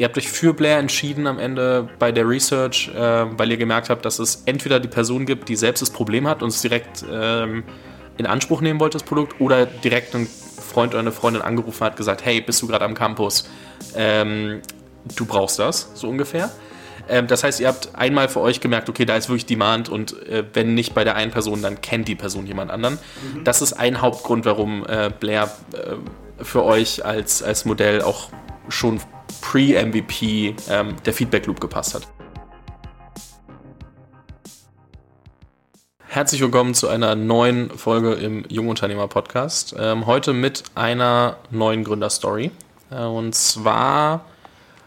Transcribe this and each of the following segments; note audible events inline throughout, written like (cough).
ihr habt euch für Blair entschieden am Ende bei der Research, äh, weil ihr gemerkt habt, dass es entweder die Person gibt, die selbst das Problem hat und es direkt ähm, in Anspruch nehmen wollte, das Produkt, oder direkt ein Freund oder eine Freundin angerufen hat, gesagt, hey, bist du gerade am Campus? Ähm, du brauchst das, so ungefähr. Ähm, das heißt, ihr habt einmal für euch gemerkt, okay, da ist wirklich Demand und äh, wenn nicht bei der einen Person, dann kennt die Person jemand anderen. Mhm. Das ist ein Hauptgrund, warum äh, Blair äh, für euch als, als Modell auch schon pre-MVP ähm, der Feedback Loop gepasst hat. Herzlich willkommen zu einer neuen Folge im Jungunternehmer Podcast. Ähm, heute mit einer neuen Gründerstory. Äh, und zwar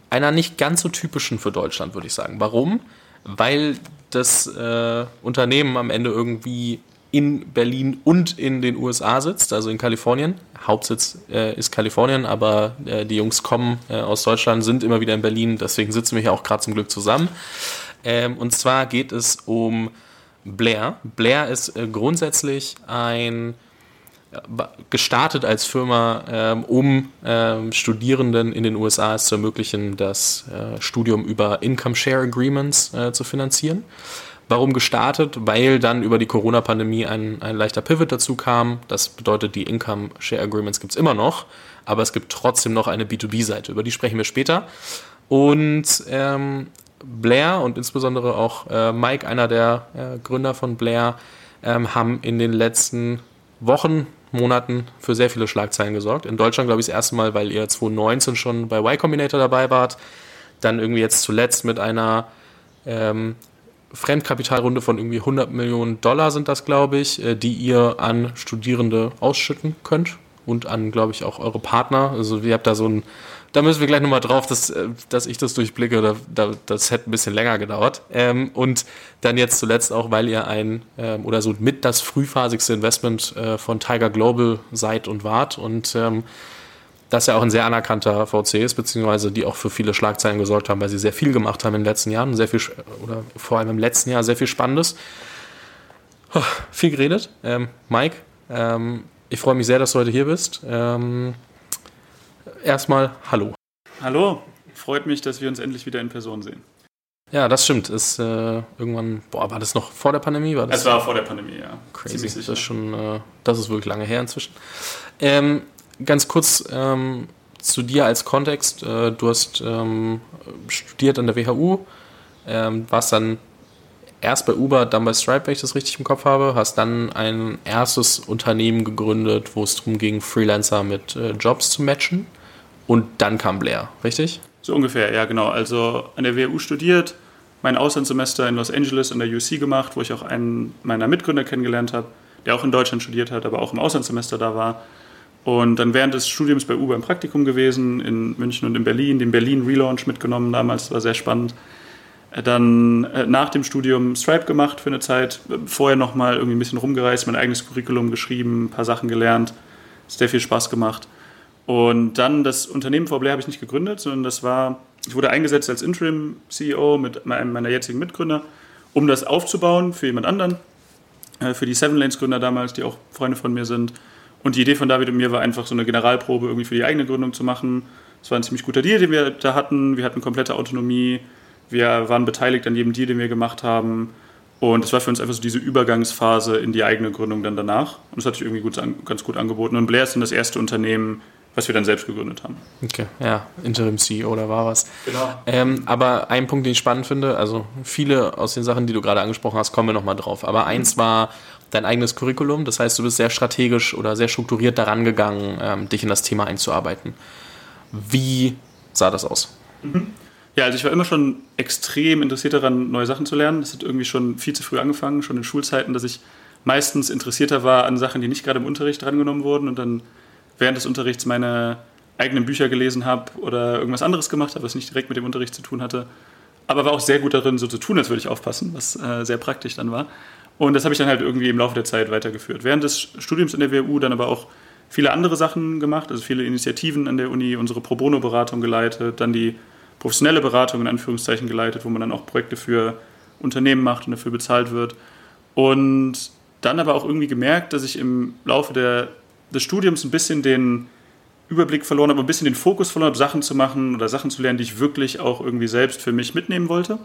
einer nicht ganz so typischen für Deutschland, würde ich sagen. Warum? Weil das äh, Unternehmen am Ende irgendwie in Berlin und in den USA sitzt, also in Kalifornien. Hauptsitz äh, ist Kalifornien, aber äh, die Jungs kommen äh, aus Deutschland, sind immer wieder in Berlin, deswegen sitzen wir hier auch gerade zum Glück zusammen. Ähm, und zwar geht es um Blair. Blair ist äh, grundsätzlich ein gestartet als Firma, ähm, um ähm, Studierenden in den USA es zu ermöglichen, das äh, Studium über Income Share Agreements äh, zu finanzieren. Warum gestartet? Weil dann über die Corona-Pandemie ein, ein leichter Pivot dazu kam. Das bedeutet, die Income Share Agreements gibt es immer noch, aber es gibt trotzdem noch eine B2B-Seite. Über die sprechen wir später. Und ähm, Blair und insbesondere auch äh, Mike, einer der äh, Gründer von Blair, ähm, haben in den letzten Wochen, Monaten für sehr viele Schlagzeilen gesorgt. In Deutschland, glaube ich, das erste Mal, weil ihr 2019 schon bei Y Combinator dabei wart. Dann irgendwie jetzt zuletzt mit einer ähm, Fremdkapitalrunde von irgendwie 100 Millionen Dollar sind das, glaube ich, äh, die ihr an Studierende ausschütten könnt und an, glaube ich, auch eure Partner. Also ihr habt da so ein, da müssen wir gleich nochmal drauf, dass, äh, dass ich das durchblicke. Da, da, das hätte ein bisschen länger gedauert. Ähm, und dann jetzt zuletzt auch, weil ihr ein ähm, oder so mit das frühphasigste Investment äh, von Tiger Global seid und wart und ähm, das ja auch ein sehr anerkannter VC ist, beziehungsweise die auch für viele Schlagzeilen gesorgt haben, weil sie sehr viel gemacht haben in den letzten Jahren, sehr viel, oder vor allem im letzten Jahr sehr viel Spannendes. Oh, viel geredet. Ähm, Mike, ähm, ich freue mich sehr, dass du heute hier bist. Ähm, erstmal Hallo. Hallo, freut mich, dass wir uns endlich wieder in Person sehen. Ja, das stimmt. Ist äh, irgendwann, boah, war das noch vor der Pandemie? War das es war vor der Pandemie, ja. Crazy. Das ist schon, äh, das ist wirklich lange her inzwischen. Ähm, ganz kurz ähm, zu dir als Kontext. Äh, du hast ähm, studiert an der WHU, ähm, warst dann erst bei Uber, dann bei Stripe, wenn ich das richtig im Kopf habe, hast dann ein erstes Unternehmen gegründet, wo es darum ging, Freelancer mit äh, Jobs zu matchen. Und dann kam Blair, richtig? So ungefähr, ja, genau. Also an der WHU studiert, mein Auslandssemester in Los Angeles an der UC gemacht, wo ich auch einen meiner Mitgründer kennengelernt habe, der auch in Deutschland studiert hat, aber auch im Auslandssemester da war. Und dann während des Studiums bei Uber im Praktikum gewesen, in München und in Berlin, den Berlin Relaunch mitgenommen damals, war sehr spannend. Äh, dann äh, nach dem Studium Stripe gemacht für eine Zeit, vorher nochmal irgendwie ein bisschen rumgereist, mein eigenes Curriculum geschrieben, ein paar Sachen gelernt, sehr viel Spaß gemacht. Und dann das Unternehmen VBlair habe ich nicht gegründet, sondern das war, ich wurde eingesetzt als Interim-CEO mit einem meiner jetzigen Mitgründer, um das aufzubauen für jemand anderen, äh, für die Seven Lanes Gründer damals, die auch Freunde von mir sind und die Idee von David und mir war einfach so eine Generalprobe irgendwie für die eigene Gründung zu machen. Es war ein ziemlich guter Deal, den wir da hatten. Wir hatten komplette Autonomie. Wir waren beteiligt an jedem Deal, den wir gemacht haben. Und es war für uns einfach so diese Übergangsphase in die eigene Gründung dann danach. Und das hat sich irgendwie gut, ganz gut angeboten. Und Blair ist dann das erste Unternehmen, was wir dann selbst gegründet haben. Okay, ja, Interim CEO oder war was. Genau. Ähm, aber ein Punkt, den ich spannend finde, also viele aus den Sachen, die du gerade angesprochen hast, kommen wir nochmal drauf. Aber eins war dein eigenes Curriculum. Das heißt, du bist sehr strategisch oder sehr strukturiert daran gegangen, ähm, dich in das Thema einzuarbeiten. Wie sah das aus? Mhm. Ja, also ich war immer schon extrem interessiert daran, neue Sachen zu lernen. Das hat irgendwie schon viel zu früh angefangen, schon in Schulzeiten, dass ich meistens interessierter war an Sachen, die nicht gerade im Unterricht drangenommen wurden und dann während des Unterrichts meine eigenen Bücher gelesen habe oder irgendwas anderes gemacht habe, was nicht direkt mit dem Unterricht zu tun hatte. Aber war auch sehr gut darin, so zu tun, als würde ich aufpassen, was äh, sehr praktisch dann war. Und das habe ich dann halt irgendwie im Laufe der Zeit weitergeführt. Während des Studiums in der WU dann aber auch viele andere Sachen gemacht, also viele Initiativen an der Uni, unsere Pro Bono-Beratung geleitet, dann die professionelle Beratung in Anführungszeichen geleitet, wo man dann auch Projekte für Unternehmen macht und dafür bezahlt wird. Und dann aber auch irgendwie gemerkt, dass ich im Laufe der, des Studiums ein bisschen den Überblick verloren habe, ein bisschen den Fokus verloren habe, Sachen zu machen oder Sachen zu lernen, die ich wirklich auch irgendwie selbst für mich mitnehmen wollte.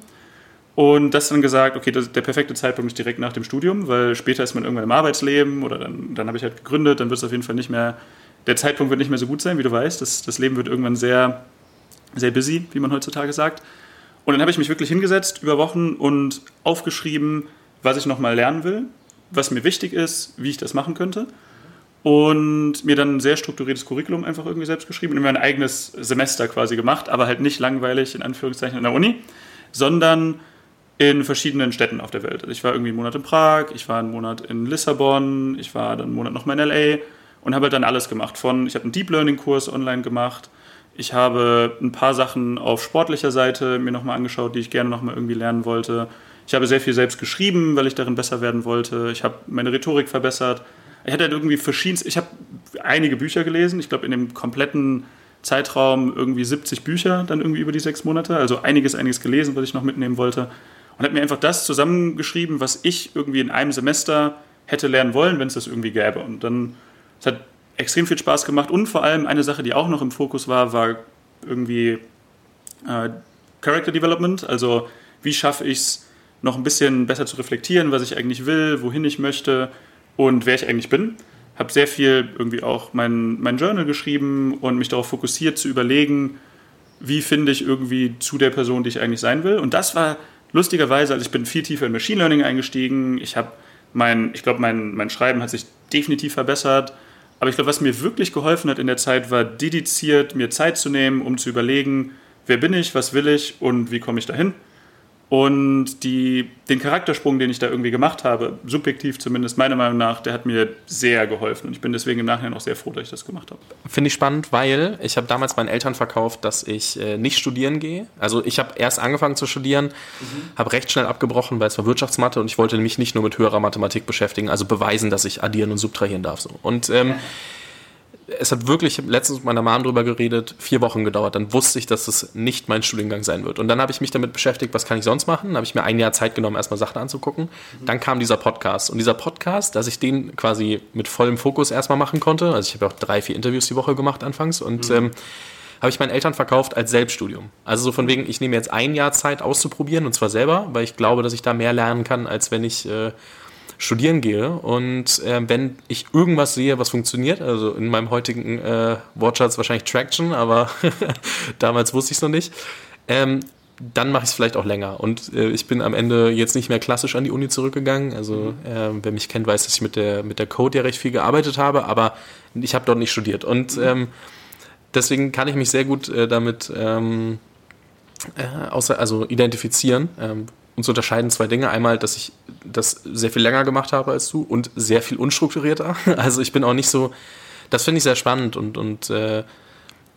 Und das dann gesagt, okay, der perfekte Zeitpunkt ist direkt nach dem Studium, weil später ist man irgendwann im Arbeitsleben oder dann, dann habe ich halt gegründet, dann wird es auf jeden Fall nicht mehr, der Zeitpunkt wird nicht mehr so gut sein, wie du weißt. Das, das Leben wird irgendwann sehr, sehr busy, wie man heutzutage sagt. Und dann habe ich mich wirklich hingesetzt über Wochen und aufgeschrieben, was ich nochmal lernen will, was mir wichtig ist, wie ich das machen könnte. Und mir dann ein sehr strukturiertes Curriculum einfach irgendwie selbst geschrieben und mir ein eigenes Semester quasi gemacht, aber halt nicht langweilig in Anführungszeichen an der Uni, sondern in verschiedenen Städten auf der Welt. Also ich war irgendwie einen Monat in Prag, ich war einen Monat in Lissabon, ich war dann einen Monat nochmal in LA und habe halt dann alles gemacht. Von, ich habe einen Deep Learning Kurs online gemacht, ich habe ein paar Sachen auf sportlicher Seite mir nochmal angeschaut, die ich gerne nochmal irgendwie lernen wollte. Ich habe sehr viel selbst geschrieben, weil ich darin besser werden wollte. Ich habe meine Rhetorik verbessert. Ich hatte halt irgendwie verschiedenste, ich habe einige Bücher gelesen. Ich glaube, in dem kompletten Zeitraum irgendwie 70 Bücher dann irgendwie über die sechs Monate. Also einiges, einiges gelesen, was ich noch mitnehmen wollte und hat mir einfach das zusammengeschrieben, was ich irgendwie in einem Semester hätte lernen wollen, wenn es das irgendwie gäbe. Und dann, es hat extrem viel Spaß gemacht und vor allem eine Sache, die auch noch im Fokus war, war irgendwie äh, Character Development, also wie schaffe ich es, noch ein bisschen besser zu reflektieren, was ich eigentlich will, wohin ich möchte und wer ich eigentlich bin. Habe sehr viel irgendwie auch mein, mein Journal geschrieben und mich darauf fokussiert zu überlegen, wie finde ich irgendwie zu der Person, die ich eigentlich sein will. Und das war lustigerweise, also ich bin viel tiefer in Machine Learning eingestiegen. Ich habe mein, ich glaube, mein, mein Schreiben hat sich definitiv verbessert. Aber ich glaube, was mir wirklich geholfen hat in der Zeit, war dediziert mir Zeit zu nehmen, um zu überlegen, wer bin ich, was will ich und wie komme ich dahin. Und die, den Charaktersprung, den ich da irgendwie gemacht habe, subjektiv zumindest meiner Meinung nach, der hat mir sehr geholfen. Und ich bin deswegen im Nachhinein auch sehr froh, dass ich das gemacht habe. Finde ich spannend, weil ich habe damals meinen Eltern verkauft, dass ich äh, nicht studieren gehe. Also ich habe erst angefangen zu studieren, mhm. habe recht schnell abgebrochen, weil es war Wirtschaftsmathe und ich wollte mich nicht nur mit höherer Mathematik beschäftigen, also beweisen, dass ich addieren und subtrahieren darf. So. Und ähm, ja es hat wirklich, letztens mit meiner Mom drüber geredet, vier Wochen gedauert. Dann wusste ich, dass es nicht mein Studiengang sein wird. Und dann habe ich mich damit beschäftigt, was kann ich sonst machen? Dann habe ich mir ein Jahr Zeit genommen, erstmal Sachen anzugucken. Mhm. Dann kam dieser Podcast. Und dieser Podcast, dass ich den quasi mit vollem Fokus erstmal machen konnte, also ich habe ja auch drei, vier Interviews die Woche gemacht anfangs und mhm. ähm, habe ich meinen Eltern verkauft als Selbststudium. Also so von wegen, ich nehme jetzt ein Jahr Zeit auszuprobieren und zwar selber, weil ich glaube, dass ich da mehr lernen kann, als wenn ich äh, studieren gehe und äh, wenn ich irgendwas sehe, was funktioniert, also in meinem heutigen äh, Wortschatz wahrscheinlich Traction, aber (laughs) damals wusste ich es noch nicht, ähm, dann mache ich es vielleicht auch länger. Und äh, ich bin am Ende jetzt nicht mehr klassisch an die Uni zurückgegangen. Also äh, wer mich kennt, weiß, dass ich mit der, mit der Code ja recht viel gearbeitet habe, aber ich habe dort nicht studiert. Und mhm. ähm, deswegen kann ich mich sehr gut äh, damit ähm, äh, außer, also identifizieren. Ähm, uns unterscheiden zwei Dinge. Einmal, dass ich das sehr viel länger gemacht habe als du und sehr viel unstrukturierter. (laughs) Also ich bin auch nicht so, das finde ich sehr spannend und, und äh,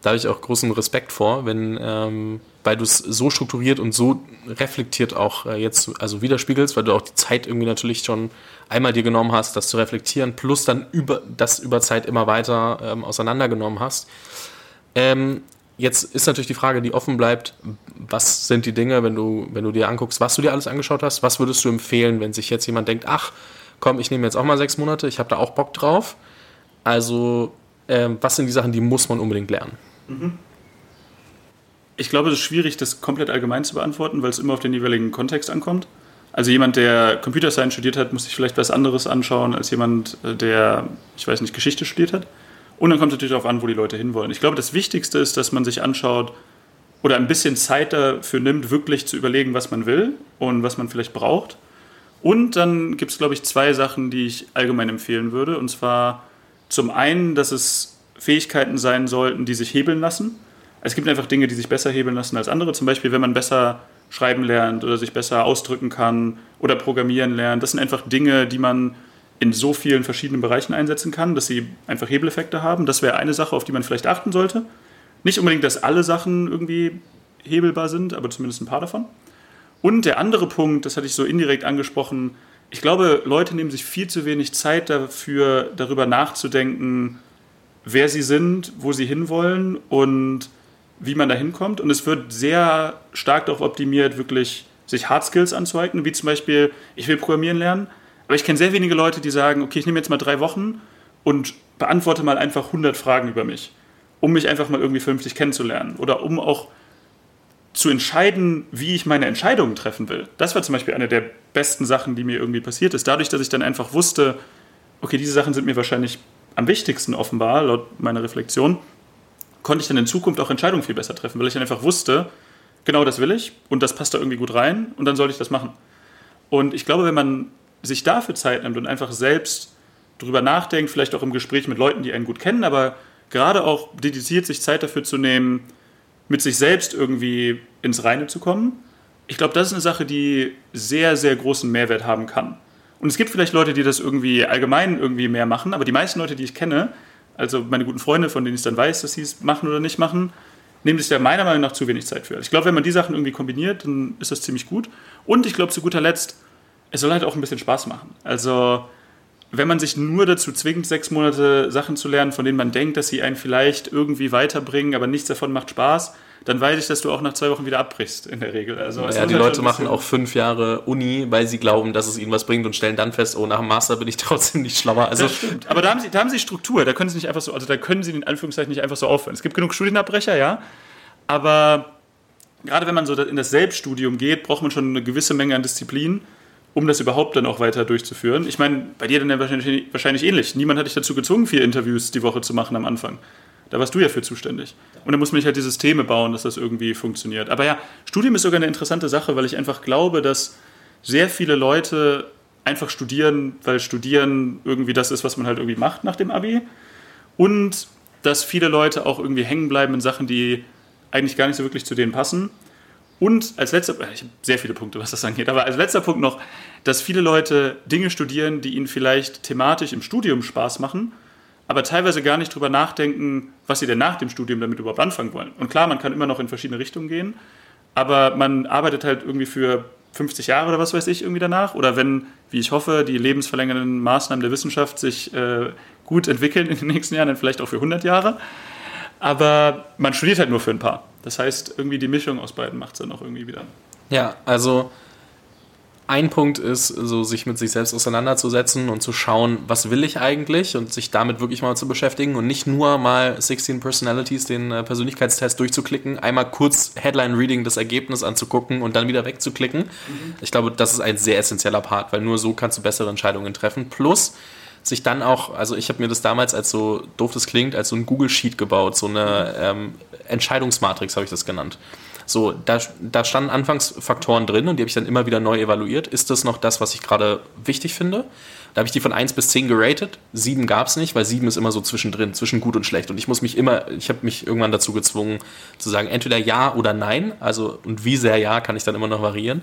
da habe ich auch großen Respekt vor, wenn, ähm, weil du es so strukturiert und so reflektiert auch äh, jetzt also widerspiegelst, weil du auch die Zeit irgendwie natürlich schon einmal dir genommen hast, das zu reflektieren, plus dann über das über Zeit immer weiter ähm, auseinandergenommen hast. Ähm, Jetzt ist natürlich die Frage, die offen bleibt, was sind die Dinge, wenn du, wenn du dir anguckst, was du dir alles angeschaut hast, was würdest du empfehlen, wenn sich jetzt jemand denkt, ach, komm, ich nehme jetzt auch mal sechs Monate, ich habe da auch Bock drauf. Also, äh, was sind die Sachen, die muss man unbedingt lernen? Mhm. Ich glaube, es ist schwierig, das komplett allgemein zu beantworten, weil es immer auf den jeweiligen Kontext ankommt. Also jemand, der Computer Science studiert hat, muss sich vielleicht was anderes anschauen als jemand, äh, der, ich weiß nicht, Geschichte studiert hat. Und dann kommt es natürlich darauf an, wo die Leute hinwollen. Ich glaube, das Wichtigste ist, dass man sich anschaut oder ein bisschen Zeit dafür nimmt, wirklich zu überlegen, was man will und was man vielleicht braucht. Und dann gibt es, glaube ich, zwei Sachen, die ich allgemein empfehlen würde. Und zwar zum einen, dass es Fähigkeiten sein sollten, die sich hebeln lassen. Es gibt einfach Dinge, die sich besser hebeln lassen als andere. Zum Beispiel, wenn man besser schreiben lernt oder sich besser ausdrücken kann oder programmieren lernt. Das sind einfach Dinge, die man in so vielen verschiedenen Bereichen einsetzen kann, dass sie einfach Hebeleffekte haben. Das wäre eine Sache, auf die man vielleicht achten sollte. Nicht unbedingt, dass alle Sachen irgendwie hebelbar sind, aber zumindest ein paar davon. Und der andere Punkt, das hatte ich so indirekt angesprochen, ich glaube, Leute nehmen sich viel zu wenig Zeit dafür, darüber nachzudenken, wer sie sind, wo sie hinwollen und wie man da hinkommt. Und es wird sehr stark darauf optimiert, wirklich sich Hard Skills anzueignen, wie zum Beispiel, ich will Programmieren lernen, aber ich kenne sehr wenige Leute, die sagen, okay, ich nehme jetzt mal drei Wochen und beantworte mal einfach 100 Fragen über mich. um mich einfach mal irgendwie vernünftig kennenzulernen oder um auch zu entscheiden, wie ich meine Entscheidungen treffen will. Das war zum Beispiel eine der besten Sachen, die mir irgendwie passiert ist. Dadurch, dass ich dann einfach wusste, okay, diese Sachen sind mir wahrscheinlich am wichtigsten offenbar, laut meiner Reflexion, konnte ich dann in Zukunft auch Entscheidungen viel besser treffen, weil ich dann einfach wusste, genau das will ich und das passt da irgendwie gut rein und dann sollte ich das machen. Und ich glaube, wenn man sich dafür Zeit nimmt und einfach selbst drüber nachdenkt, vielleicht auch im Gespräch mit Leuten, die einen gut kennen, aber gerade auch dediziert sich Zeit dafür zu nehmen, mit sich selbst irgendwie ins Reine zu kommen. Ich glaube, das ist eine Sache, die sehr, sehr großen Mehrwert haben kann. Und es gibt vielleicht Leute, die das irgendwie allgemein irgendwie mehr machen, aber die meisten Leute, die ich kenne, also meine guten Freunde, von denen ich dann weiß, dass sie es machen oder nicht machen, nehmen sich da meiner Meinung nach zu wenig Zeit für. Ich glaube, wenn man die Sachen irgendwie kombiniert, dann ist das ziemlich gut. Und ich glaube, zu guter Letzt, es soll halt auch ein bisschen Spaß machen. Also wenn man sich nur dazu zwingt, sechs Monate Sachen zu lernen, von denen man denkt, dass sie einen vielleicht irgendwie weiterbringen, aber nichts davon macht Spaß, dann weiß ich, dass du auch nach zwei Wochen wieder abbrichst in der Regel. Also, ja, die Leute machen auch fünf Jahre Uni, weil sie glauben, dass es ihnen was bringt und stellen dann fest, oh, nach dem Master bin ich (laughs) trotzdem nicht schlauer. Also. Aber da haben, sie, da haben sie Struktur, da können sie nicht einfach so, also da können sie in Anführungszeichen nicht einfach so aufhören. Es gibt genug Studienabbrecher, ja, aber gerade wenn man so in das Selbststudium geht, braucht man schon eine gewisse Menge an Disziplin um das überhaupt dann auch weiter durchzuführen. Ich meine, bei dir dann ja wahrscheinlich, wahrscheinlich ähnlich. Niemand hat dich dazu gezwungen, vier Interviews die Woche zu machen am Anfang. Da warst du ja für zuständig. Und da muss man sich halt die Systeme bauen, dass das irgendwie funktioniert. Aber ja, Studium ist sogar eine interessante Sache, weil ich einfach glaube, dass sehr viele Leute einfach studieren, weil Studieren irgendwie das ist, was man halt irgendwie macht nach dem Abi. Und dass viele Leute auch irgendwie hängen bleiben in Sachen, die eigentlich gar nicht so wirklich zu denen passen. Und als letzter, äh, ich habe sehr viele Punkte, was das angeht, aber als letzter Punkt noch, dass viele Leute Dinge studieren, die ihnen vielleicht thematisch im Studium Spaß machen, aber teilweise gar nicht drüber nachdenken, was sie denn nach dem Studium damit überhaupt anfangen wollen. Und klar, man kann immer noch in verschiedene Richtungen gehen, aber man arbeitet halt irgendwie für 50 Jahre oder was weiß ich irgendwie danach. Oder wenn, wie ich hoffe, die lebensverlängernden Maßnahmen der Wissenschaft sich äh, gut entwickeln in den nächsten Jahren, dann vielleicht auch für 100 Jahre. Aber man studiert halt nur für ein paar. Das heißt, irgendwie die Mischung aus beiden macht es dann auch irgendwie wieder. Ja, also ein Punkt ist, so sich mit sich selbst auseinanderzusetzen und zu schauen, was will ich eigentlich und sich damit wirklich mal zu beschäftigen und nicht nur mal 16 Personalities, den äh, Persönlichkeitstest durchzuklicken, einmal kurz Headline-Reading das Ergebnis anzugucken und dann wieder wegzuklicken. Mhm. Ich glaube, das ist ein sehr essentieller Part, weil nur so kannst du bessere Entscheidungen treffen. Plus, sich dann auch, also ich habe mir das damals als so doof das klingt, als so ein Google Sheet gebaut, so eine ähm, Entscheidungsmatrix habe ich das genannt. So, da, da standen anfangs Faktoren drin und die habe ich dann immer wieder neu evaluiert. Ist das noch das, was ich gerade wichtig finde? Da habe ich die von 1 bis 10 geratet. 7 gab es nicht, weil 7 ist immer so zwischendrin, zwischen gut und schlecht. Und ich muss mich immer, ich habe mich irgendwann dazu gezwungen zu sagen, entweder ja oder nein. Also, und wie sehr ja, kann ich dann immer noch variieren.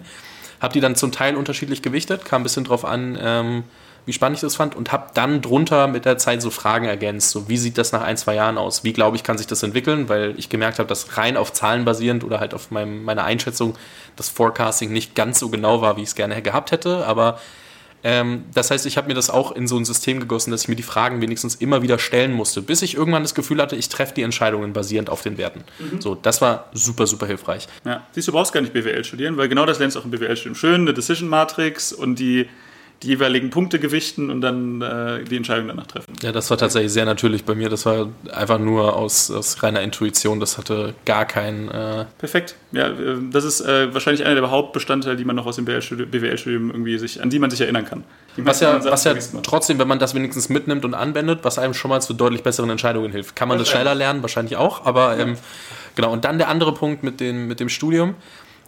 Habe die dann zum Teil unterschiedlich gewichtet, kam ein bisschen drauf an, ähm, wie spannend ich das fand und habe dann drunter mit der Zeit so Fragen ergänzt. So, wie sieht das nach ein, zwei Jahren aus? Wie glaube ich, kann sich das entwickeln? Weil ich gemerkt habe, dass rein auf Zahlen basierend oder halt auf meinem, meiner Einschätzung das Forecasting nicht ganz so genau war, wie ich es gerne gehabt hätte. Aber ähm, das heißt, ich habe mir das auch in so ein System gegossen, dass ich mir die Fragen wenigstens immer wieder stellen musste, bis ich irgendwann das Gefühl hatte, ich treffe die Entscheidungen basierend auf den Werten. Mhm. So, das war super, super hilfreich. Ja, siehst du, brauchst gar nicht BWL studieren, weil genau das lernst du auch im BWL-Studium. Schön, eine Decision Matrix und die die jeweiligen Punkte gewichten und dann äh, die Entscheidung danach treffen. Ja, das war tatsächlich sehr natürlich bei mir. Das war einfach nur aus, aus reiner Intuition. Das hatte gar keinen. Äh Perfekt. Ja, äh, das ist äh, wahrscheinlich einer der Hauptbestandteile, die man noch aus dem BWL-Studium irgendwie sich, an die man sich erinnern kann. Was ja, was ja trotzdem, wenn man das wenigstens mitnimmt und anwendet, was einem schon mal zu deutlich besseren Entscheidungen hilft. Kann man das schneller lernen? Wahrscheinlich auch, aber ähm, genau. Und dann der andere Punkt mit, den, mit dem Studium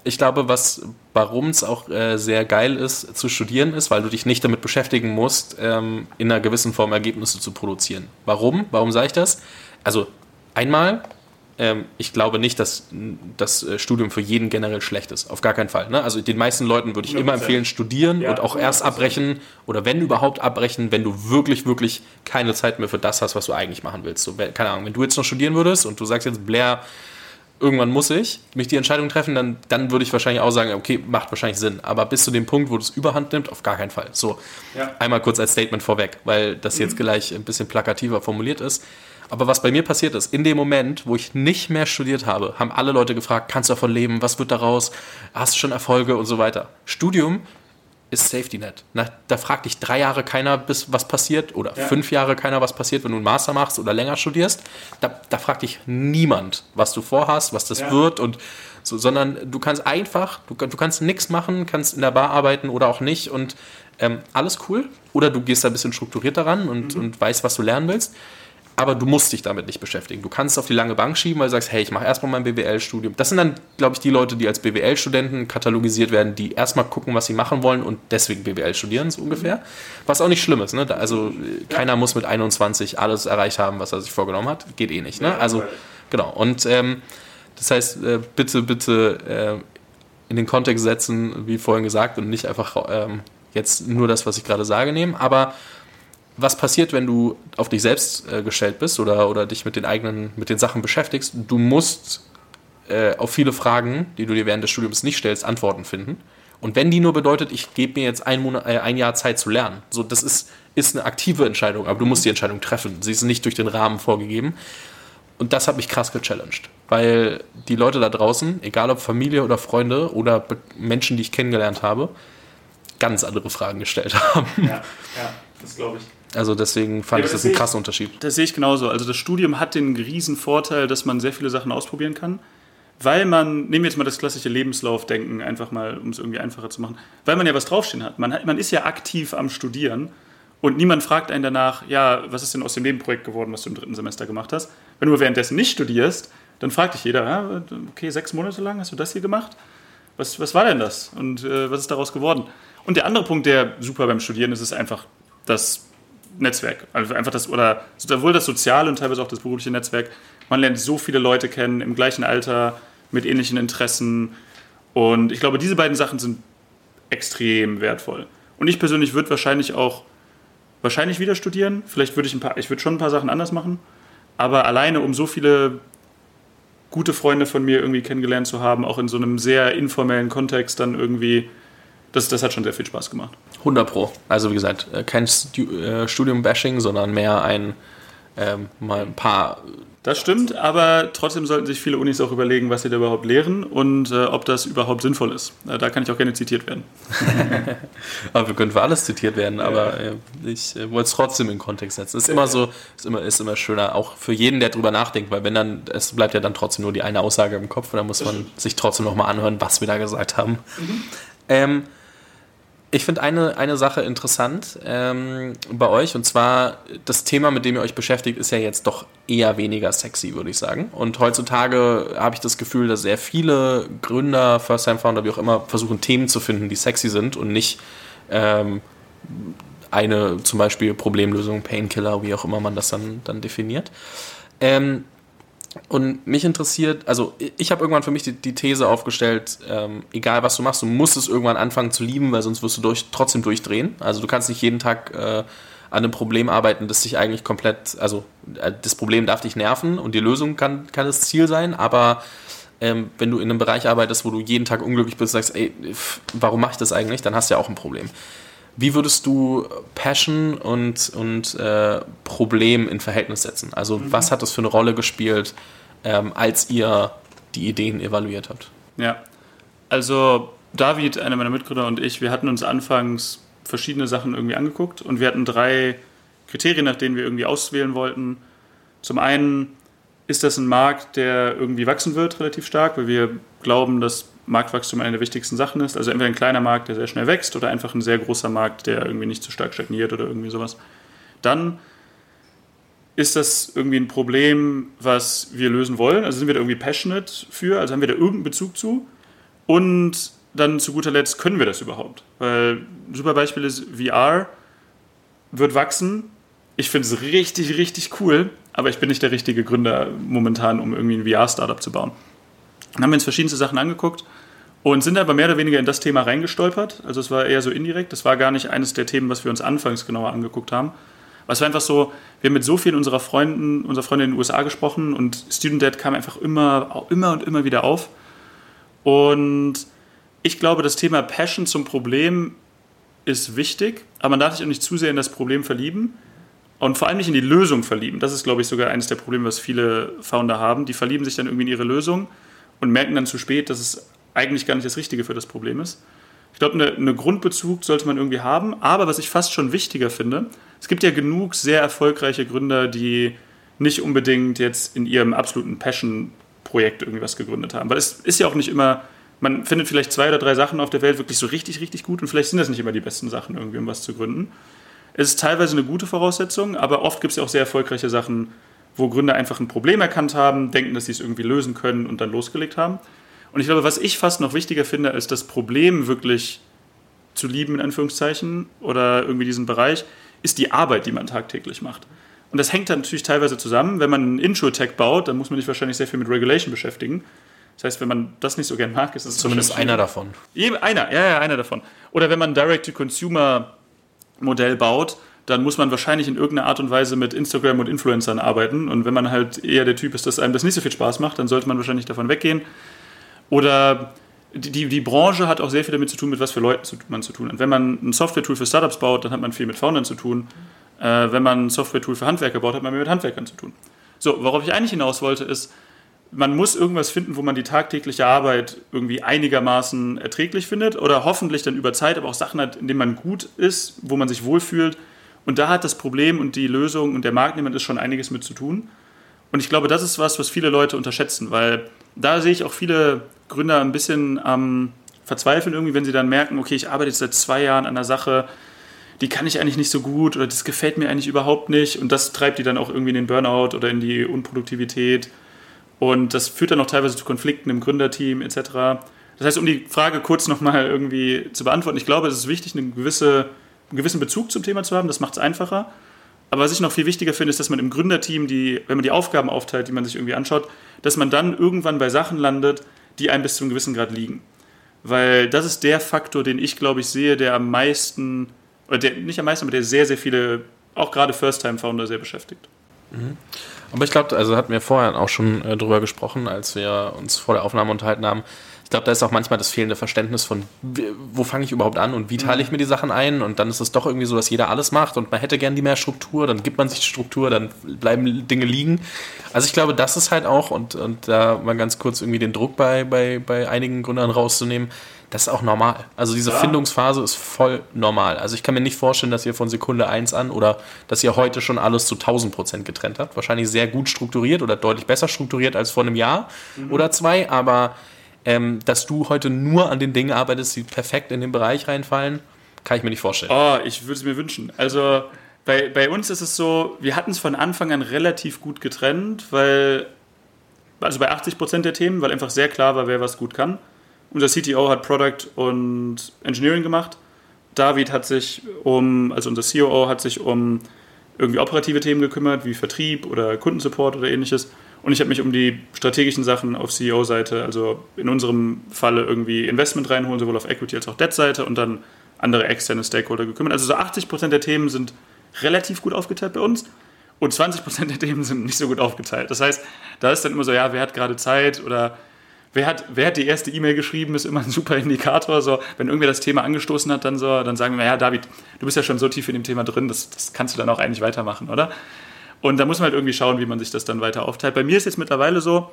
ich glaube, was, warum es auch äh, sehr geil ist zu studieren, ist, weil du dich nicht damit beschäftigen musst, ähm, in einer gewissen Form Ergebnisse zu produzieren. Warum? Warum sage ich das? Also einmal, ähm, ich glaube nicht, dass das äh, Studium für jeden generell schlecht ist. Auf gar keinen Fall. Ne? Also den meisten Leuten würde ich 100%. immer empfehlen, studieren ja, und auch 100%. erst abbrechen oder wenn überhaupt abbrechen, wenn du wirklich, wirklich keine Zeit mehr für das hast, was du eigentlich machen willst. So, keine Ahnung, wenn du jetzt noch studieren würdest und du sagst jetzt, Blair, irgendwann muss ich mich die Entscheidung treffen, dann, dann würde ich wahrscheinlich auch sagen, okay, macht wahrscheinlich Sinn. Aber bis zu dem Punkt, wo du es überhand nimmt, auf gar keinen Fall. So, ja. einmal kurz als Statement vorweg, weil das mhm. jetzt gleich ein bisschen plakativer formuliert ist. Aber was bei mir passiert ist, in dem Moment, wo ich nicht mehr studiert habe, haben alle Leute gefragt, kannst du davon leben, was wird daraus, hast du schon Erfolge und so weiter. Studium ist Safety Net. Na, da fragt dich drei Jahre keiner, bis was passiert oder ja. fünf Jahre keiner, was passiert, wenn du einen Master machst oder länger studierst. Da, da fragt dich niemand, was du vorhast, was das ja. wird und so, sondern du kannst einfach, du, du kannst nichts machen, kannst in der Bar arbeiten oder auch nicht und ähm, alles cool. Oder du gehst da ein bisschen strukturierter ran und, mhm. und weißt, was du lernen willst aber du musst dich damit nicht beschäftigen. Du kannst es auf die lange Bank schieben, weil du sagst, hey, ich mache erstmal mein BWL-Studium. Das sind dann, glaube ich, die Leute, die als BWL-Studenten katalogisiert werden, die erstmal gucken, was sie machen wollen und deswegen BWL studieren, so ungefähr. Was auch nicht schlimm ist. Ne? Also keiner muss mit 21 alles erreicht haben, was er sich vorgenommen hat. Geht eh nicht. Ne? Also, genau. Und ähm, das heißt, äh, bitte, bitte äh, in den Kontext setzen, wie vorhin gesagt, und nicht einfach ähm, jetzt nur das, was ich gerade sage, nehmen. Aber was passiert, wenn du auf dich selbst äh, gestellt bist oder, oder dich mit den eigenen, mit den Sachen beschäftigst? Du musst äh, auf viele Fragen, die du dir während des Studiums nicht stellst, Antworten finden. Und wenn die nur bedeutet, ich gebe mir jetzt ein, Monat, äh, ein Jahr Zeit zu lernen, so das ist, ist eine aktive Entscheidung, aber du musst die Entscheidung treffen. Sie ist nicht durch den Rahmen vorgegeben. Und das hat mich krass gechallenged, weil die Leute da draußen, egal ob Familie oder Freunde oder Menschen, die ich kennengelernt habe, ganz andere Fragen gestellt (laughs) haben. Ja, ja das glaube ich. Also deswegen fand ja, ich das, das einen krassen Unterschied. Das sehe ich genauso. Also das Studium hat den riesen Vorteil, dass man sehr viele Sachen ausprobieren kann. Weil man, nehmen wir jetzt mal das klassische Lebenslaufdenken, einfach mal, um es irgendwie einfacher zu machen, weil man ja was draufstehen hat. Man, hat, man ist ja aktiv am Studieren und niemand fragt einen danach, ja, was ist denn aus dem Nebenprojekt geworden, was du im dritten Semester gemacht hast. Wenn du währenddessen nicht studierst, dann fragt dich jeder, ja, okay, sechs Monate lang hast du das hier gemacht? Was, was war denn das? Und äh, was ist daraus geworden? Und der andere Punkt, der super beim Studieren ist, ist einfach das Netzwerk. Also einfach das, oder sowohl das soziale und teilweise auch das berufliche Netzwerk. Man lernt so viele Leute kennen im gleichen Alter, mit ähnlichen Interessen. Und ich glaube, diese beiden Sachen sind extrem wertvoll. Und ich persönlich würde wahrscheinlich auch wahrscheinlich wieder studieren. Vielleicht würde ich ein paar, ich würde schon ein paar Sachen anders machen. Aber alleine, um so viele gute Freunde von mir irgendwie kennengelernt zu haben, auch in so einem sehr informellen Kontext dann irgendwie das, das hat schon sehr viel Spaß gemacht. 100 Pro. Also wie gesagt, äh, kein äh, Studium-Bashing, sondern mehr ein ähm, mal ein paar. Das stimmt, aber trotzdem sollten sich viele Unis auch überlegen, was sie da überhaupt lehren und äh, ob das überhaupt sinnvoll ist. Äh, da kann ich auch gerne zitiert werden. (laughs) aber wir können für alles zitiert werden, aber äh, ich äh, wollte es trotzdem in Kontext setzen. Ist immer so, ist immer, ist immer schöner, auch für jeden, der drüber nachdenkt, weil wenn dann, es bleibt ja dann trotzdem nur die eine Aussage im Kopf und dann muss man sich trotzdem nochmal anhören, was wir da gesagt haben. Mhm. Ähm, ich finde eine, eine Sache interessant ähm, bei euch und zwar das Thema, mit dem ihr euch beschäftigt, ist ja jetzt doch eher weniger sexy, würde ich sagen. Und heutzutage habe ich das Gefühl, dass sehr viele Gründer, First-Time-Founder, wie auch immer, versuchen Themen zu finden, die sexy sind und nicht ähm, eine zum Beispiel Problemlösung, Painkiller, wie auch immer man das dann, dann definiert. Ähm, und mich interessiert, also ich habe irgendwann für mich die, die These aufgestellt, ähm, egal was du machst, du musst es irgendwann anfangen zu lieben, weil sonst wirst du durch, trotzdem durchdrehen. Also du kannst nicht jeden Tag äh, an einem Problem arbeiten, das dich eigentlich komplett, also äh, das Problem darf dich nerven und die Lösung kann, kann das Ziel sein, aber ähm, wenn du in einem Bereich arbeitest, wo du jeden Tag unglücklich bist, sagst, ey, warum mache ich das eigentlich, dann hast du ja auch ein Problem. Wie würdest du Passion und, und äh, Problem in Verhältnis setzen? Also mhm. was hat das für eine Rolle gespielt, ähm, als ihr die Ideen evaluiert habt? Ja, also David, einer meiner Mitgründer und ich, wir hatten uns anfangs verschiedene Sachen irgendwie angeguckt und wir hatten drei Kriterien, nach denen wir irgendwie auswählen wollten. Zum einen ist das ein Markt, der irgendwie wachsen wird, relativ stark, weil wir glauben, dass Marktwachstum eine der wichtigsten Sachen ist. Also entweder ein kleiner Markt, der sehr schnell wächst, oder einfach ein sehr großer Markt, der irgendwie nicht zu stark stagniert oder irgendwie sowas. Dann ist das irgendwie ein Problem, was wir lösen wollen? Also sind wir da irgendwie passionate für? Also haben wir da irgendeinen Bezug zu? Und dann zu guter Letzt, können wir das überhaupt? Weil ein super Beispiel ist, VR wird wachsen. Ich finde es richtig, richtig cool, aber ich bin nicht der richtige Gründer momentan, um irgendwie ein VR-Startup zu bauen. Dann haben wir uns verschiedenste Sachen angeguckt und sind aber mehr oder weniger in das Thema reingestolpert. Also es war eher so indirekt. Das war gar nicht eines der Themen, was wir uns anfangs genauer angeguckt haben. Aber es war einfach so, wir haben mit so vielen unserer Freunden, unserer Freunde in den USA gesprochen und Student Debt kam einfach immer, immer und immer wieder auf. Und ich glaube, das Thema Passion zum Problem ist wichtig, aber man darf sich auch nicht zu sehr in das Problem verlieben und vor allem nicht in die Lösung verlieben. Das ist, glaube ich, sogar eines der Probleme, was viele Founder haben. Die verlieben sich dann irgendwie in ihre Lösung und merken dann zu spät, dass es eigentlich gar nicht das Richtige für das Problem ist. Ich glaube, eine, eine Grundbezug sollte man irgendwie haben. Aber was ich fast schon wichtiger finde, es gibt ja genug sehr erfolgreiche Gründer, die nicht unbedingt jetzt in ihrem absoluten Passion-Projekt irgendwie was gegründet haben. Weil es ist ja auch nicht immer, man findet vielleicht zwei oder drei Sachen auf der Welt wirklich so richtig, richtig gut und vielleicht sind das nicht immer die besten Sachen irgendwie, um was zu gründen. Es ist teilweise eine gute Voraussetzung, aber oft gibt es ja auch sehr erfolgreiche Sachen, wo Gründer einfach ein Problem erkannt haben, denken, dass sie es irgendwie lösen können und dann losgelegt haben. Und ich glaube, was ich fast noch wichtiger finde, als das Problem wirklich zu lieben, in Anführungszeichen, oder irgendwie diesen Bereich, ist die Arbeit, die man tagtäglich macht. Und das hängt dann natürlich teilweise zusammen. Wenn man einen Intro-Tech baut, dann muss man sich wahrscheinlich sehr viel mit Regulation beschäftigen. Das heißt, wenn man das nicht so gern mag, ist es zumindest einer davon. Einer, ja, ja, einer davon. Oder wenn man ein Direct-to-Consumer-Modell baut, dann muss man wahrscheinlich in irgendeiner Art und Weise mit Instagram und Influencern arbeiten. Und wenn man halt eher der Typ ist, dass einem das nicht so viel Spaß macht, dann sollte man wahrscheinlich davon weggehen. Oder die, die Branche hat auch sehr viel damit zu tun, mit was für Leuten man zu tun hat. Wenn man ein Software-Tool für Startups baut, dann hat man viel mit Foundern zu tun. Äh, wenn man ein Software-Tool für Handwerker baut, hat man mehr mit Handwerkern zu tun. So, worauf ich eigentlich hinaus wollte, ist, man muss irgendwas finden, wo man die tagtägliche Arbeit irgendwie einigermaßen erträglich findet oder hoffentlich dann über Zeit, aber auch Sachen hat, in denen man gut ist, wo man sich wohlfühlt. Und da hat das Problem und die Lösung und der Markt niemand ist schon einiges mit zu tun. Und ich glaube, das ist was, was viele Leute unterschätzen, weil da sehe ich auch viele Gründer ein bisschen am Verzweifeln irgendwie, wenn sie dann merken, okay, ich arbeite jetzt seit zwei Jahren an einer Sache, die kann ich eigentlich nicht so gut oder das gefällt mir eigentlich überhaupt nicht und das treibt die dann auch irgendwie in den Burnout oder in die Unproduktivität und das führt dann auch teilweise zu Konflikten im Gründerteam etc. Das heißt, um die Frage kurz nochmal irgendwie zu beantworten, ich glaube, es ist wichtig, eine gewisse, einen gewissen Bezug zum Thema zu haben, das macht es einfacher. Aber was ich noch viel wichtiger finde, ist, dass man im Gründerteam, die, wenn man die Aufgaben aufteilt, die man sich irgendwie anschaut, dass man dann irgendwann bei Sachen landet, die einem bis zu einem gewissen Grad liegen. Weil das ist der Faktor, den ich, glaube ich, sehe, der am meisten oder der, nicht am meisten, aber der sehr, sehr viele, auch gerade First-Time-Founder sehr beschäftigt. Mhm. Aber ich glaube, also hatten wir vorher auch schon äh, drüber gesprochen, als wir uns vor der Aufnahme unterhalten haben. Ich glaube, da ist auch manchmal das fehlende Verständnis von, wo fange ich überhaupt an und wie teile ich mir die Sachen ein und dann ist es doch irgendwie so, dass jeder alles macht und man hätte gern die mehr Struktur, dann gibt man sich die Struktur, dann bleiben Dinge liegen. Also ich glaube, das ist halt auch, und, und da mal ganz kurz irgendwie den Druck bei, bei, bei einigen Gründern rauszunehmen, das ist auch normal. Also diese ja. Findungsphase ist voll normal. Also ich kann mir nicht vorstellen, dass ihr von Sekunde 1 an oder dass ihr heute schon alles zu 1000 Prozent getrennt habt. Wahrscheinlich sehr gut strukturiert oder deutlich besser strukturiert als vor einem Jahr mhm. oder zwei. Aber ähm, dass du heute nur an den Dingen arbeitest, die perfekt in den Bereich reinfallen, kann ich mir nicht vorstellen. Oh, ich würde es mir wünschen. Also bei, bei uns ist es so, wir hatten es von Anfang an relativ gut getrennt, weil, also bei 80 Prozent der Themen, weil einfach sehr klar war, wer was gut kann. Unser CTO hat Product und Engineering gemacht. David hat sich um, also unser COO hat sich um irgendwie operative Themen gekümmert, wie Vertrieb oder Kundensupport oder ähnliches. Und ich habe mich um die strategischen Sachen auf CEO-Seite, also in unserem Falle irgendwie Investment reinholen, sowohl auf Equity als auch Debt-Seite und dann andere externe Stakeholder gekümmert. Also so 80% der Themen sind relativ gut aufgeteilt bei uns und 20% der Themen sind nicht so gut aufgeteilt. Das heißt, da ist dann immer so, ja, wer hat gerade Zeit oder wer hat, wer hat die erste E-Mail geschrieben, ist immer ein super Indikator. So, wenn irgendwer das Thema angestoßen hat, dann so, dann sagen wir, ja, David, du bist ja schon so tief in dem Thema drin, das, das kannst du dann auch eigentlich weitermachen, oder? Und da muss man halt irgendwie schauen, wie man sich das dann weiter aufteilt. Bei mir ist jetzt mittlerweile so,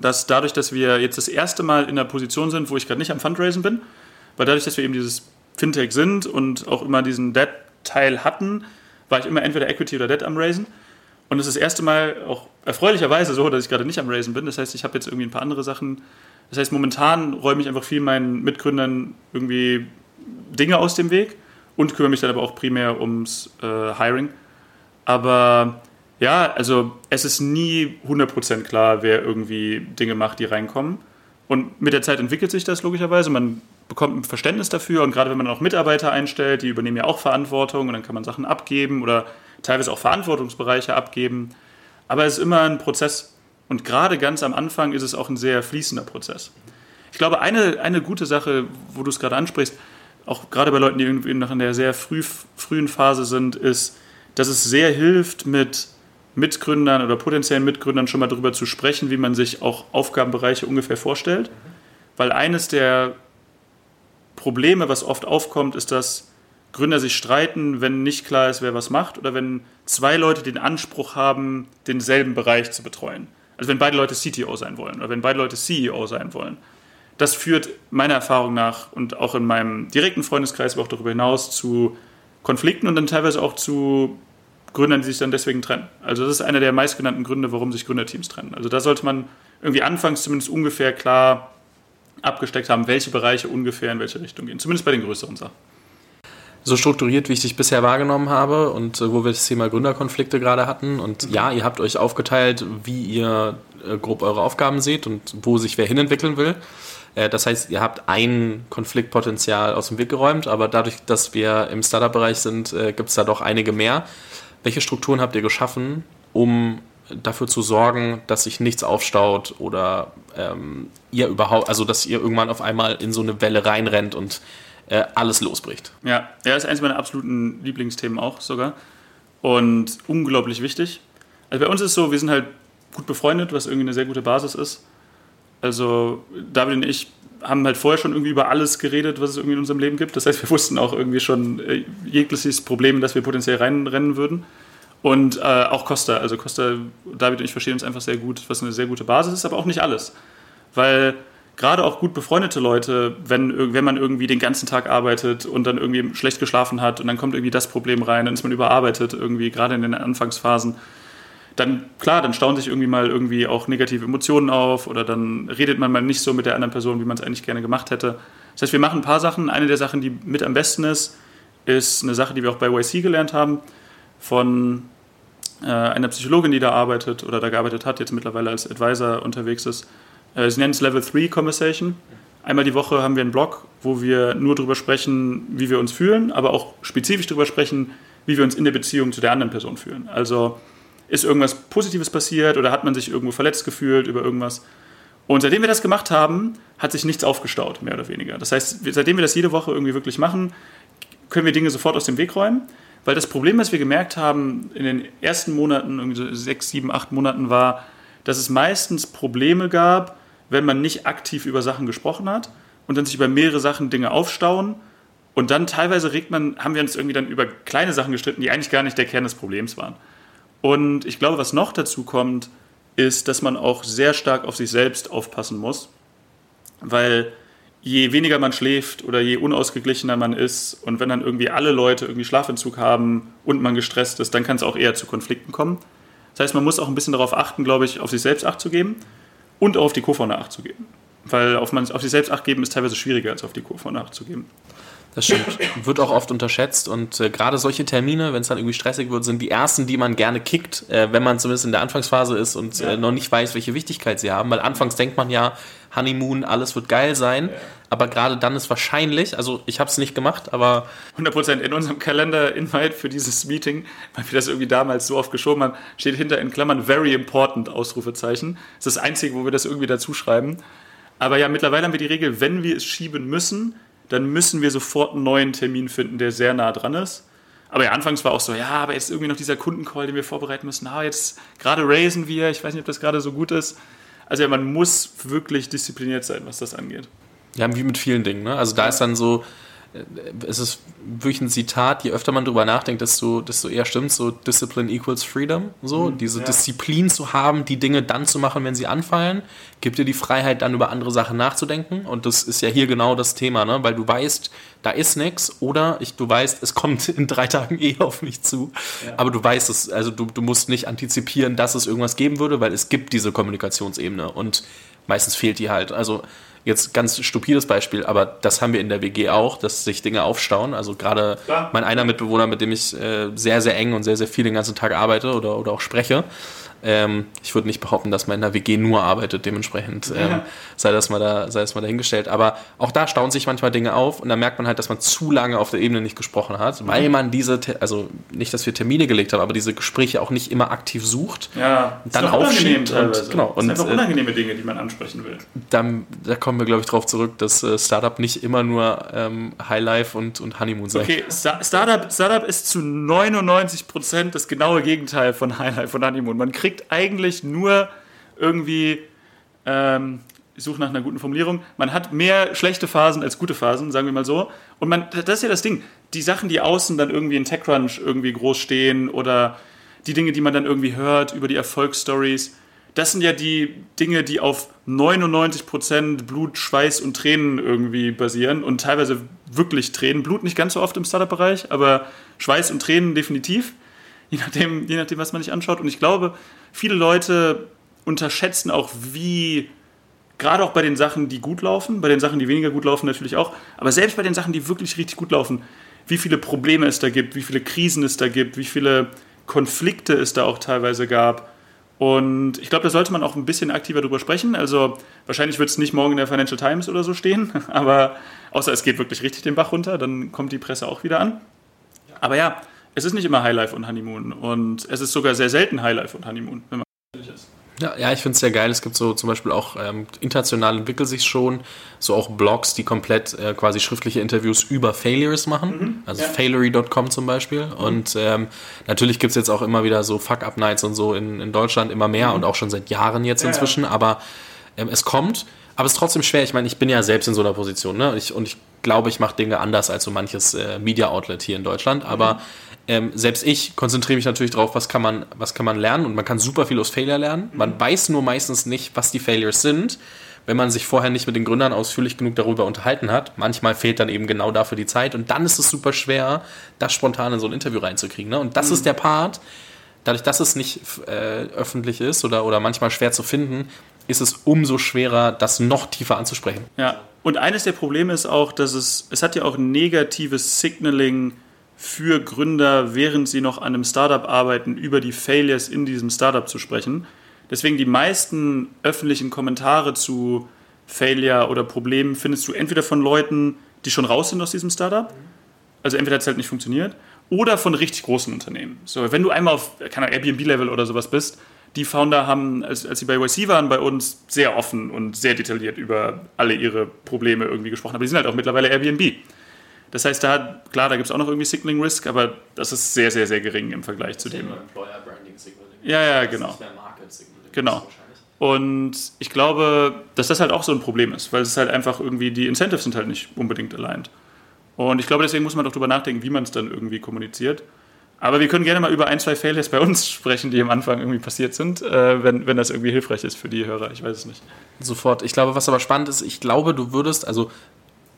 dass dadurch, dass wir jetzt das erste Mal in der Position sind, wo ich gerade nicht am Fundraisen bin, weil dadurch, dass wir eben dieses Fintech sind und auch immer diesen Debt-Teil hatten, war ich immer entweder Equity oder Debt am Raisen. Und es ist das erste Mal auch erfreulicherweise so, dass ich gerade nicht am Raisen bin. Das heißt, ich habe jetzt irgendwie ein paar andere Sachen. Das heißt, momentan räume ich einfach viel meinen Mitgründern irgendwie Dinge aus dem Weg und kümmere mich dann aber auch primär ums äh, Hiring. Aber ja, also es ist nie 100% klar, wer irgendwie Dinge macht, die reinkommen. Und mit der Zeit entwickelt sich das logischerweise. Man bekommt ein Verständnis dafür und gerade wenn man auch Mitarbeiter einstellt, die übernehmen ja auch Verantwortung und dann kann man Sachen abgeben oder teilweise auch Verantwortungsbereiche abgeben. Aber es ist immer ein Prozess und gerade ganz am Anfang ist es auch ein sehr fließender Prozess. Ich glaube, eine, eine gute Sache, wo du es gerade ansprichst, auch gerade bei Leuten, die irgendwie noch in der sehr früh, frühen Phase sind, ist, dass es sehr hilft, mit Mitgründern oder potenziellen Mitgründern schon mal darüber zu sprechen, wie man sich auch Aufgabenbereiche ungefähr vorstellt. Weil eines der Probleme, was oft aufkommt, ist, dass Gründer sich streiten, wenn nicht klar ist, wer was macht, oder wenn zwei Leute den Anspruch haben, denselben Bereich zu betreuen. Also wenn beide Leute CTO sein wollen oder wenn beide Leute CEO sein wollen. das führt meiner Erfahrung nach und auch in meinem direkten Freundeskreis, aber auch darüber hinaus zu Konflikten und dann teilweise auch zu Gründern, die sich dann deswegen trennen. Also das ist einer der meistgenannten Gründe, warum sich Gründerteams trennen. Also da sollte man irgendwie anfangs zumindest ungefähr klar abgesteckt haben, welche Bereiche ungefähr in welche Richtung gehen. Zumindest bei den größeren Sachen. So strukturiert, wie ich dich bisher wahrgenommen habe und äh, wo wir das Thema Gründerkonflikte gerade hatten. Und mhm. ja, ihr habt euch aufgeteilt, wie ihr äh, grob eure Aufgaben seht und wo sich wer hinentwickeln will. Äh, das heißt, ihr habt ein Konfliktpotenzial aus dem Weg geräumt, aber dadurch, dass wir im Startup-Bereich sind, äh, gibt es da doch einige mehr. Welche Strukturen habt ihr geschaffen, um dafür zu sorgen, dass sich nichts aufstaut oder ähm, ihr überhaupt, also dass ihr irgendwann auf einmal in so eine Welle reinrennt und äh, alles losbricht? Ja, er ist eines meiner absoluten Lieblingsthemen auch sogar und unglaublich wichtig. Also bei uns ist es so, wir sind halt gut befreundet, was irgendwie eine sehr gute Basis ist. Also David und ich haben halt vorher schon irgendwie über alles geredet, was es irgendwie in unserem Leben gibt. Das heißt, wir wussten auch irgendwie schon äh, jegliches Problem, dass wir potenziell reinrennen würden. Und äh, auch Costa, also Costa, David und ich verstehen uns einfach sehr gut, was eine sehr gute Basis ist, aber auch nicht alles. Weil gerade auch gut befreundete Leute, wenn, wenn man irgendwie den ganzen Tag arbeitet und dann irgendwie schlecht geschlafen hat und dann kommt irgendwie das Problem rein, dann ist man überarbeitet irgendwie, gerade in den Anfangsphasen dann klar, dann stauen sich irgendwie mal irgendwie auch negative Emotionen auf oder dann redet man mal nicht so mit der anderen Person, wie man es eigentlich gerne gemacht hätte. Das heißt, wir machen ein paar Sachen. Eine der Sachen, die mit am besten ist, ist eine Sache, die wir auch bei YC gelernt haben, von äh, einer Psychologin, die da arbeitet oder da gearbeitet hat, jetzt mittlerweile als Advisor unterwegs ist. Äh, sie nennt es Level 3 Conversation. Einmal die Woche haben wir einen Blog, wo wir nur darüber sprechen, wie wir uns fühlen, aber auch spezifisch darüber sprechen, wie wir uns in der Beziehung zu der anderen Person fühlen. Also ist irgendwas Positives passiert oder hat man sich irgendwo verletzt gefühlt über irgendwas. Und seitdem wir das gemacht haben, hat sich nichts aufgestaut, mehr oder weniger. Das heißt, seitdem wir das jede Woche irgendwie wirklich machen, können wir Dinge sofort aus dem Weg räumen. Weil das Problem, was wir gemerkt haben in den ersten Monaten, irgendwie so sechs, sieben, acht Monaten, war, dass es meistens Probleme gab, wenn man nicht aktiv über Sachen gesprochen hat und dann sich über mehrere Sachen Dinge aufstauen. Und dann teilweise regt man, haben wir uns irgendwie dann über kleine Sachen gestritten, die eigentlich gar nicht der Kern des Problems waren. Und ich glaube, was noch dazu kommt, ist, dass man auch sehr stark auf sich selbst aufpassen muss, weil je weniger man schläft oder je unausgeglichener man ist und wenn dann irgendwie alle Leute irgendwie Schlafentzug haben und man gestresst ist, dann kann es auch eher zu Konflikten kommen. Das heißt, man muss auch ein bisschen darauf achten, glaube ich, auf sich selbst Acht zu geben und auch auf die Co-Founder Acht zu geben. Weil auf, man, auf sich selbst Acht geben ist teilweise schwieriger, als auf die Co-Founder Acht zu geben. Das stimmt. Wird auch oft unterschätzt und äh, gerade solche Termine, wenn es dann irgendwie stressig wird, sind die ersten, die man gerne kickt, äh, wenn man zumindest in der Anfangsphase ist und äh, ja. äh, noch nicht weiß, welche Wichtigkeit sie haben. Weil anfangs denkt man ja, Honeymoon, alles wird geil sein. Ja. Aber gerade dann ist wahrscheinlich, also ich habe es nicht gemacht, aber. 100% in unserem Kalender-Invite für dieses Meeting, weil wir das irgendwie damals so oft geschoben haben, steht hinter in Klammern very important Ausrufezeichen. Das ist das Einzige, wo wir das irgendwie dazu schreiben. Aber ja, mittlerweile haben wir die Regel, wenn wir es schieben müssen, dann müssen wir sofort einen neuen Termin finden, der sehr nah dran ist. Aber ja, anfangs war auch so, ja, aber jetzt irgendwie noch dieser Kundencall, den wir vorbereiten müssen. Ah, jetzt gerade raisen wir, ich weiß nicht, ob das gerade so gut ist. Also ja, man muss wirklich diszipliniert sein, was das angeht. Ja, wie mit vielen Dingen. Ne? Also da ist dann so, es ist wirklich ein Zitat, je öfter man drüber nachdenkt, desto, desto eher stimmt so Discipline equals Freedom. So, mhm, diese ja. Disziplin zu haben, die Dinge dann zu machen, wenn sie anfallen, gibt dir die Freiheit, dann über andere Sachen nachzudenken. Und das ist ja hier genau das Thema, ne? weil du weißt, da ist nichts oder ich, du weißt, es kommt (laughs) in drei Tagen eh auf mich zu. Ja. Aber du weißt es, also du, du musst nicht antizipieren, dass es irgendwas geben würde, weil es gibt diese Kommunikationsebene und meistens fehlt die halt. Also Jetzt ganz stupides Beispiel, aber das haben wir in der WG auch, dass sich Dinge aufstauen. Also gerade mein einer Mitbewohner, mit dem ich äh, sehr, sehr eng und sehr, sehr viel den ganzen Tag arbeite oder, oder auch spreche, ähm, ich würde nicht behaupten, dass man in der WG nur arbeitet, dementsprechend ähm, ja. sei, das mal da, sei das mal dahingestellt. Aber auch da stauen sich manchmal Dinge auf und da merkt man halt, dass man zu lange auf der Ebene nicht gesprochen hat, mhm. weil man diese, also nicht, dass wir Termine gelegt haben, aber diese Gespräche auch nicht immer aktiv sucht. Ja, dann aufschiebt. Und, genau, das sind einfach äh, unangenehme Dinge, die man ansprechen will. Dann, da kommen wir, glaube ich, drauf zurück, dass äh, Startup nicht immer nur ähm, Highlife und, und Honeymoon sein Okay, Startup, Startup ist zu 99 Prozent das genaue Gegenteil von Highlife und Honeymoon. Man kriegt eigentlich nur irgendwie, ähm, ich suche nach einer guten Formulierung, man hat mehr schlechte Phasen als gute Phasen, sagen wir mal so. Und man, das ist ja das Ding. Die Sachen, die außen dann irgendwie in TechCrunch irgendwie groß stehen oder die Dinge, die man dann irgendwie hört über die Erfolgsstories, das sind ja die Dinge, die auf 99% Blut, Schweiß und Tränen irgendwie basieren und teilweise wirklich Tränen. Blut nicht ganz so oft im Startup-Bereich, aber Schweiß und Tränen definitiv, je nachdem, je nachdem, was man sich anschaut. Und ich glaube, viele Leute unterschätzen auch, wie, gerade auch bei den Sachen, die gut laufen, bei den Sachen, die weniger gut laufen natürlich auch, aber selbst bei den Sachen, die wirklich richtig gut laufen, wie viele Probleme es da gibt, wie viele Krisen es da gibt, wie viele Konflikte es da auch teilweise gab und ich glaube, da sollte man auch ein bisschen aktiver drüber sprechen. Also wahrscheinlich wird es nicht morgen in der Financial Times oder so stehen, (laughs) aber außer es geht wirklich richtig den Bach runter, dann kommt die Presse auch wieder an. Aber ja, es ist nicht immer Highlife und Honeymoon und es ist sogar sehr selten Highlife und Honeymoon, wenn man. Ja, ja ich finde es sehr geil. Es gibt so zum Beispiel auch ähm, international entwickelt sich schon so auch Blogs, die komplett äh, quasi schriftliche Interviews über Failures machen. Mhm, also ja. Failery.com zum Beispiel. Mhm. Und ähm, natürlich gibt es jetzt auch immer wieder so Fuck-Up-Nights und so in, in Deutschland immer mehr mhm. und auch schon seit Jahren jetzt inzwischen. Ja, ja. Aber ähm, es kommt. Aber es ist trotzdem schwer. Ich meine, ich bin ja selbst in so einer Position, ne? Ich, und ich glaube, ich mache Dinge anders als so manches äh, Media-Outlet hier in Deutschland. Aber mhm ähm, selbst ich konzentriere mich natürlich darauf, was kann man, was kann man lernen und man kann super viel aus Failure lernen. Man mhm. weiß nur meistens nicht, was die Failures sind, wenn man sich vorher nicht mit den Gründern ausführlich genug darüber unterhalten hat. Manchmal fehlt dann eben genau dafür die Zeit und dann ist es super schwer, das spontan in so ein Interview reinzukriegen. Ne? Und das mhm. ist der Part, dadurch, dass es nicht äh, öffentlich ist oder, oder manchmal schwer zu finden, ist es umso schwerer, das noch tiefer anzusprechen. Ja, und eines der Probleme ist auch, dass es, es hat ja auch negatives Signaling für Gründer, während sie noch an einem Startup arbeiten, über die Failures in diesem Startup zu sprechen. Deswegen die meisten öffentlichen Kommentare zu Failure oder Problemen findest du entweder von Leuten, die schon raus sind aus diesem Startup, also entweder hat es halt nicht funktioniert, oder von richtig großen Unternehmen. So, wenn du einmal auf Airbnb-Level oder sowas bist, die Founder haben, als, als sie bei YC waren, bei uns sehr offen und sehr detailliert über alle ihre Probleme irgendwie gesprochen. Aber die sind halt auch mittlerweile Airbnb. Das heißt, da, klar, da gibt es auch noch irgendwie Signaling Risk, aber das ist sehr, sehr, sehr gering im Vergleich zu dem. Employer Branding Signaling. Ja, ja, genau. Genau. Und ich glaube, dass das halt auch so ein Problem ist, weil es halt einfach irgendwie, die Incentives sind halt nicht unbedingt aligned. Und ich glaube, deswegen muss man doch drüber nachdenken, wie man es dann irgendwie kommuniziert. Aber wir können gerne mal über ein, zwei Failures bei uns (laughs) sprechen, die am Anfang irgendwie passiert sind, äh, wenn, wenn das irgendwie hilfreich ist für die Hörer. Ich weiß es nicht. Sofort. Ich glaube, was aber spannend ist, ich glaube, du würdest, also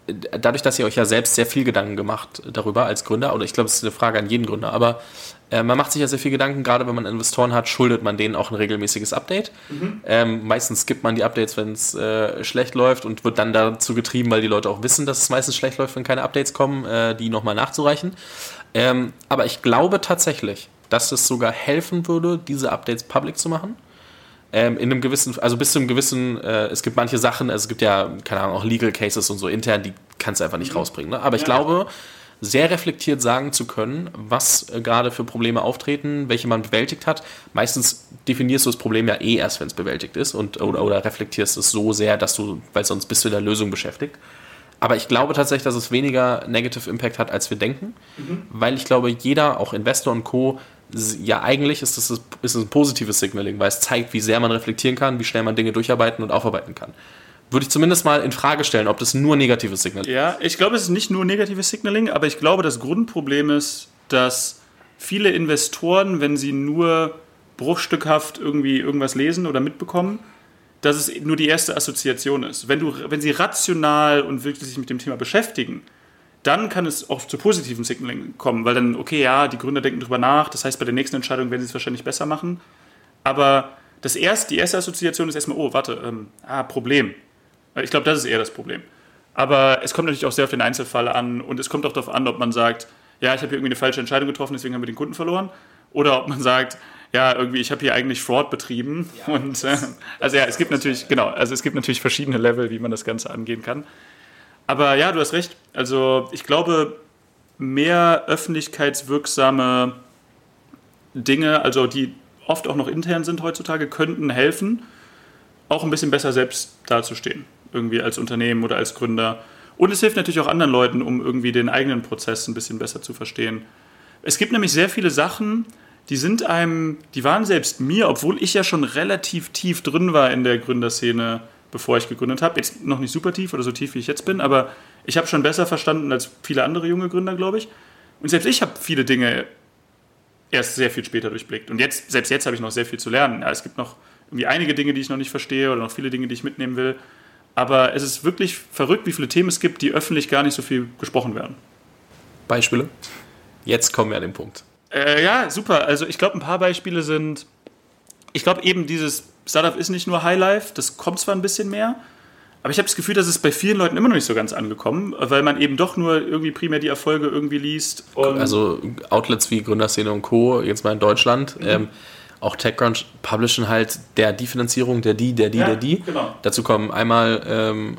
dadurch, dass ihr euch ja selbst sehr viel Gedanken gemacht darüber als Gründer, oder ich glaube, es ist eine Frage an jeden Gründer, aber äh, man macht sich ja sehr viel Gedanken, gerade wenn man Investoren hat, schuldet man denen auch ein regelmäßiges Update. Mhm. Ähm, meistens gibt man die Updates, wenn es äh, schlecht läuft und wird dann dazu getrieben, weil die Leute auch wissen, dass es meistens schlecht läuft, wenn keine Updates kommen, äh, die nochmal nachzureichen. Ähm, aber ich glaube tatsächlich, dass es sogar helfen würde, diese Updates public zu machen ähm, in einem gewissen, also bis zu einem gewissen, äh, es gibt manche Sachen, also es gibt ja, keine Ahnung, auch Legal Cases und so intern, die kannst du einfach nicht mhm. rausbringen. Ne? Aber ich ja. glaube, sehr reflektiert sagen zu können, was äh, gerade für Probleme auftreten, welche man bewältigt hat. Meistens definierst du das Problem ja eh erst, wenn es bewältigt ist und, oder, oder reflektierst es so sehr, dass du, weil sonst bist du in der Lösung beschäftigt. Aber ich glaube tatsächlich, dass es weniger Negative Impact hat, als wir denken, mhm. weil ich glaube, jeder, auch Investor und Co., ja, eigentlich ist das, ist ein positives Signaling, weil es zeigt, wie sehr man reflektieren kann, wie schnell man Dinge durcharbeiten und aufarbeiten kann. Würde ich zumindest mal in Frage stellen, ob das nur negatives Signaling ist. Ja, ich glaube, es ist nicht nur negatives Signaling, aber ich glaube, das Grundproblem ist, dass viele Investoren, wenn sie nur bruchstückhaft irgendwie irgendwas lesen oder mitbekommen, dass es nur die erste Assoziation ist. Wenn, du, wenn sie rational und wirklich sich mit dem Thema beschäftigen, dann kann es auch zu positiven Signaling kommen, weil dann, okay, ja, die Gründer denken drüber nach, das heißt, bei der nächsten Entscheidung werden sie es wahrscheinlich besser machen. Aber das erste, die erste Assoziation ist erstmal, oh, warte, ähm, ah, Problem. Ich glaube, das ist eher das Problem. Aber es kommt natürlich auch sehr auf den Einzelfall an und es kommt auch darauf an, ob man sagt, ja, ich habe hier irgendwie eine falsche Entscheidung getroffen, deswegen haben wir den Kunden verloren. Oder ob man sagt, ja, irgendwie, ich habe hier eigentlich Fraud betrieben. Ja, und äh, also ja, es gibt natürlich, genau, also es gibt natürlich verschiedene Level, wie man das Ganze angehen kann. Aber ja, du hast recht. Also ich glaube, mehr öffentlichkeitswirksame Dinge, also die oft auch noch intern sind heutzutage, könnten helfen, auch ein bisschen besser selbst dazustehen, irgendwie als Unternehmen oder als Gründer. Und es hilft natürlich auch anderen Leuten, um irgendwie den eigenen Prozess ein bisschen besser zu verstehen. Es gibt nämlich sehr viele Sachen, die sind einem, die waren selbst mir, obwohl ich ja schon relativ tief drin war in der Gründerszene, bevor ich gegründet habe. Jetzt noch nicht super tief oder so tief, wie ich jetzt bin, aber ich habe schon besser verstanden als viele andere junge Gründer, glaube ich. Und selbst ich habe viele Dinge erst sehr viel später durchblickt. Und jetzt, selbst jetzt habe ich noch sehr viel zu lernen. Ja, es gibt noch irgendwie einige Dinge, die ich noch nicht verstehe oder noch viele Dinge, die ich mitnehmen will. Aber es ist wirklich verrückt, wie viele Themen es gibt, die öffentlich gar nicht so viel gesprochen werden. Beispiele? Jetzt kommen wir an den Punkt. Äh, ja, super. Also ich glaube, ein paar Beispiele sind, ich glaube eben dieses Startup ist nicht nur Highlife, das kommt zwar ein bisschen mehr, aber ich habe das Gefühl, dass es bei vielen Leuten immer noch nicht so ganz angekommen, weil man eben doch nur irgendwie primär die Erfolge irgendwie liest. also Outlets wie Gründerszene und Co., jetzt mal in Deutschland, mhm. ähm, auch TechCrunch publishen halt der die Finanzierung, der die, der die, ja, der die. Genau. Dazu kommen einmal ähm,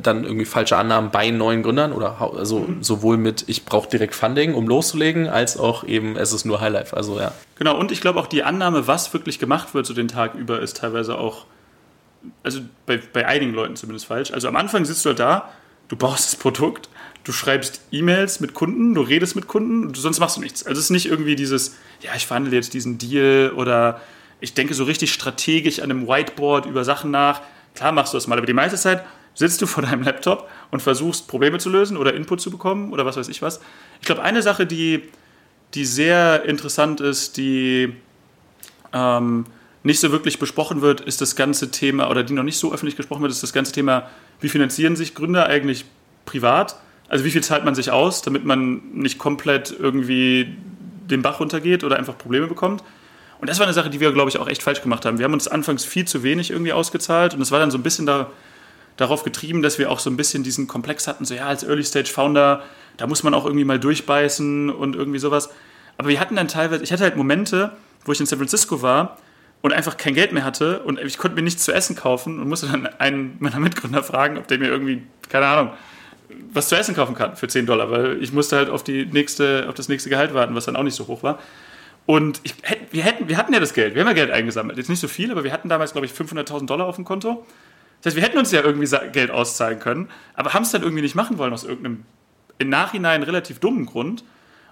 dann irgendwie falsche Annahmen bei neuen Gründern oder also mhm. sowohl mit ich brauche direkt Funding, um loszulegen, als auch eben es ist nur Highlife. Also ja. Genau, und ich glaube auch die Annahme, was wirklich gemacht wird so den Tag über, ist teilweise auch, also bei, bei einigen Leuten zumindest falsch. Also am Anfang sitzt du halt da, du baust das Produkt, du schreibst E-Mails mit Kunden, du redest mit Kunden, sonst machst du nichts. Also es ist nicht irgendwie dieses, ja, ich verhandle jetzt diesen Deal oder ich denke so richtig strategisch an einem Whiteboard über Sachen nach. Klar machst du das mal, aber die meiste Zeit sitzt du vor deinem Laptop und versuchst Probleme zu lösen oder Input zu bekommen oder was weiß ich was. Ich glaube, eine Sache, die, die sehr interessant ist, die ähm, nicht so wirklich besprochen wird, ist das ganze Thema, oder die noch nicht so öffentlich gesprochen wird, ist das ganze Thema, wie finanzieren sich Gründer eigentlich privat? Also wie viel zahlt man sich aus, damit man nicht komplett irgendwie den Bach runtergeht oder einfach Probleme bekommt? Und das war eine Sache, die wir, glaube ich, auch echt falsch gemacht haben. Wir haben uns anfangs viel zu wenig irgendwie ausgezahlt und es war dann so ein bisschen da, darauf getrieben, dass wir auch so ein bisschen diesen Komplex hatten, so ja, als Early-Stage-Founder, da muss man auch irgendwie mal durchbeißen und irgendwie sowas. Aber wir hatten dann teilweise, ich hatte halt Momente, wo ich in San Francisco war und einfach kein Geld mehr hatte und ich konnte mir nichts zu essen kaufen und musste dann einen meiner Mitgründer fragen, ob der mir irgendwie, keine Ahnung, was zu essen kaufen kann für 10 Dollar, weil ich musste halt auf, die nächste, auf das nächste Gehalt warten, was dann auch nicht so hoch war. Und ich, wir, hätten, wir hatten ja das Geld, wir haben ja Geld eingesammelt. Jetzt nicht so viel, aber wir hatten damals, glaube ich, 500.000 Dollar auf dem Konto. Das heißt, wir hätten uns ja irgendwie Geld auszahlen können, aber haben es dann irgendwie nicht machen wollen aus irgendeinem im Nachhinein relativ dummen Grund.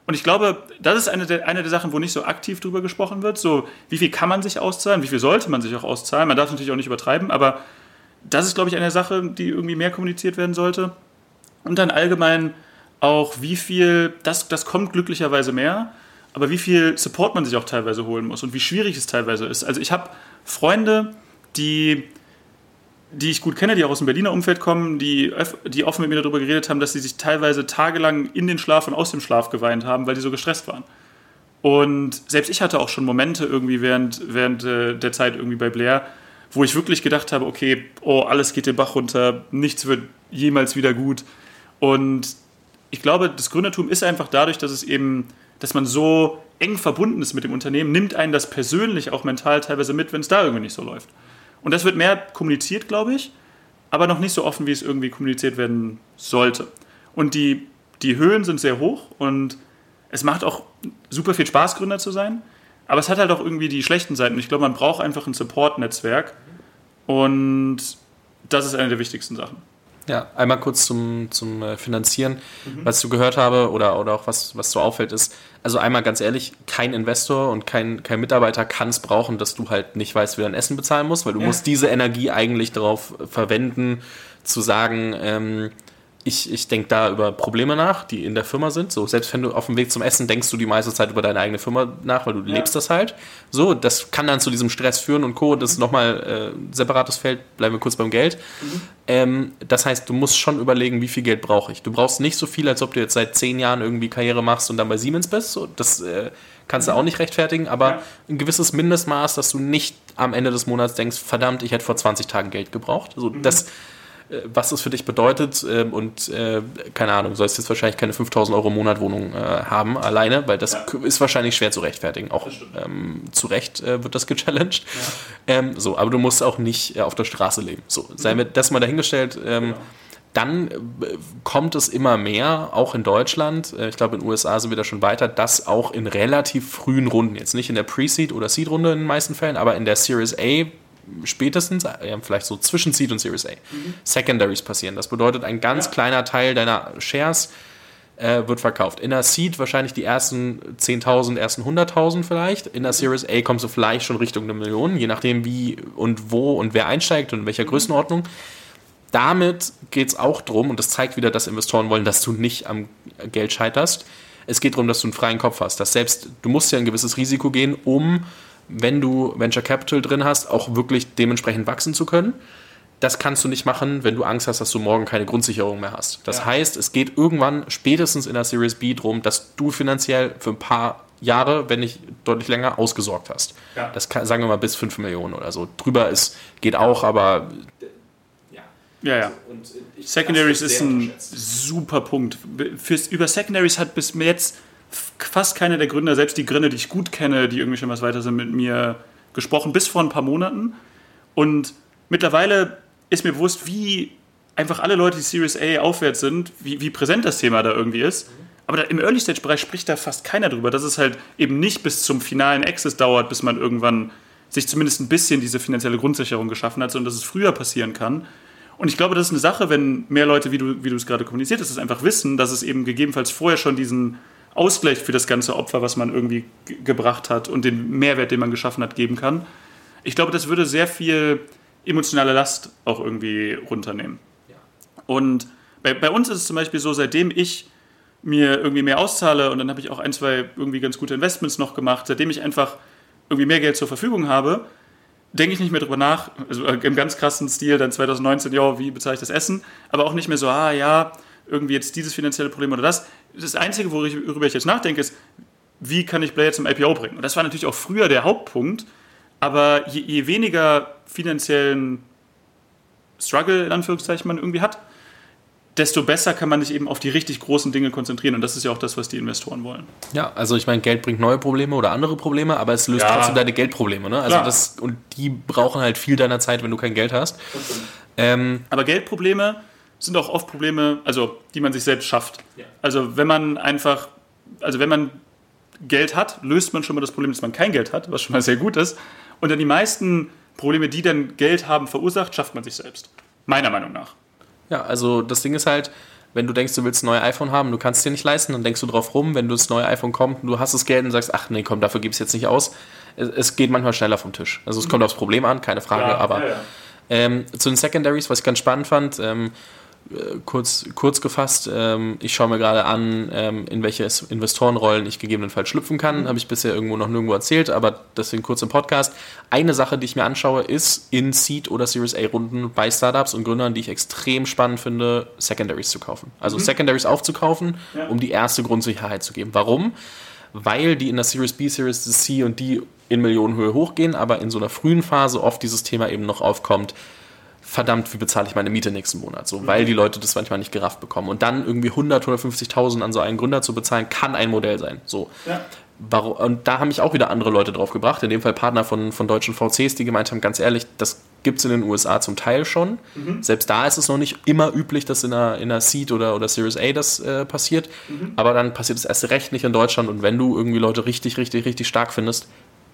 Und ich glaube, das ist eine der, eine der Sachen, wo nicht so aktiv drüber gesprochen wird. So, wie viel kann man sich auszahlen, wie viel sollte man sich auch auszahlen. Man darf natürlich auch nicht übertreiben, aber das ist, glaube ich, eine Sache, die irgendwie mehr kommuniziert werden sollte. Und dann allgemein auch, wie viel, das, das kommt glücklicherweise mehr, aber wie viel Support man sich auch teilweise holen muss und wie schwierig es teilweise ist. Also ich habe Freunde, die die ich gut kenne, die auch aus dem Berliner Umfeld kommen, die, die offen mit mir darüber geredet haben, dass sie sich teilweise tagelang in den Schlaf und aus dem Schlaf geweint haben, weil die so gestresst waren. Und selbst ich hatte auch schon Momente irgendwie während, während äh, der Zeit irgendwie bei Blair, wo ich wirklich gedacht habe, okay, oh, alles geht den Bach runter, nichts wird jemals wieder gut. Und ich glaube, das Gründertum ist einfach dadurch, dass es eben, dass man so eng verbunden ist mit dem Unternehmen, nimmt einen das persönlich auch mental teilweise mit, wenn es da irgendwie nicht so läuft. Und das wird mehr kommuniziert, glaube ich, aber noch nicht so offen, wie es irgendwie kommuniziert werden sollte. Und die, die Höhen sind sehr hoch und es macht auch super viel Spaß, Gründer zu sein. Aber es hat halt auch irgendwie die schlechten Seiten. Ich glaube, man braucht einfach ein Support-Netzwerk. Und das ist eine der wichtigsten Sachen. Ja, einmal kurz zum, zum äh, Finanzieren. Mhm. Was du gehört habe oder, oder auch was, was so auffällt, ist, also einmal ganz ehrlich, kein Investor und kein, kein Mitarbeiter kann es brauchen, dass du halt nicht weißt, wie dein Essen bezahlen musst, weil du ja. musst diese Energie eigentlich darauf verwenden, zu sagen, ähm, ich, ich denke da über Probleme nach, die in der Firma sind. So, selbst wenn du auf dem Weg zum Essen denkst du die meiste Zeit über deine eigene Firma nach, weil du ja. lebst das halt. So, das kann dann zu diesem Stress führen und Co. Das ist nochmal äh, separates Feld, bleiben wir kurz beim Geld. Mhm. Ähm, das heißt, du musst schon überlegen, wie viel Geld brauche ich. Du brauchst nicht so viel, als ob du jetzt seit zehn Jahren irgendwie Karriere machst und dann bei Siemens bist. So, das äh, kannst du auch nicht rechtfertigen, aber ja. ein gewisses Mindestmaß, dass du nicht am Ende des Monats denkst, verdammt, ich hätte vor 20 Tagen Geld gebraucht. So, mhm. das was es für dich bedeutet ähm, und äh, keine Ahnung, du sollst jetzt wahrscheinlich keine 5000 Euro Monat Wohnung äh, haben alleine, weil das ja. ist wahrscheinlich schwer zu rechtfertigen. Auch ähm, zu Recht äh, wird das gechallenged. Ja. Ähm, so, aber du musst auch nicht äh, auf der Straße leben. So, sei mhm. mir das mal dahingestellt. Ähm, genau. Dann äh, kommt es immer mehr, auch in Deutschland, ich glaube in den USA sind wir da schon weiter, dass auch in relativ frühen Runden, jetzt nicht in der Pre-Seed- oder Seed-Runde in den meisten Fällen, aber in der Series A spätestens, äh, vielleicht so zwischen Seed und Series A, mhm. Secondaries passieren. Das bedeutet, ein ganz ja. kleiner Teil deiner Shares äh, wird verkauft. In der Seed wahrscheinlich die ersten 10.000, ersten 100.000 vielleicht. In der mhm. Series A kommst du vielleicht schon Richtung eine Million, je nachdem wie und wo und wer einsteigt und in welcher mhm. Größenordnung. Damit geht es auch darum, und das zeigt wieder, dass Investoren wollen, dass du nicht am Geld scheiterst. Es geht darum, dass du einen freien Kopf hast. Dass selbst, du musst ja ein gewisses Risiko gehen, um wenn du Venture Capital drin hast, auch wirklich dementsprechend wachsen zu können. Das kannst du nicht machen, wenn du Angst hast, dass du morgen keine Grundsicherung mehr hast. Das ja. heißt, es geht irgendwann spätestens in der Series B darum, dass du finanziell für ein paar Jahre, wenn nicht deutlich länger, ausgesorgt hast. Ja. Das kann, sagen wir mal bis 5 Millionen oder so. Drüber ist, geht auch, aber. Ja, ja. ja. Secondaries ist ein super Punkt. Fürs, über Secondaries hat bis jetzt fast keiner der Gründer, selbst die Gründer, die ich gut kenne, die irgendwie schon was weiter sind, mit mir gesprochen, bis vor ein paar Monaten. Und mittlerweile ist mir bewusst, wie einfach alle Leute, die Series A aufwärts sind, wie, wie präsent das Thema da irgendwie ist. Aber da, im Early-Stage-Bereich spricht da fast keiner drüber, dass es halt eben nicht bis zum finalen Access dauert, bis man irgendwann sich zumindest ein bisschen diese finanzielle Grundsicherung geschaffen hat, sondern dass es früher passieren kann. Und ich glaube, das ist eine Sache, wenn mehr Leute, wie du, wie du es gerade kommuniziert hast, es einfach wissen, dass es eben gegebenenfalls vorher schon diesen Ausgleich für das ganze Opfer, was man irgendwie gebracht hat und den Mehrwert, den man geschaffen hat, geben kann. Ich glaube, das würde sehr viel emotionale Last auch irgendwie runternehmen. Ja. Und bei, bei uns ist es zum Beispiel so, seitdem ich mir irgendwie mehr auszahle und dann habe ich auch ein, zwei irgendwie ganz gute Investments noch gemacht, seitdem ich einfach irgendwie mehr Geld zur Verfügung habe, denke ich nicht mehr drüber nach, also im ganz krassen Stil dann 2019, ja, wie bezahle ich das Essen, aber auch nicht mehr so, ah ja, irgendwie jetzt dieses finanzielle Problem oder das. Das Einzige, worüber ich jetzt nachdenke, ist, wie kann ich Player zum IPO bringen? Und das war natürlich auch früher der Hauptpunkt, aber je, je weniger finanziellen Struggle, in Anführungszeichen, man irgendwie hat, desto besser kann man sich eben auf die richtig großen Dinge konzentrieren. Und das ist ja auch das, was die Investoren wollen. Ja, also ich meine, Geld bringt neue Probleme oder andere Probleme, aber es löst ja. trotzdem deine Geldprobleme. Ne? Also das, und die brauchen halt viel deiner Zeit, wenn du kein Geld hast. Ähm, aber Geldprobleme sind auch oft Probleme, also die man sich selbst schafft. Ja. Also wenn man einfach, also wenn man Geld hat, löst man schon mal das Problem, dass man kein Geld hat, was schon mal sehr gut ist. Und dann die meisten Probleme, die dann Geld haben verursacht, schafft man sich selbst. Meiner Meinung nach. Ja, also das Ding ist halt, wenn du denkst, du willst ein neues iPhone haben, du kannst es dir nicht leisten, dann denkst du drauf rum, wenn du das neue iPhone kommt und du hast das Geld und sagst, ach nee, komm, dafür gib es jetzt nicht aus. Es, geht manchmal schneller vom Tisch. Also es kommt aufs Problem an, keine Frage, ja, aber ja, ja. Ähm, zu den Secondaries, was ich ganz spannend fand, ähm, äh, kurz, kurz gefasst, ähm, ich schaue mir gerade an, ähm, in welche Investorenrollen ich gegebenenfalls schlüpfen kann. Mhm. Habe ich bisher irgendwo noch nirgendwo erzählt, aber deswegen kurz im Podcast. Eine Sache, die ich mir anschaue, ist in Seed- oder Series A-Runden bei Startups und Gründern, die ich extrem spannend finde, Secondaries zu kaufen. Also mhm. Secondaries aufzukaufen, ja. um die erste Grundsicherheit zu geben. Warum? Weil die in der Series B, Series C und die in Millionenhöhe hochgehen, aber in so einer frühen Phase oft dieses Thema eben noch aufkommt, verdammt, wie bezahle ich meine Miete nächsten Monat? So, weil die Leute das manchmal nicht gerafft bekommen. Und dann irgendwie 100, 150.000 an so einen Gründer zu bezahlen, kann ein Modell sein. So. Ja. Und da haben mich auch wieder andere Leute drauf gebracht, in dem Fall Partner von, von deutschen VCs, die gemeint haben, ganz ehrlich, das gibt es in den USA zum Teil schon. Mhm. Selbst da ist es noch nicht immer üblich, dass in einer, in einer Seed oder, oder Series A das äh, passiert. Mhm. Aber dann passiert es erst recht nicht in Deutschland. Und wenn du irgendwie Leute richtig, richtig, richtig stark findest,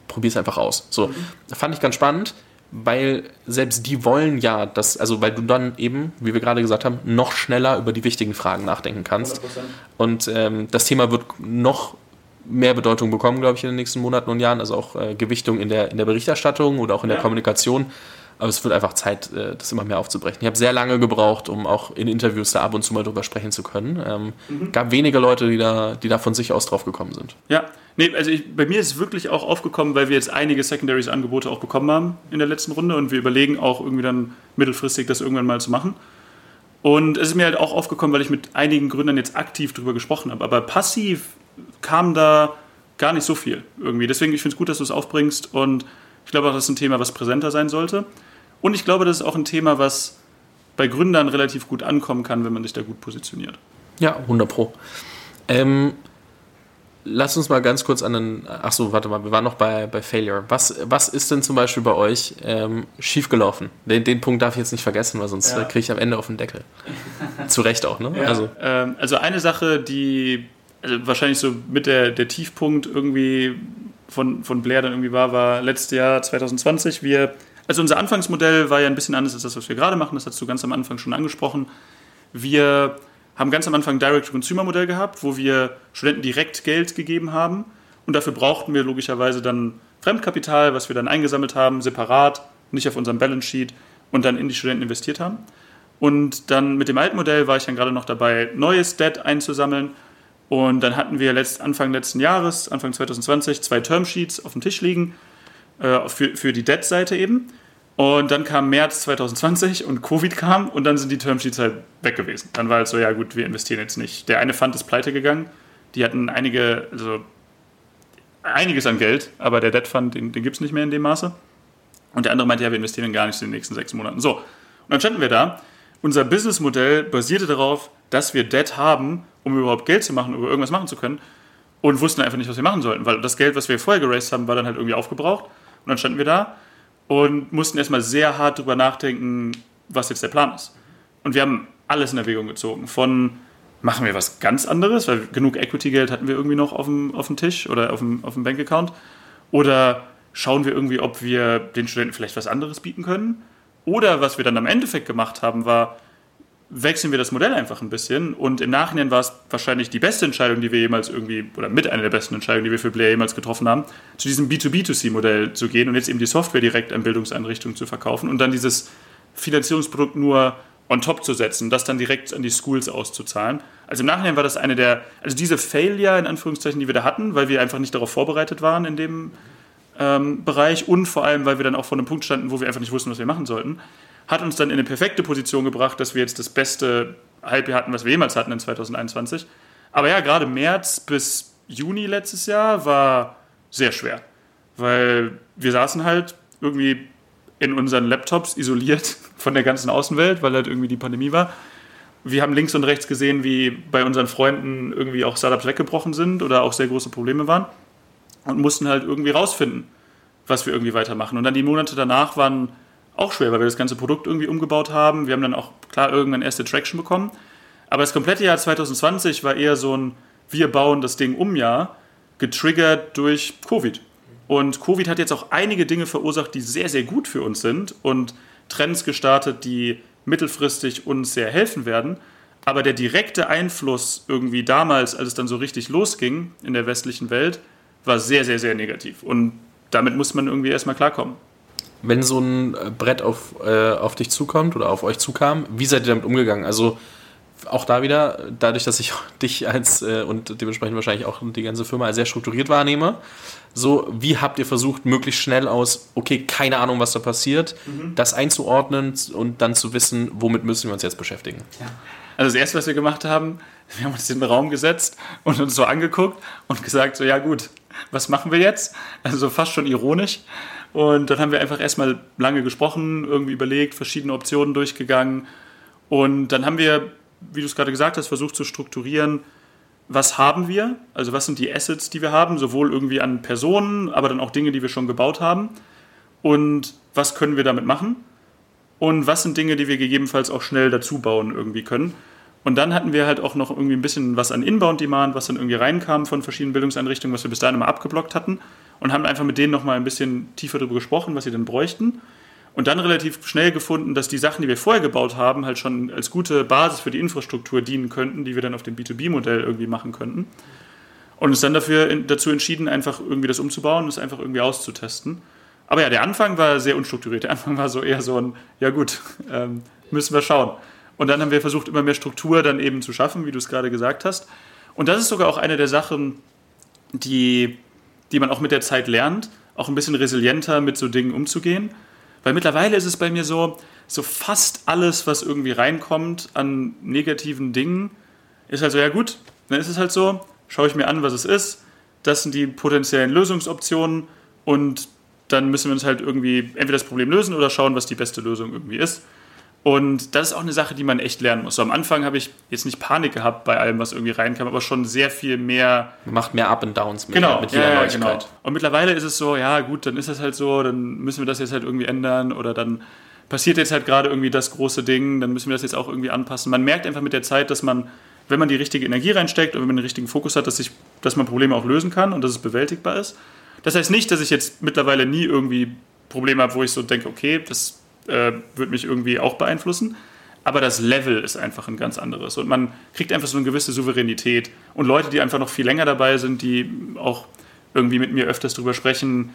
probier es einfach aus. So, mhm. fand ich ganz spannend weil selbst die wollen ja, dass, also weil du dann eben, wie wir gerade gesagt haben, noch schneller über die wichtigen Fragen nachdenken kannst. 100%. Und ähm, das Thema wird noch mehr Bedeutung bekommen, glaube ich, in den nächsten Monaten und Jahren, also auch äh, Gewichtung in der, in der Berichterstattung oder auch in der ja. Kommunikation. Aber es wird einfach Zeit, äh, das immer mehr aufzubrechen. Ich habe sehr lange gebraucht, um auch in Interviews da ab und zu mal drüber sprechen zu können. Ähm, mhm. gab wenige Leute, die da, die da von sich aus drauf gekommen sind. Ja, nee, also ich, bei mir ist es wirklich auch aufgekommen, weil wir jetzt einige Secondaries-Angebote auch bekommen haben in der letzten Runde und wir überlegen auch irgendwie dann mittelfristig das irgendwann mal zu machen. Und es ist mir halt auch aufgekommen, weil ich mit einigen Gründern jetzt aktiv drüber gesprochen habe. Aber passiv kam da gar nicht so viel irgendwie. Deswegen, ich finde es gut, dass du es aufbringst und ich glaube auch, das ist ein Thema, was präsenter sein sollte. Und ich glaube, das ist auch ein Thema, was bei Gründern relativ gut ankommen kann, wenn man sich da gut positioniert. Ja, 100 Pro. Ähm, lass uns mal ganz kurz an den. Achso, warte mal, wir waren noch bei, bei Failure. Was, was ist denn zum Beispiel bei euch ähm, schiefgelaufen? Den, den Punkt darf ich jetzt nicht vergessen, weil sonst ja. kriege ich am Ende auf den Deckel. (laughs) Zu Recht auch, ne? Ja. Also. Ähm, also eine Sache, die also wahrscheinlich so mit der, der Tiefpunkt irgendwie von, von Blair dann irgendwie war, war letztes Jahr 2020. Wir also unser Anfangsmodell war ja ein bisschen anders als das, was wir gerade machen. Das hast du ganz am Anfang schon angesprochen. Wir haben ganz am Anfang ein Direct-to-Consumer-Modell gehabt, wo wir Studenten direkt Geld gegeben haben. Und dafür brauchten wir logischerweise dann Fremdkapital, was wir dann eingesammelt haben, separat, nicht auf unserem Balance Sheet und dann in die Studenten investiert haben. Und dann mit dem alten Modell war ich dann gerade noch dabei, neues Debt einzusammeln. Und dann hatten wir letzt, Anfang letzten Jahres, Anfang 2020, zwei Termsheets auf dem Tisch liegen äh, für, für die Debt-Seite eben. Und dann kam März 2020 und Covid kam und dann sind die Termsheets halt weg gewesen. Dann war halt so, ja gut, wir investieren jetzt nicht. Der eine Fund ist pleite gegangen. Die hatten einige, also einiges an Geld, aber der Debt Fund, den, den gibt es nicht mehr in dem Maße. Und der andere meinte, ja, wir investieren gar nicht in den nächsten sechs Monaten. So, und dann standen wir da. Unser Businessmodell basierte darauf, dass wir Debt haben, um überhaupt Geld zu machen, um irgendwas machen zu können. Und wussten einfach nicht, was wir machen sollten, weil das Geld, was wir vorher geraced haben, war dann halt irgendwie aufgebraucht. Und dann standen wir da und mussten erstmal sehr hart drüber nachdenken, was jetzt der Plan ist. Und wir haben alles in Erwägung gezogen. Von machen wir was ganz anderes, weil genug Equity-Geld hatten wir irgendwie noch auf dem, auf dem Tisch oder auf dem, auf dem Bankaccount. Oder schauen wir irgendwie, ob wir den Studenten vielleicht was anderes bieten können. Oder was wir dann am Endeffekt gemacht haben, war, wechseln wir das Modell einfach ein bisschen. Und im Nachhinein war es wahrscheinlich die beste Entscheidung, die wir jemals irgendwie, oder mit einer der besten Entscheidungen, die wir für Blair jemals getroffen haben, zu diesem B2B2C-Modell zu gehen und jetzt eben die Software direkt an Bildungseinrichtungen zu verkaufen und dann dieses Finanzierungsprodukt nur on top zu setzen, das dann direkt an die Schools auszuzahlen. Also im Nachhinein war das eine der, also diese Failure in Anführungszeichen, die wir da hatten, weil wir einfach nicht darauf vorbereitet waren in dem ähm, Bereich und vor allem, weil wir dann auch vor einem Punkt standen, wo wir einfach nicht wussten, was wir machen sollten, hat uns dann in eine perfekte Position gebracht, dass wir jetzt das beste Halbjahr hatten, was wir jemals hatten in 2021. Aber ja, gerade März bis Juni letztes Jahr war sehr schwer, weil wir saßen halt irgendwie in unseren Laptops isoliert (laughs) von der ganzen Außenwelt, weil halt irgendwie die Pandemie war. Wir haben links und rechts gesehen, wie bei unseren Freunden irgendwie auch Startups weggebrochen sind oder auch sehr große Probleme waren und mussten halt irgendwie rausfinden, was wir irgendwie weitermachen. Und dann die Monate danach waren auch schwer, weil wir das ganze Produkt irgendwie umgebaut haben. Wir haben dann auch klar irgendwann erste Traction bekommen. Aber das komplette Jahr 2020 war eher so ein Wir bauen das Ding um Jahr, getriggert durch Covid. Und Covid hat jetzt auch einige Dinge verursacht, die sehr, sehr gut für uns sind und Trends gestartet, die mittelfristig uns sehr helfen werden. Aber der direkte Einfluss irgendwie damals, als es dann so richtig losging in der westlichen Welt, war sehr, sehr, sehr negativ. Und damit muss man irgendwie erstmal klarkommen. Wenn so ein Brett auf, äh, auf dich zukommt oder auf euch zukam, wie seid ihr damit umgegangen? Also auch da wieder, dadurch, dass ich (laughs) dich als äh, und dementsprechend wahrscheinlich auch die ganze Firma als sehr strukturiert wahrnehme, so wie habt ihr versucht, möglichst schnell aus, okay, keine Ahnung, was da passiert, mhm. das einzuordnen und dann zu wissen, womit müssen wir uns jetzt beschäftigen? Ja. Also das erste, was wir gemacht haben, (laughs) wir haben uns in den Raum gesetzt und uns so angeguckt und gesagt, so ja gut, was machen wir jetzt? Also fast schon ironisch. Und dann haben wir einfach erstmal lange gesprochen, irgendwie überlegt, verschiedene Optionen durchgegangen. Und dann haben wir wie du es gerade gesagt hast, versucht zu strukturieren, was haben wir, also was sind die Assets, die wir haben, sowohl irgendwie an Personen, aber dann auch Dinge, die wir schon gebaut haben und was können wir damit machen und was sind Dinge, die wir gegebenenfalls auch schnell dazu bauen irgendwie können. Und dann hatten wir halt auch noch irgendwie ein bisschen was an Inbound-Demand, was dann irgendwie reinkam von verschiedenen Bildungseinrichtungen, was wir bis dahin immer abgeblockt hatten und haben einfach mit denen nochmal ein bisschen tiefer darüber gesprochen, was sie denn bräuchten und dann relativ schnell gefunden, dass die Sachen, die wir vorher gebaut haben, halt schon als gute Basis für die Infrastruktur dienen könnten, die wir dann auf dem B2B-Modell irgendwie machen könnten. Und uns dann dafür dazu entschieden, einfach irgendwie das umzubauen und es einfach irgendwie auszutesten. Aber ja, der Anfang war sehr unstrukturiert. Der Anfang war so eher so ein, ja gut, (laughs) ähm, müssen wir schauen. Und dann haben wir versucht, immer mehr Struktur dann eben zu schaffen, wie du es gerade gesagt hast. Und das ist sogar auch eine der Sachen, die, die man auch mit der Zeit lernt, auch ein bisschen resilienter mit so Dingen umzugehen weil mittlerweile ist es bei mir so, so fast alles, was irgendwie reinkommt an negativen Dingen, ist halt so, ja gut, dann ist es halt so, schaue ich mir an, was es ist, das sind die potenziellen Lösungsoptionen und dann müssen wir uns halt irgendwie entweder das Problem lösen oder schauen, was die beste Lösung irgendwie ist. Und das ist auch eine Sache, die man echt lernen muss. So, am Anfang habe ich jetzt nicht Panik gehabt bei allem, was irgendwie reinkam, aber schon sehr viel mehr. Macht mehr Up and Downs mit, genau, mit jeder ja, Genau. Und mittlerweile ist es so, ja gut, dann ist das halt so, dann müssen wir das jetzt halt irgendwie ändern oder dann passiert jetzt halt gerade irgendwie das große Ding, dann müssen wir das jetzt auch irgendwie anpassen. Man merkt einfach mit der Zeit, dass man, wenn man die richtige Energie reinsteckt und wenn man den richtigen Fokus hat, dass, sich, dass man Probleme auch lösen kann und dass es bewältigbar ist. Das heißt nicht, dass ich jetzt mittlerweile nie irgendwie Probleme habe, wo ich so denke, okay, das äh, wird mich irgendwie auch beeinflussen. Aber das Level ist einfach ein ganz anderes. Und man kriegt einfach so eine gewisse Souveränität. Und Leute, die einfach noch viel länger dabei sind, die auch irgendwie mit mir öfters drüber sprechen,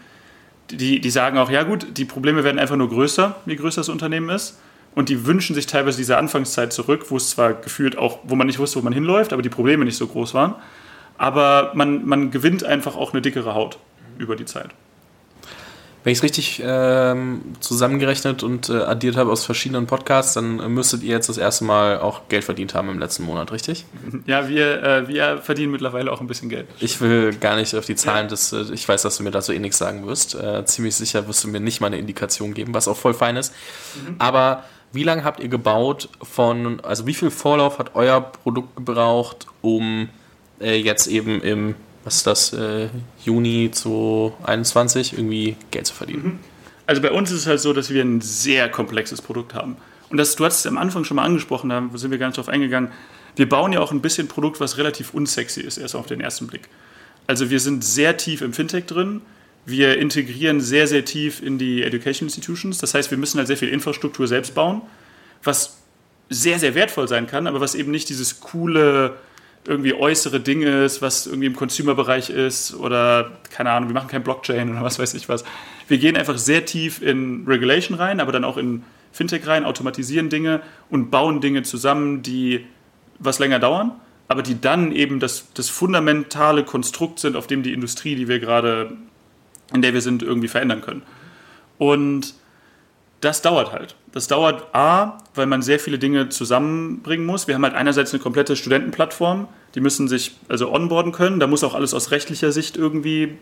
die, die sagen auch, ja gut, die Probleme werden einfach nur größer, je größer das Unternehmen ist. Und die wünschen sich teilweise diese Anfangszeit zurück, wo es zwar gefühlt auch, wo man nicht wusste, wo man hinläuft, aber die Probleme nicht so groß waren. Aber man, man gewinnt einfach auch eine dickere Haut über die Zeit. Wenn ich es richtig ähm, zusammengerechnet und äh, addiert habe aus verschiedenen Podcasts, dann äh, müsstet ihr jetzt das erste Mal auch Geld verdient haben im letzten Monat, richtig? (laughs) Ja, wir, äh, wir verdienen mittlerweile auch ein bisschen Geld. Ich will gar nicht auf die Zahlen, ja. des, äh, ich weiß, dass du mir dazu eh nichts sagen wirst. Äh, ziemlich sicher wirst du mir nicht mal eine Indikation geben, was auch voll fein ist. Mhm. Aber wie lange habt ihr gebaut von, also wie viel Vorlauf hat euer Produkt gebraucht, um äh, jetzt eben im was ist das, äh, Juni 2021 irgendwie Geld zu verdienen. Mhm. Also bei uns ist es halt so, dass wir ein sehr komplexes Produkt haben. Und das, du hast es am Anfang schon mal angesprochen, da sind wir gar nicht drauf eingegangen. Wir bauen ja auch ein bisschen Produkt, was relativ unsexy ist, erst auf den ersten Blick. Also wir sind sehr tief im Fintech drin. Wir integrieren sehr, sehr tief in die Education Institutions. Das heißt, wir müssen halt sehr viel Infrastruktur selbst bauen, was sehr, sehr wertvoll sein kann, aber was eben nicht dieses coole, irgendwie äußere Dinge ist, was irgendwie im Consumer-Bereich ist oder keine Ahnung, wir machen kein Blockchain oder was weiß ich was. Wir gehen einfach sehr tief in Regulation rein, aber dann auch in Fintech rein, automatisieren Dinge und bauen Dinge zusammen, die was länger dauern, aber die dann eben das, das fundamentale Konstrukt sind, auf dem die Industrie, die wir gerade, in der wir sind, irgendwie verändern können. Und das dauert halt. Das dauert A, weil man sehr viele Dinge zusammenbringen muss. Wir haben halt einerseits eine komplette Studentenplattform, die müssen sich also onboarden können. Da muss auch alles aus rechtlicher Sicht irgendwie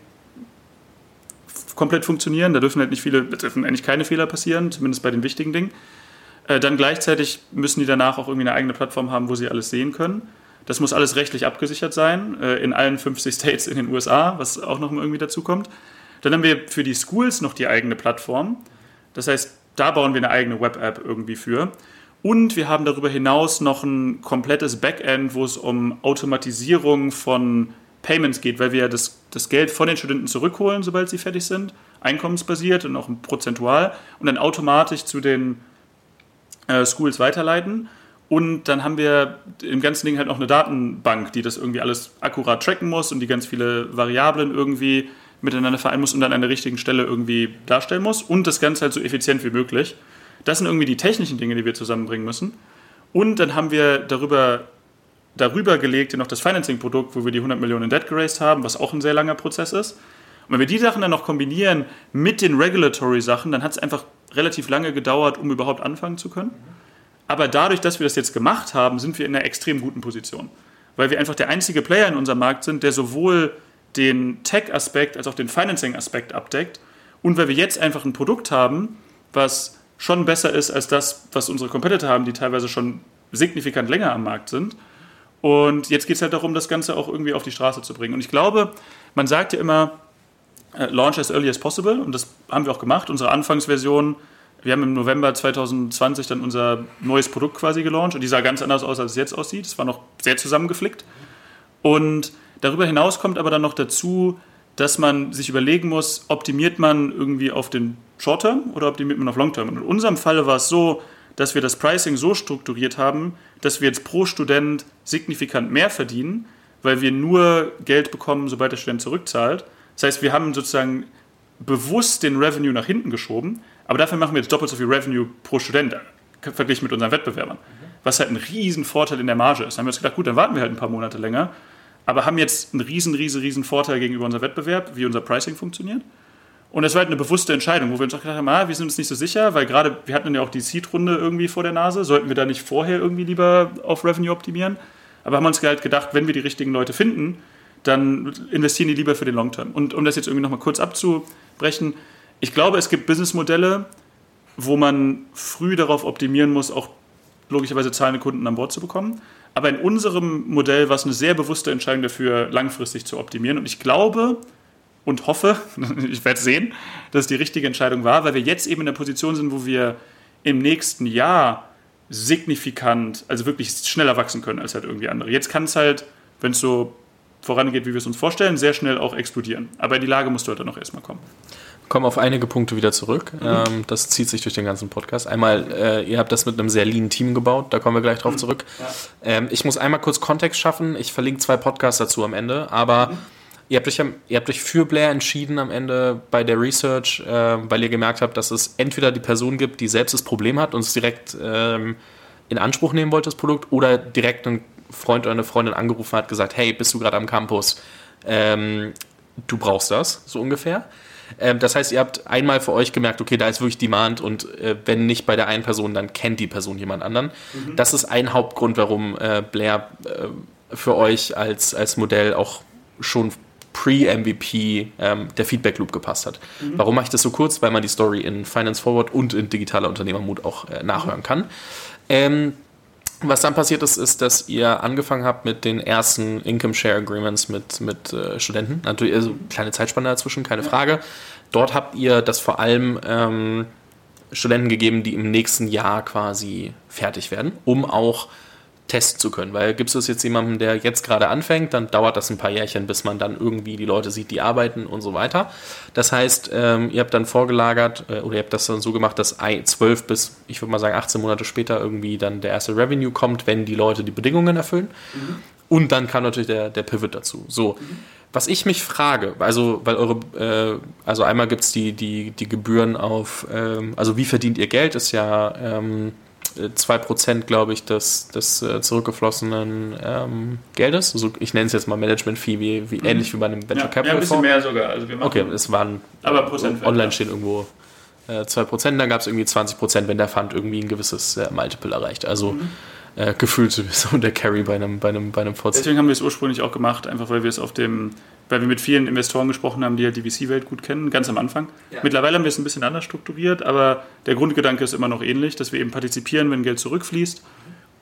komplett funktionieren. Da dürfen halt nicht viele, dürfen eigentlich keine Fehler passieren, zumindest bei den wichtigen Dingen. Äh, dann gleichzeitig müssen die danach auch irgendwie eine eigene Plattform haben, wo sie alles sehen können. Das muss alles rechtlich abgesichert sein, äh, in allen 50 States in den USA, was auch noch irgendwie dazu kommt. Dann haben wir für die Schools noch die eigene Plattform. Das heißt, da bauen wir eine eigene Web-App irgendwie für. Und wir haben darüber hinaus noch ein komplettes Backend, wo es um Automatisierung von Payments geht, weil wir ja das, das Geld von den Studenten zurückholen, sobald sie fertig sind, einkommensbasiert und auch prozentual, und dann automatisch zu den äh, Schools weiterleiten. Und dann haben wir im ganzen Ding halt noch eine Datenbank, die das irgendwie alles akkurat tracken muss und die ganz viele Variablen irgendwie miteinander vereinen muss und dann an der richtigen Stelle irgendwie darstellen muss und das Ganze halt so effizient wie möglich. Das sind irgendwie die technischen Dinge, die wir zusammenbringen müssen. Und dann haben wir darüber, darüber gelegt noch das Financing-Produkt, wo wir die 100 Millionen in Debt geraced haben, was auch ein sehr langer Prozess ist. Und wenn wir die Sachen dann noch kombinieren mit den Regulatory-Sachen, dann hat es einfach relativ lange gedauert, um überhaupt anfangen zu können. Aber dadurch, dass wir das jetzt gemacht haben, sind wir in einer extrem guten Position. Weil wir einfach der einzige Player in unserem Markt sind, der sowohl den Tech-Aspekt als auch den Financing-Aspekt abdeckt. Und weil wir jetzt einfach ein Produkt haben, was schon besser ist als das, was unsere Competitor haben, die teilweise schon signifikant länger am Markt sind. Und jetzt geht es halt darum, das Ganze auch irgendwie auf die Straße zu bringen. Und ich glaube, man sagt ja immer, äh, launch as early as possible. Und das haben wir auch gemacht. Unsere Anfangsversion, wir haben im November 2020 dann unser neues Produkt quasi gelauncht. Und die sah ganz anders aus, als es jetzt aussieht. Es war noch sehr zusammengeflickt. Und Darüber hinaus kommt aber dann noch dazu, dass man sich überlegen muss, optimiert man irgendwie auf den Short Term oder optimiert man auf Long Term? Und in unserem Falle war es so, dass wir das Pricing so strukturiert haben, dass wir jetzt pro Student signifikant mehr verdienen, weil wir nur Geld bekommen, sobald der Student zurückzahlt. Das heißt, wir haben sozusagen bewusst den Revenue nach hinten geschoben, aber dafür machen wir jetzt doppelt so viel Revenue pro Student verglichen mit unseren Wettbewerbern. Was halt ein riesen Vorteil in der Marge ist. Dann haben wir uns gedacht, gut, dann warten wir halt ein paar Monate länger aber haben jetzt einen riesen, riesen, riesen Vorteil gegenüber unserem Wettbewerb, wie unser Pricing funktioniert. Und das war halt eine bewusste Entscheidung, wo wir uns auch gedacht haben, ah, wir sind uns nicht so sicher, weil gerade, wir hatten ja auch die Seed-Runde irgendwie vor der Nase, sollten wir da nicht vorher irgendwie lieber auf Revenue optimieren? Aber haben uns halt gedacht, wenn wir die richtigen Leute finden, dann investieren die lieber für den Long Term. Und um das jetzt irgendwie nochmal kurz abzubrechen, ich glaube, es gibt Businessmodelle, wo man früh darauf optimieren muss, auch logischerweise zahlende Kunden an Bord zu bekommen. Aber in unserem Modell war es eine sehr bewusste Entscheidung dafür, langfristig zu optimieren. Und ich glaube und hoffe, (laughs) ich werde sehen, dass es die richtige Entscheidung war, weil wir jetzt eben in der Position sind, wo wir im nächsten Jahr signifikant, also wirklich schneller wachsen können als halt irgendwie andere. Jetzt kann es halt, wenn es so vorangeht, wie wir es uns vorstellen, sehr schnell auch explodieren. Aber in die Lage musst du halt noch erstmal kommen komme auf einige Punkte wieder zurück. Mhm. Ähm, das zieht sich durch den ganzen Podcast. Einmal, äh, ihr habt das mit einem sehr lean Team gebaut, da kommen wir gleich drauf mhm. zurück. Ja. Ähm, ich muss einmal kurz Kontext schaffen. Ich verlinke zwei Podcasts dazu am Ende, aber mhm. ihr, habt euch, ihr habt euch für Blair entschieden am Ende bei der Research, äh, weil ihr gemerkt habt, dass es entweder die Person gibt, die selbst das Problem hat und es direkt ähm, in Anspruch nehmen wollte, das Produkt, oder direkt ein Freund oder eine Freundin angerufen hat, gesagt, hey, bist du gerade am Campus? Ähm, du brauchst das, so ungefähr. Ähm, das heißt, ihr habt einmal für euch gemerkt, okay, da ist wirklich Demand und äh, wenn nicht bei der einen Person, dann kennt die Person jemand anderen. Mhm. Das ist ein Hauptgrund, warum äh, Blair äh, für euch als, als Modell auch schon pre-MVP ähm, der Feedback Loop gepasst hat. Mhm. Warum mache ich das so kurz? Weil man die Story in Finance Forward und in digitaler Unternehmermut auch äh, nachhören kann. Ähm, was dann passiert ist, ist, dass ihr angefangen habt mit den ersten Income Share Agreements mit, mit äh, Studenten. Natürlich, also kleine Zeitspanne dazwischen, keine ja. Frage. Dort habt ihr das vor allem ähm, Studenten gegeben, die im nächsten Jahr quasi fertig werden, um auch testen zu können. Weil gibt es jetzt jemanden, der jetzt gerade anfängt, dann dauert das ein paar Jährchen, bis man dann irgendwie die Leute sieht, die arbeiten und so weiter. Das heißt, ähm, ihr habt dann vorgelagert äh, oder ihr habt das dann so gemacht, dass 12 bis, ich würde mal sagen, 18 Monate später irgendwie dann der erste Revenue kommt, wenn die Leute die Bedingungen erfüllen. Mhm. Und dann kam natürlich der, der Pivot dazu. So. Mhm. Was ich mich frage, also weil eure, äh, also einmal gibt es die, die, die Gebühren auf, ähm, also wie verdient ihr Geld, ist ja ähm, 2%, glaube ich, des, des äh, zurückgeflossenen ähm, Geldes. Also ich nenne es jetzt mal Management-Fee, wie, wie mhm. ähnlich wie bei einem Venture ja, Capital. Ja, ein bisschen mehr sogar. Also okay, es waren aber Prozent online stehen irgendwo äh, 2%, dann gab es irgendwie 20%, wenn der Fund irgendwie ein gewisses äh, Multiple erreicht. Also mhm. Äh, gefühlt so der Carry bei einem, bei einem, bei einem Deswegen haben wir es ursprünglich auch gemacht, einfach weil wir es auf dem weil wir mit vielen Investoren gesprochen haben, die halt die VC-Welt gut kennen, ganz am Anfang. Ja. Mittlerweile haben wir es ein bisschen anders strukturiert, aber der Grundgedanke ist immer noch ähnlich, dass wir eben partizipieren, wenn Geld zurückfließt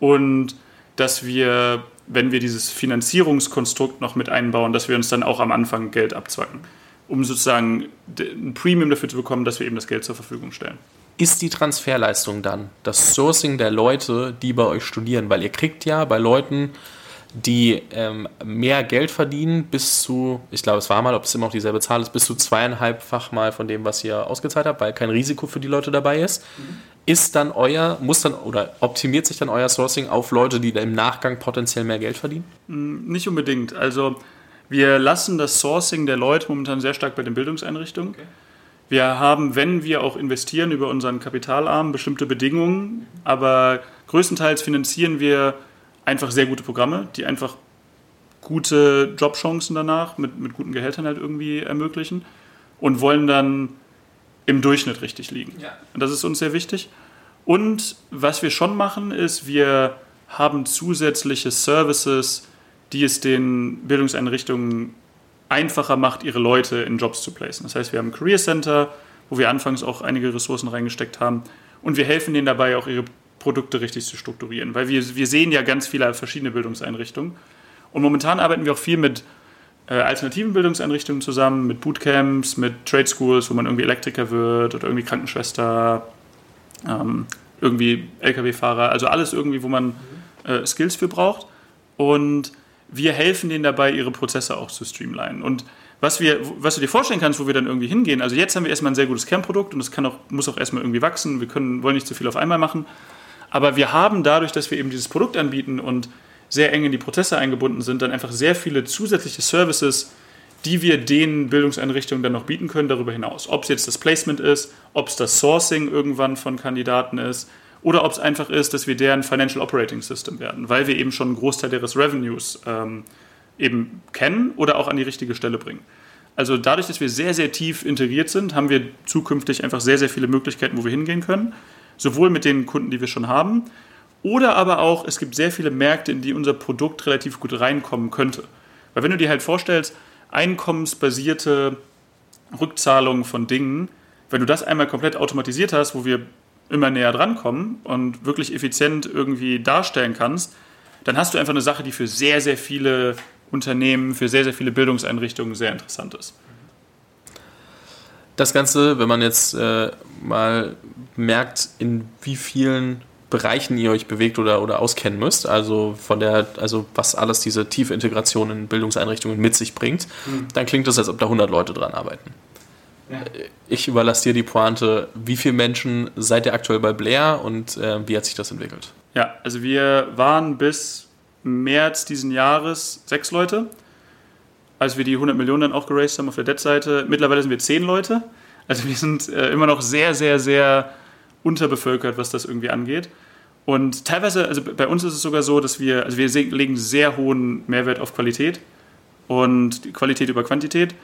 und dass wir, wenn wir dieses Finanzierungskonstrukt noch mit einbauen, dass wir uns dann auch am Anfang Geld abzwacken, um sozusagen ein Premium dafür zu bekommen, dass wir eben das Geld zur Verfügung stellen. Ist die Transferleistung dann das Sourcing der Leute, die bei euch studieren? Weil ihr kriegt ja bei Leuten die ähm, mehr Geld verdienen, bis zu, ich glaube, es war mal, ob es immer noch dieselbe Zahl ist, bis zu zweieinhalbfach mal von dem, was ihr ausgezahlt habt, weil kein Risiko für die Leute dabei ist. Mhm. Ist dann euer, muss dann oder optimiert sich dann euer Sourcing auf Leute, die im Nachgang potenziell mehr Geld verdienen? Mm, nicht unbedingt. Also wir lassen das Sourcing der Leute momentan sehr stark bei den Bildungseinrichtungen. Okay. Wir haben, wenn wir auch investieren über unseren Kapitalarm, bestimmte Bedingungen, aber größtenteils finanzieren wir einfach sehr gute Programme, die einfach gute Jobchancen danach mit, mit guten Gehältern halt irgendwie ermöglichen und wollen dann im Durchschnitt richtig liegen. Ja. Und das ist uns sehr wichtig. Und was wir schon machen, ist, wir haben zusätzliche Services, die es den Bildungseinrichtungen einfacher macht, ihre Leute in Jobs zu placen. Das heißt, wir haben ein Career Center, wo wir anfangs auch einige Ressourcen reingesteckt haben. Und wir helfen denen dabei, auch ihre Produkte richtig zu strukturieren. Weil wir, wir sehen ja ganz viele verschiedene Bildungseinrichtungen. Und momentan arbeiten wir auch viel mit äh, alternativen Bildungseinrichtungen zusammen, mit Bootcamps, mit Trade Schools, wo man irgendwie Elektriker wird oder irgendwie Krankenschwester, ähm, irgendwie Lkw-Fahrer, also alles irgendwie, wo man äh, Skills für braucht. Und wir helfen denen dabei, ihre Prozesse auch zu streamlinen. Und was, wir, was du dir vorstellen kannst, wo wir dann irgendwie hingehen, also jetzt haben wir erstmal ein sehr gutes Kernprodukt und das kann auch, muss auch erstmal irgendwie wachsen. Wir können, wollen nicht zu viel auf einmal machen. Aber wir haben dadurch, dass wir eben dieses Produkt anbieten und sehr eng in die Prozesse eingebunden sind, dann einfach sehr viele zusätzliche Services, die wir den Bildungseinrichtungen dann noch bieten können darüber hinaus. Ob es jetzt das Placement ist, ob es das Sourcing irgendwann von Kandidaten ist oder ob es einfach ist, dass wir deren Financial Operating System werden, weil wir eben schon einen Großteil ihres Revenues ähm, eben kennen oder auch an die richtige Stelle bringen. Also dadurch, dass wir sehr, sehr tief integriert sind, haben wir zukünftig einfach sehr, sehr viele Möglichkeiten, wo wir hingehen können sowohl mit den Kunden, die wir schon haben, oder aber auch, es gibt sehr viele Märkte, in die unser Produkt relativ gut reinkommen könnte. Weil wenn du dir halt vorstellst, einkommensbasierte Rückzahlung von Dingen, wenn du das einmal komplett automatisiert hast, wo wir immer näher drankommen und wirklich effizient irgendwie darstellen kannst, dann hast du einfach eine Sache, die für sehr, sehr viele Unternehmen, für sehr, sehr viele Bildungseinrichtungen sehr interessant ist. Das Ganze, wenn man jetzt äh, mal merkt, in wie vielen Bereichen ihr euch bewegt oder, oder auskennen müsst. Also von der, also was alles diese tiefe Integration in Bildungseinrichtungen mit sich bringt, mhm. dann klingt es, als ob da 100 Leute dran arbeiten. Ich überlasse dir die Pointe. Wie viele Menschen seid ihr aktuell bei Blair und äh, wie hat sich das entwickelt? Ja, also wir waren bis März diesen Jahres sechs Leute, als wir die 100 Millionen dann auch geraced haben auf der Debt-Seite. Mittlerweile sind wir zehn Leute. Also wir sind äh, immer noch sehr, sehr, sehr unterbevölkert, was das irgendwie angeht. Und teilweise, also bei uns ist es sogar so, dass wir, also wir legen sehr hohen Mehrwert auf Qualität und Qualität über Quantität.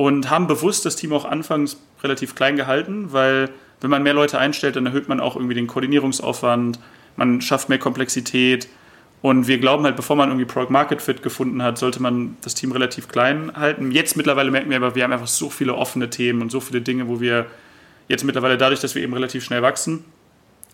Und haben bewusst das Team auch anfangs relativ klein gehalten, weil wenn man mehr Leute einstellt, dann erhöht man auch irgendwie den Koordinierungsaufwand, man schafft mehr Komplexität und wir glauben halt, bevor man irgendwie Product Market Fit gefunden hat, sollte man das Team relativ klein halten. Jetzt mittlerweile merken wir aber, wir haben einfach so viele offene Themen und so viele Dinge, wo wir jetzt mittlerweile dadurch, dass wir eben relativ schnell wachsen,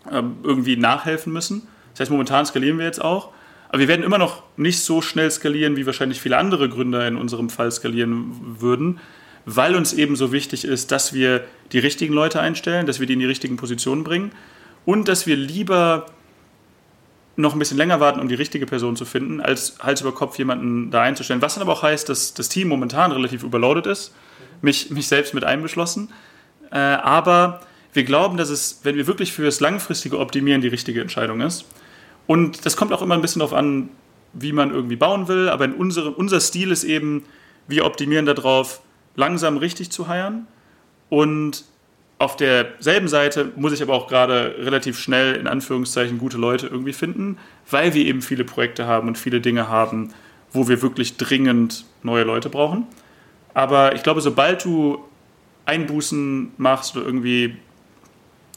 ähm, irgendwie nachhelfen müssen. Das heißt, momentan skalieren wir jetzt auch. Aber wir werden immer noch nicht so schnell skalieren, wie wahrscheinlich viele andere Gründer in unserem Fall skalieren würden, weil uns eben so wichtig ist, dass wir die richtigen Leute einstellen, dass wir die in die richtigen Positionen bringen und dass wir lieber noch ein bisschen länger warten, um die richtige Person zu finden, als Hals über Kopf jemanden da einzustellen. Was dann aber auch heißt, dass das Team momentan relativ überloadet ist, mich, mich selbst mit einbeschlossen. Äh, aber wir glauben, dass es, wenn wir wirklich für das langfristige Optimieren die richtige Entscheidung ist. Und das kommt auch immer ein bisschen darauf an, wie man irgendwie bauen will. Aber in unserem, unser Stil ist eben, wir optimieren darauf, langsam richtig zu heiern und auf derselben Seite muss ich aber auch gerade relativ schnell in Anführungszeichen gute Leute irgendwie finden, weil wir eben viele Projekte haben und viele Dinge haben, wo wir wirklich dringend neue Leute brauchen. Aber ich glaube, sobald du Einbußen machst oder irgendwie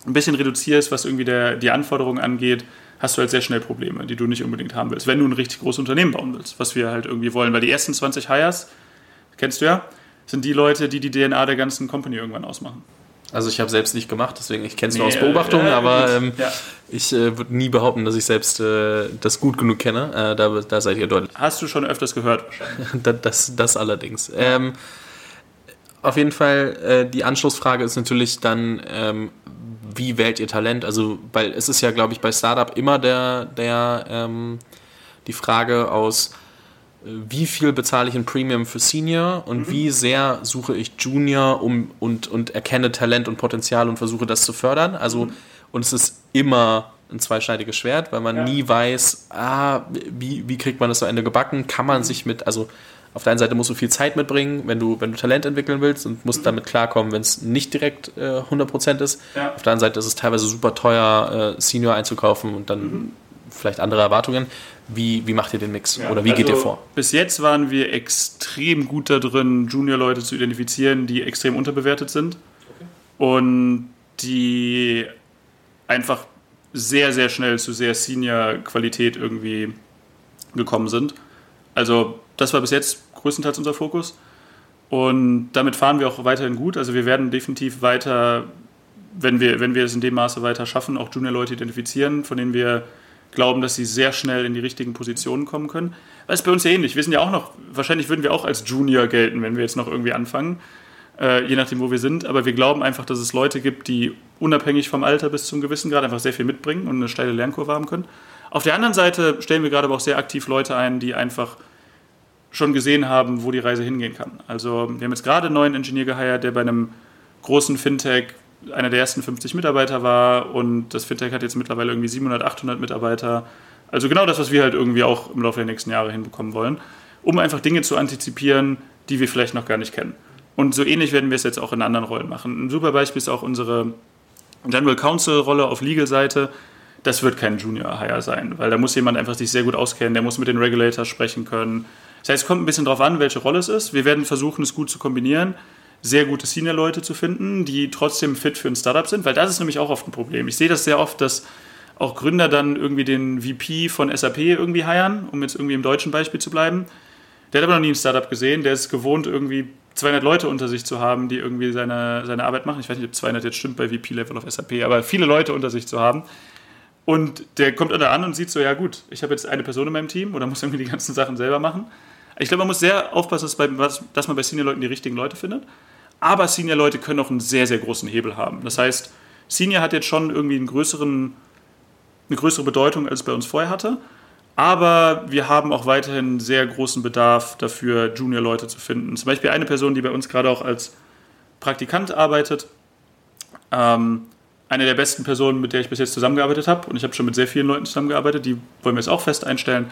ein bisschen reduzierst, was irgendwie der, die Anforderungen angeht, hast du halt sehr schnell Probleme, die du nicht unbedingt haben willst, wenn du ein richtig großes Unternehmen bauen willst, was wir halt irgendwie wollen. Weil die ersten 20 Hires, kennst du ja, sind die Leute, die die DNA der ganzen Company irgendwann ausmachen. Also ich habe selbst nicht gemacht, deswegen ich kenne es nee, nur aus Beobachtung, äh, aber ähm, ja. ich äh, würde nie behaupten, dass ich selbst äh, das gut genug kenne. Äh, da, da, seid ihr deutlich. Hast du schon öfters gehört wahrscheinlich. (laughs) das, das, allerdings. Ähm, auf jeden Fall, äh, die Anschlussfrage ist natürlich dann, ähm, wie wählt ihr Talent? Also, weil es ist ja, glaube ich, bei Startup immer der, der ähm, die Frage aus wie viel bezahle ich in Premium für Senior und mhm. wie sehr suche ich Junior um, und, und erkenne Talent und Potenzial und versuche das zu fördern. Also, mhm. und es ist immer ein zweischneidiges Schwert, weil man ja. nie weiß, ah, wie, wie kriegt man das am Ende gebacken? Kann man mhm. sich mit, also auf der einen Seite musst du viel Zeit mitbringen, wenn du, wenn du Talent entwickeln willst und musst mhm. damit klarkommen, wenn es nicht direkt äh, 100% ist. Ja. Auf der anderen Seite ist es teilweise super teuer, äh, Senior einzukaufen und dann mhm. vielleicht andere Erwartungen. Wie, wie macht ihr den Mix ja, oder wie also geht ihr vor? Bis jetzt waren wir extrem gut da drin, Junior-Leute zu identifizieren, die extrem unterbewertet sind okay. und die einfach sehr, sehr schnell zu sehr Senior-Qualität irgendwie gekommen sind. Also das war bis jetzt größtenteils unser Fokus und damit fahren wir auch weiterhin gut. Also wir werden definitiv weiter, wenn wir, wenn wir es in dem Maße weiter schaffen, auch Junior-Leute identifizieren, von denen wir glauben, dass sie sehr schnell in die richtigen Positionen kommen können. Das ist bei uns ja ähnlich. Wir sind ja auch noch, wahrscheinlich würden wir auch als Junior gelten, wenn wir jetzt noch irgendwie anfangen, äh, je nachdem, wo wir sind. Aber wir glauben einfach, dass es Leute gibt, die unabhängig vom Alter bis zum gewissen Grad einfach sehr viel mitbringen und eine steile Lernkurve haben können. Auf der anderen Seite stellen wir gerade aber auch sehr aktiv Leute ein, die einfach schon gesehen haben, wo die Reise hingehen kann. Also wir haben jetzt gerade einen neuen Ingenieur geheiert, der bei einem großen Fintech einer der ersten 50 Mitarbeiter war und das Fintech hat jetzt mittlerweile irgendwie 700, 800 Mitarbeiter. Also genau das, was wir halt irgendwie auch im Laufe der nächsten Jahre hinbekommen wollen, um einfach Dinge zu antizipieren, die wir vielleicht noch gar nicht kennen. Und so ähnlich werden wir es jetzt auch in anderen Rollen machen. Ein super Beispiel ist auch unsere General Counsel Rolle auf Legal-Seite. Das wird kein Junior Hire sein, weil da muss jemand einfach sich sehr gut auskennen, der muss mit den Regulators sprechen können. Das heißt, es kommt ein bisschen darauf an, welche Rolle es ist. Wir werden versuchen, es gut zu kombinieren sehr gute Senior-Leute zu finden, die trotzdem fit für ein Startup sind, weil das ist nämlich auch oft ein Problem. Ich sehe das sehr oft, dass auch Gründer dann irgendwie den VP von SAP irgendwie heiern, um jetzt irgendwie im deutschen Beispiel zu bleiben. Der hat aber noch nie ein Startup gesehen, der ist gewohnt, irgendwie 200 Leute unter sich zu haben, die irgendwie seine, seine Arbeit machen. Ich weiß nicht, ob 200 jetzt stimmt bei VP-Level auf SAP, aber viele Leute unter sich zu haben. Und der kommt da an und sieht so, ja gut, ich habe jetzt eine Person in meinem Team oder muss irgendwie die ganzen Sachen selber machen. Ich glaube, man muss sehr aufpassen, dass, bei, dass man bei Senior-Leuten die richtigen Leute findet. Aber Senior-Leute können auch einen sehr, sehr großen Hebel haben. Das heißt, Senior hat jetzt schon irgendwie einen größeren, eine größere Bedeutung, als es bei uns vorher hatte. Aber wir haben auch weiterhin sehr großen Bedarf dafür, Junior-Leute zu finden. Zum Beispiel eine Person, die bei uns gerade auch als Praktikant arbeitet. Ähm, eine der besten Personen, mit der ich bis jetzt zusammengearbeitet habe. Und ich habe schon mit sehr vielen Leuten zusammengearbeitet. Die wollen wir jetzt auch fest einstellen.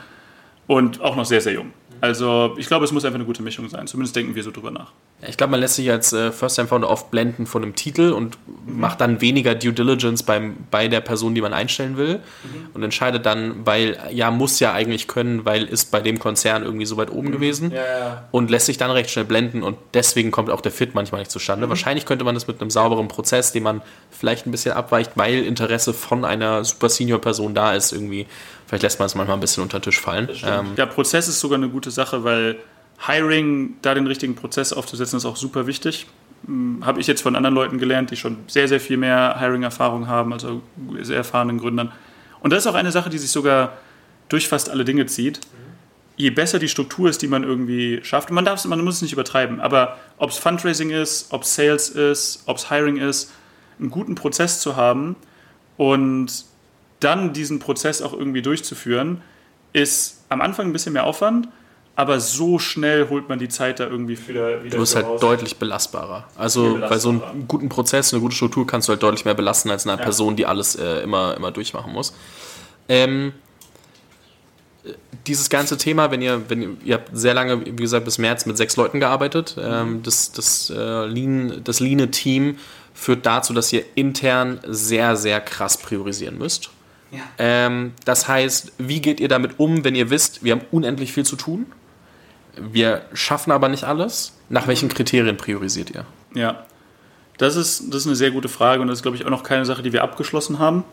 Und auch noch sehr, sehr jung. Also ich glaube, es muss einfach eine gute Mischung sein. Zumindest denken wir so drüber nach. Ich glaube, man lässt sich als äh, First-Time-Founder oft blenden von einem Titel und mhm. macht dann weniger Due Diligence beim, bei der Person, die man einstellen will mhm. und entscheidet dann, weil ja, muss ja eigentlich können, weil ist bei dem Konzern irgendwie so weit oben mhm. gewesen ja, ja. und lässt sich dann recht schnell blenden und deswegen kommt auch der Fit manchmal nicht zustande. Mhm. Wahrscheinlich könnte man das mit einem sauberen Prozess, den man vielleicht ein bisschen abweicht, weil Interesse von einer super Senior-Person da ist, irgendwie, vielleicht lässt man es manchmal ein bisschen unter den Tisch fallen. Ähm, der Prozess ist sogar eine gute Sache, weil Hiring, da den richtigen Prozess aufzusetzen, ist auch super wichtig. Hm, habe ich jetzt von anderen Leuten gelernt, die schon sehr, sehr viel mehr Hiring-Erfahrung haben, also sehr erfahrenen Gründern. Und das ist auch eine Sache, die sich sogar durch fast alle Dinge zieht. Je besser die Struktur ist, die man irgendwie schafft, man, darf, man muss es nicht übertreiben, aber ob es Fundraising ist, ob es Sales ist, ob es Hiring ist, einen guten Prozess zu haben und dann diesen Prozess auch irgendwie durchzuführen, ist am Anfang ein bisschen mehr Aufwand, aber so schnell holt man die Zeit da irgendwie wieder, wieder Du bist halt raus. deutlich belastbarer. Also belastbarer. bei so einem guten Prozess, eine gute Struktur kannst du halt deutlich mehr belasten als eine ja. Person, die alles äh, immer, immer durchmachen muss. Ähm, dieses ganze Thema, wenn ihr, wenn ihr, ihr habt sehr lange, wie gesagt, bis März mit sechs Leuten gearbeitet, ähm, mhm. das, das, äh, Lean, das Lean-Team führt dazu, dass ihr intern sehr, sehr krass priorisieren müsst. Ja. Ähm, das heißt, wie geht ihr damit um, wenn ihr wisst, wir haben unendlich viel zu tun? Wir schaffen aber nicht alles. Nach welchen Kriterien priorisiert ihr? Ja, das ist, das ist eine sehr gute Frage und das ist, glaube ich, auch noch keine Sache, die wir abgeschlossen haben.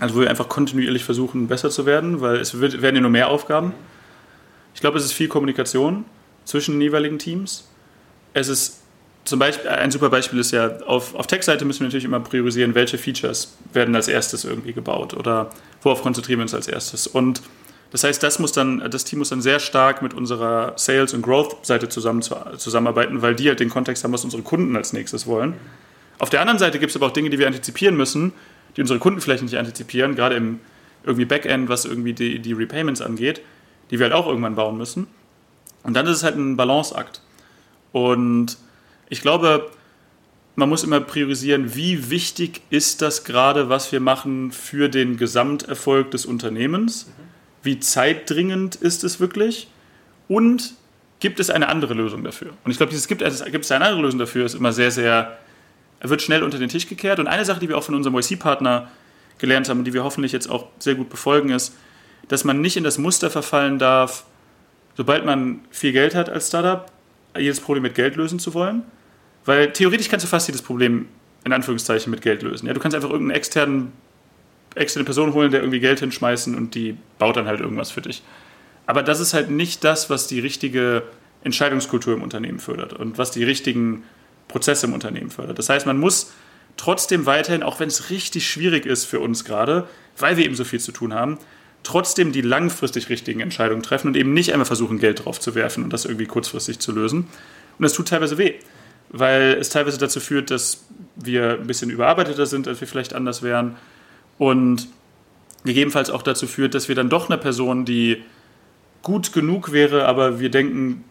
Also wo wir einfach kontinuierlich versuchen, besser zu werden, weil es wird, werden ja nur mehr Aufgaben. Ich glaube, es ist viel Kommunikation zwischen den jeweiligen Teams. Es ist zum Beispiel, ein super Beispiel ist ja, auf, auf Tech-Seite müssen wir natürlich immer priorisieren, welche Features werden als erstes irgendwie gebaut oder worauf konzentrieren wir uns als erstes. Und das heißt, das, muss dann, das Team muss dann sehr stark mit unserer Sales- und Growth-Seite zusammen, zusammenarbeiten, weil die halt den Kontext haben, was unsere Kunden als nächstes wollen. Auf der anderen Seite gibt es aber auch Dinge, die wir antizipieren müssen, die unsere Kunden vielleicht nicht antizipieren, gerade im irgendwie Backend, was irgendwie die, die Repayments angeht, die wir halt auch irgendwann bauen müssen. Und dann ist es halt ein Balanceakt. Und ich glaube, man muss immer priorisieren, wie wichtig ist das gerade, was wir machen für den Gesamterfolg des Unternehmens wie zeitdringend ist es wirklich und gibt es eine andere Lösung dafür? Und ich glaube, dieses gibt es, gibt eine andere Lösung dafür, ist immer sehr, sehr, wird schnell unter den Tisch gekehrt. Und eine Sache, die wir auch von unserem YC-Partner gelernt haben und die wir hoffentlich jetzt auch sehr gut befolgen, ist, dass man nicht in das Muster verfallen darf, sobald man viel Geld hat als Startup, jedes Problem mit Geld lösen zu wollen. Weil theoretisch kannst du fast jedes Problem in Anführungszeichen mit Geld lösen. Ja, du kannst einfach irgendeinen externen externe Person holen, der irgendwie Geld hinschmeißen und die baut dann halt irgendwas für dich. Aber das ist halt nicht das, was die richtige Entscheidungskultur im Unternehmen fördert und was die richtigen Prozesse im Unternehmen fördert. Das heißt, man muss trotzdem weiterhin, auch wenn es richtig schwierig ist für uns gerade, weil wir eben so viel zu tun haben, trotzdem die langfristig richtigen Entscheidungen treffen und eben nicht einmal versuchen, Geld drauf zu werfen und das irgendwie kurzfristig zu lösen. Und das tut teilweise weh, weil es teilweise dazu führt, dass wir ein bisschen überarbeiteter sind, als wir vielleicht anders wären und gegebenenfalls auch dazu führt, dass wir dann doch eine Person, die gut genug wäre, aber wir denken,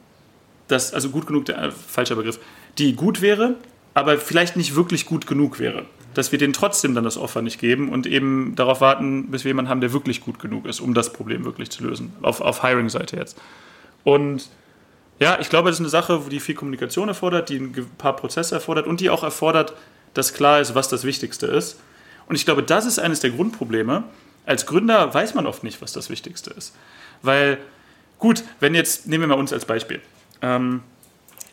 dass, also gut genug, äh, falscher Begriff, die gut wäre, aber vielleicht nicht wirklich gut genug wäre. Dass wir denen trotzdem dann das Offer nicht geben und eben darauf warten, bis wir jemanden haben, der wirklich gut genug ist, um das Problem wirklich zu lösen. Auf, auf Hiring-Seite jetzt. Und ja, ich glaube, das ist eine Sache, die viel Kommunikation erfordert, die ein paar Prozesse erfordert und die auch erfordert, dass klar ist, was das Wichtigste ist. Und ich glaube, das ist eines der Grundprobleme. Als Gründer weiß man oft nicht, was das Wichtigste ist. Weil, gut, wenn jetzt, nehmen wir mal uns als Beispiel. Ähm,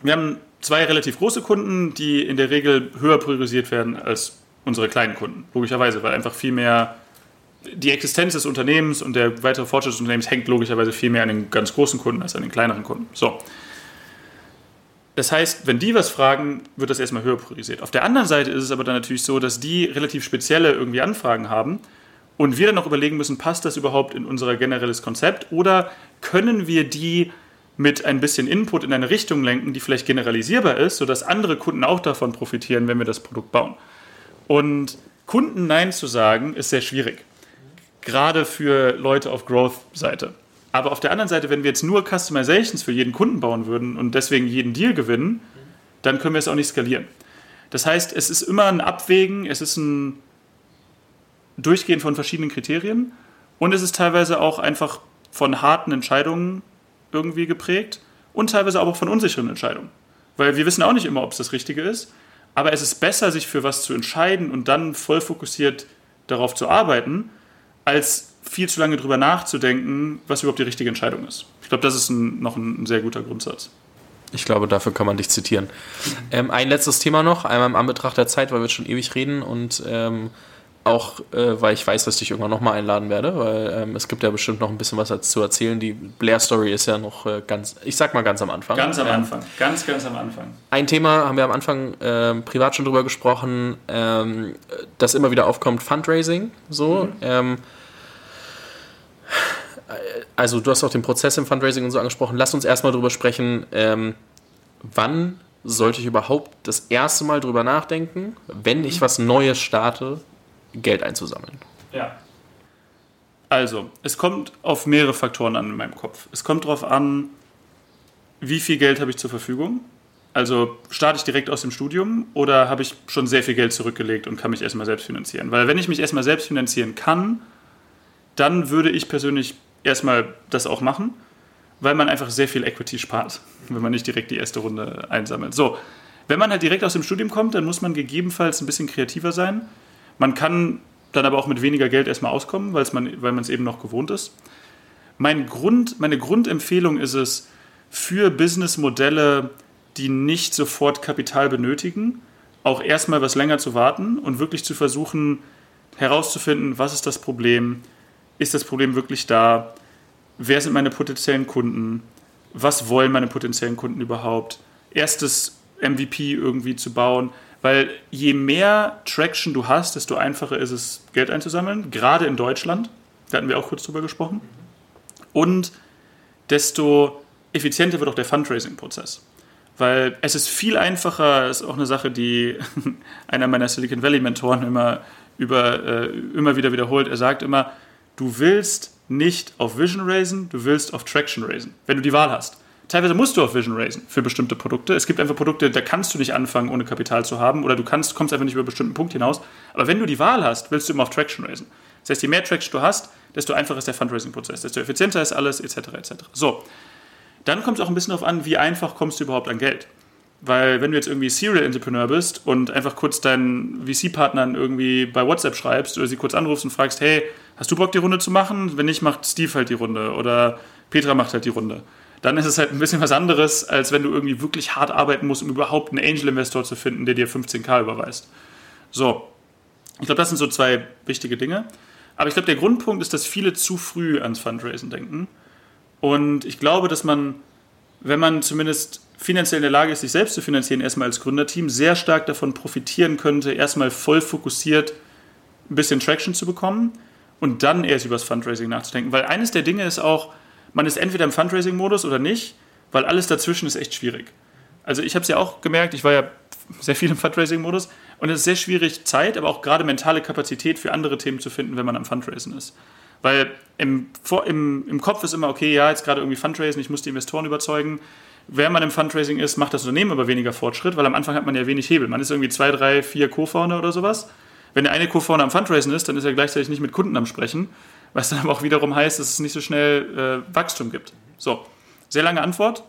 wir haben zwei relativ große Kunden, die in der Regel höher priorisiert werden als unsere kleinen Kunden. Logischerweise, weil einfach viel mehr die Existenz des Unternehmens und der weitere Fortschritt des Unternehmens hängt logischerweise viel mehr an den ganz großen Kunden als an den kleineren Kunden. So. Das heißt, wenn die was fragen, wird das erstmal höher priorisiert. Auf der anderen Seite ist es aber dann natürlich so, dass die relativ spezielle irgendwie Anfragen haben und wir dann noch überlegen müssen, passt das überhaupt in unser generelles Konzept oder können wir die mit ein bisschen Input in eine Richtung lenken, die vielleicht generalisierbar ist, sodass andere Kunden auch davon profitieren, wenn wir das Produkt bauen. Und Kunden Nein zu sagen, ist sehr schwierig. Gerade für Leute auf Growth-Seite. Aber auf der anderen Seite, wenn wir jetzt nur Customizations für jeden Kunden bauen würden und deswegen jeden Deal gewinnen, dann können wir es auch nicht skalieren. Das heißt, es ist immer ein Abwägen, es ist ein Durchgehen von verschiedenen Kriterien und es ist teilweise auch einfach von harten Entscheidungen irgendwie geprägt und teilweise auch von unsicheren Entscheidungen. weil wir wissen auch nicht immer, ob es das Richtige ist. Aber es ist besser, sich für was zu entscheiden und dann voll fokussiert darauf zu arbeiten, als viel zu lange drüber nachzudenken, was überhaupt die richtige Entscheidung ist. Ich glaube, das ist ein, noch ein, sehr guter Grundsatz. Ich glaube, dafür kann man dich zitieren. Ähm, ein letztes Thema noch, einmal im Anbetracht der Zeit, weil wir schon ewig reden und ähm, auch äh, weil ich weiß, dass ich dich irgendwann nochmal einladen werde, weil ähm, es gibt ja bestimmt noch ein bisschen was zu erzählen. Die Blair-Story ist ja noch äh, ganz, ich sag mal ganz am Anfang. Ganz am ähm, Anfang, ganz, ganz am Anfang. Ein Thema haben wir am Anfang äh, privat schon drüber gesprochen, ähm, das immer wieder aufkommt, Fundraising. So. Mhm. Ähm, also du hast auch den Prozess im Fundraising und so angesprochen. Lass uns erstmal drüber sprechen, ähm, wann sollte ich überhaupt das erste Mal drüber nachdenken, wenn ich was Neues starte, Geld einzusammeln? Ja. Also, es kommt auf mehrere Faktoren an in meinem Kopf. Es kommt darauf an, wie viel Geld habe ich zur Verfügung. Also starte ich direkt aus dem Studium oder habe ich schon sehr viel Geld zurückgelegt und kann mich erstmal selbst finanzieren? Weil wenn ich mich erstmal selbst finanzieren kann, dann würde ich persönlich erstmal das auch machen, weil man einfach sehr viel Equity spart, (laughs) wenn man nicht direkt die erste Runde einsammelt. So, wenn man halt direkt aus dem Studium kommt, dann muss man gegebenenfalls ein bisschen kreativer sein man kann dann aber auch mit weniger Geld erstmal auskommen, weil man es eben noch gewohnt ist. Mein Grund, meine Grundempfehlung ist es, für Businessmodelle, die nicht sofort Kapital benötigen, auch erstmal was länger zu warten und wirklich zu versuchen herauszufinden, was ist das Problem, ist das Problem wirklich da, wer sind meine potenziellen Kunden, was wollen meine potenziellen Kunden überhaupt, erstes MVP irgendwie zu bauen, weil je mehr Traction du hast, desto einfacher ist es, Geld einzusammeln, gerade in Deutschland. Da hatten wir auch kurz drüber gesprochen. Und desto effizienter wird auch der Fundraising-Prozess. Weil es ist viel einfacher, ist auch eine Sache, die (laughs) einer meiner Silicon Valley-Mentoren immer, über, äh, immer wieder wiederholt. Er sagt immer, du willst nicht auf Vision raisen, du willst auf Traction raisen, wenn du die Wahl hast. Teilweise musst du auf Vision raisen für bestimmte Produkte. Es gibt einfach Produkte, da kannst du nicht anfangen, ohne Kapital zu haben oder du kannst, kommst einfach nicht über einen bestimmten Punkt hinaus. Aber wenn du die Wahl hast, willst du immer auf Traction raisen. Das heißt, je mehr Traction du hast, desto einfacher ist der Fundraising-Prozess, desto effizienter ist alles, etc. etc. So, dann kommt es auch ein bisschen darauf an, wie einfach kommst du überhaupt an Geld. Weil wenn du jetzt irgendwie Serial Entrepreneur bist und einfach kurz deinen VC-Partnern irgendwie bei WhatsApp schreibst oder sie kurz anrufst und fragst, hey, hast du Bock die Runde zu machen? Wenn nicht, macht Steve halt die Runde oder Petra macht halt die Runde dann ist es halt ein bisschen was anderes, als wenn du irgendwie wirklich hart arbeiten musst, um überhaupt einen Angel-Investor zu finden, der dir 15k überweist. So, ich glaube, das sind so zwei wichtige Dinge. Aber ich glaube, der Grundpunkt ist, dass viele zu früh ans Fundraising denken. Und ich glaube, dass man, wenn man zumindest finanziell in der Lage ist, sich selbst zu finanzieren, erstmal als Gründerteam, sehr stark davon profitieren könnte, erstmal voll fokussiert ein bisschen Traction zu bekommen und dann erst über das Fundraising nachzudenken. Weil eines der Dinge ist auch, man ist entweder im Fundraising-Modus oder nicht, weil alles dazwischen ist echt schwierig. Also ich habe es ja auch gemerkt, ich war ja sehr viel im Fundraising-Modus und es ist sehr schwierig, Zeit, aber auch gerade mentale Kapazität für andere Themen zu finden, wenn man am Fundraising ist. Weil im, im, im Kopf ist immer, okay, ja, jetzt gerade irgendwie Fundraising, ich muss die Investoren überzeugen. Während man im Fundraising ist, macht das Unternehmen aber weniger Fortschritt, weil am Anfang hat man ja wenig Hebel. Man ist irgendwie zwei, drei, vier Co-Founder oder sowas. Wenn der eine Co-Founder am Fundraising ist, dann ist er gleichzeitig nicht mit Kunden am Sprechen was dann aber auch wiederum heißt, dass es nicht so schnell äh, Wachstum gibt. So, sehr lange Antwort,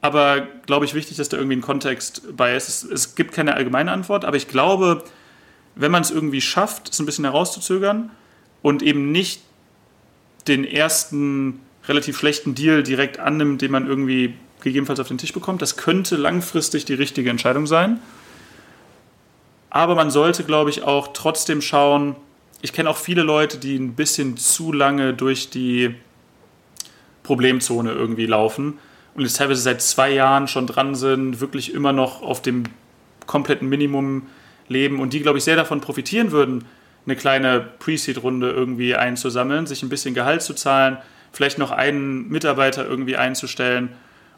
aber glaube ich wichtig, dass da irgendwie ein Kontext bei ist. Es, es gibt keine allgemeine Antwort, aber ich glaube, wenn man es irgendwie schafft, es ein bisschen herauszuzögern und eben nicht den ersten relativ schlechten Deal direkt annimmt, den man irgendwie gegebenenfalls auf den Tisch bekommt, das könnte langfristig die richtige Entscheidung sein. Aber man sollte, glaube ich, auch trotzdem schauen, ich kenne auch viele Leute, die ein bisschen zu lange durch die Problemzone irgendwie laufen und jetzt teilweise seit zwei Jahren schon dran sind, wirklich immer noch auf dem kompletten Minimum leben und die, glaube ich, sehr davon profitieren würden, eine kleine Pre-Seed-Runde irgendwie einzusammeln, sich ein bisschen Gehalt zu zahlen, vielleicht noch einen Mitarbeiter irgendwie einzustellen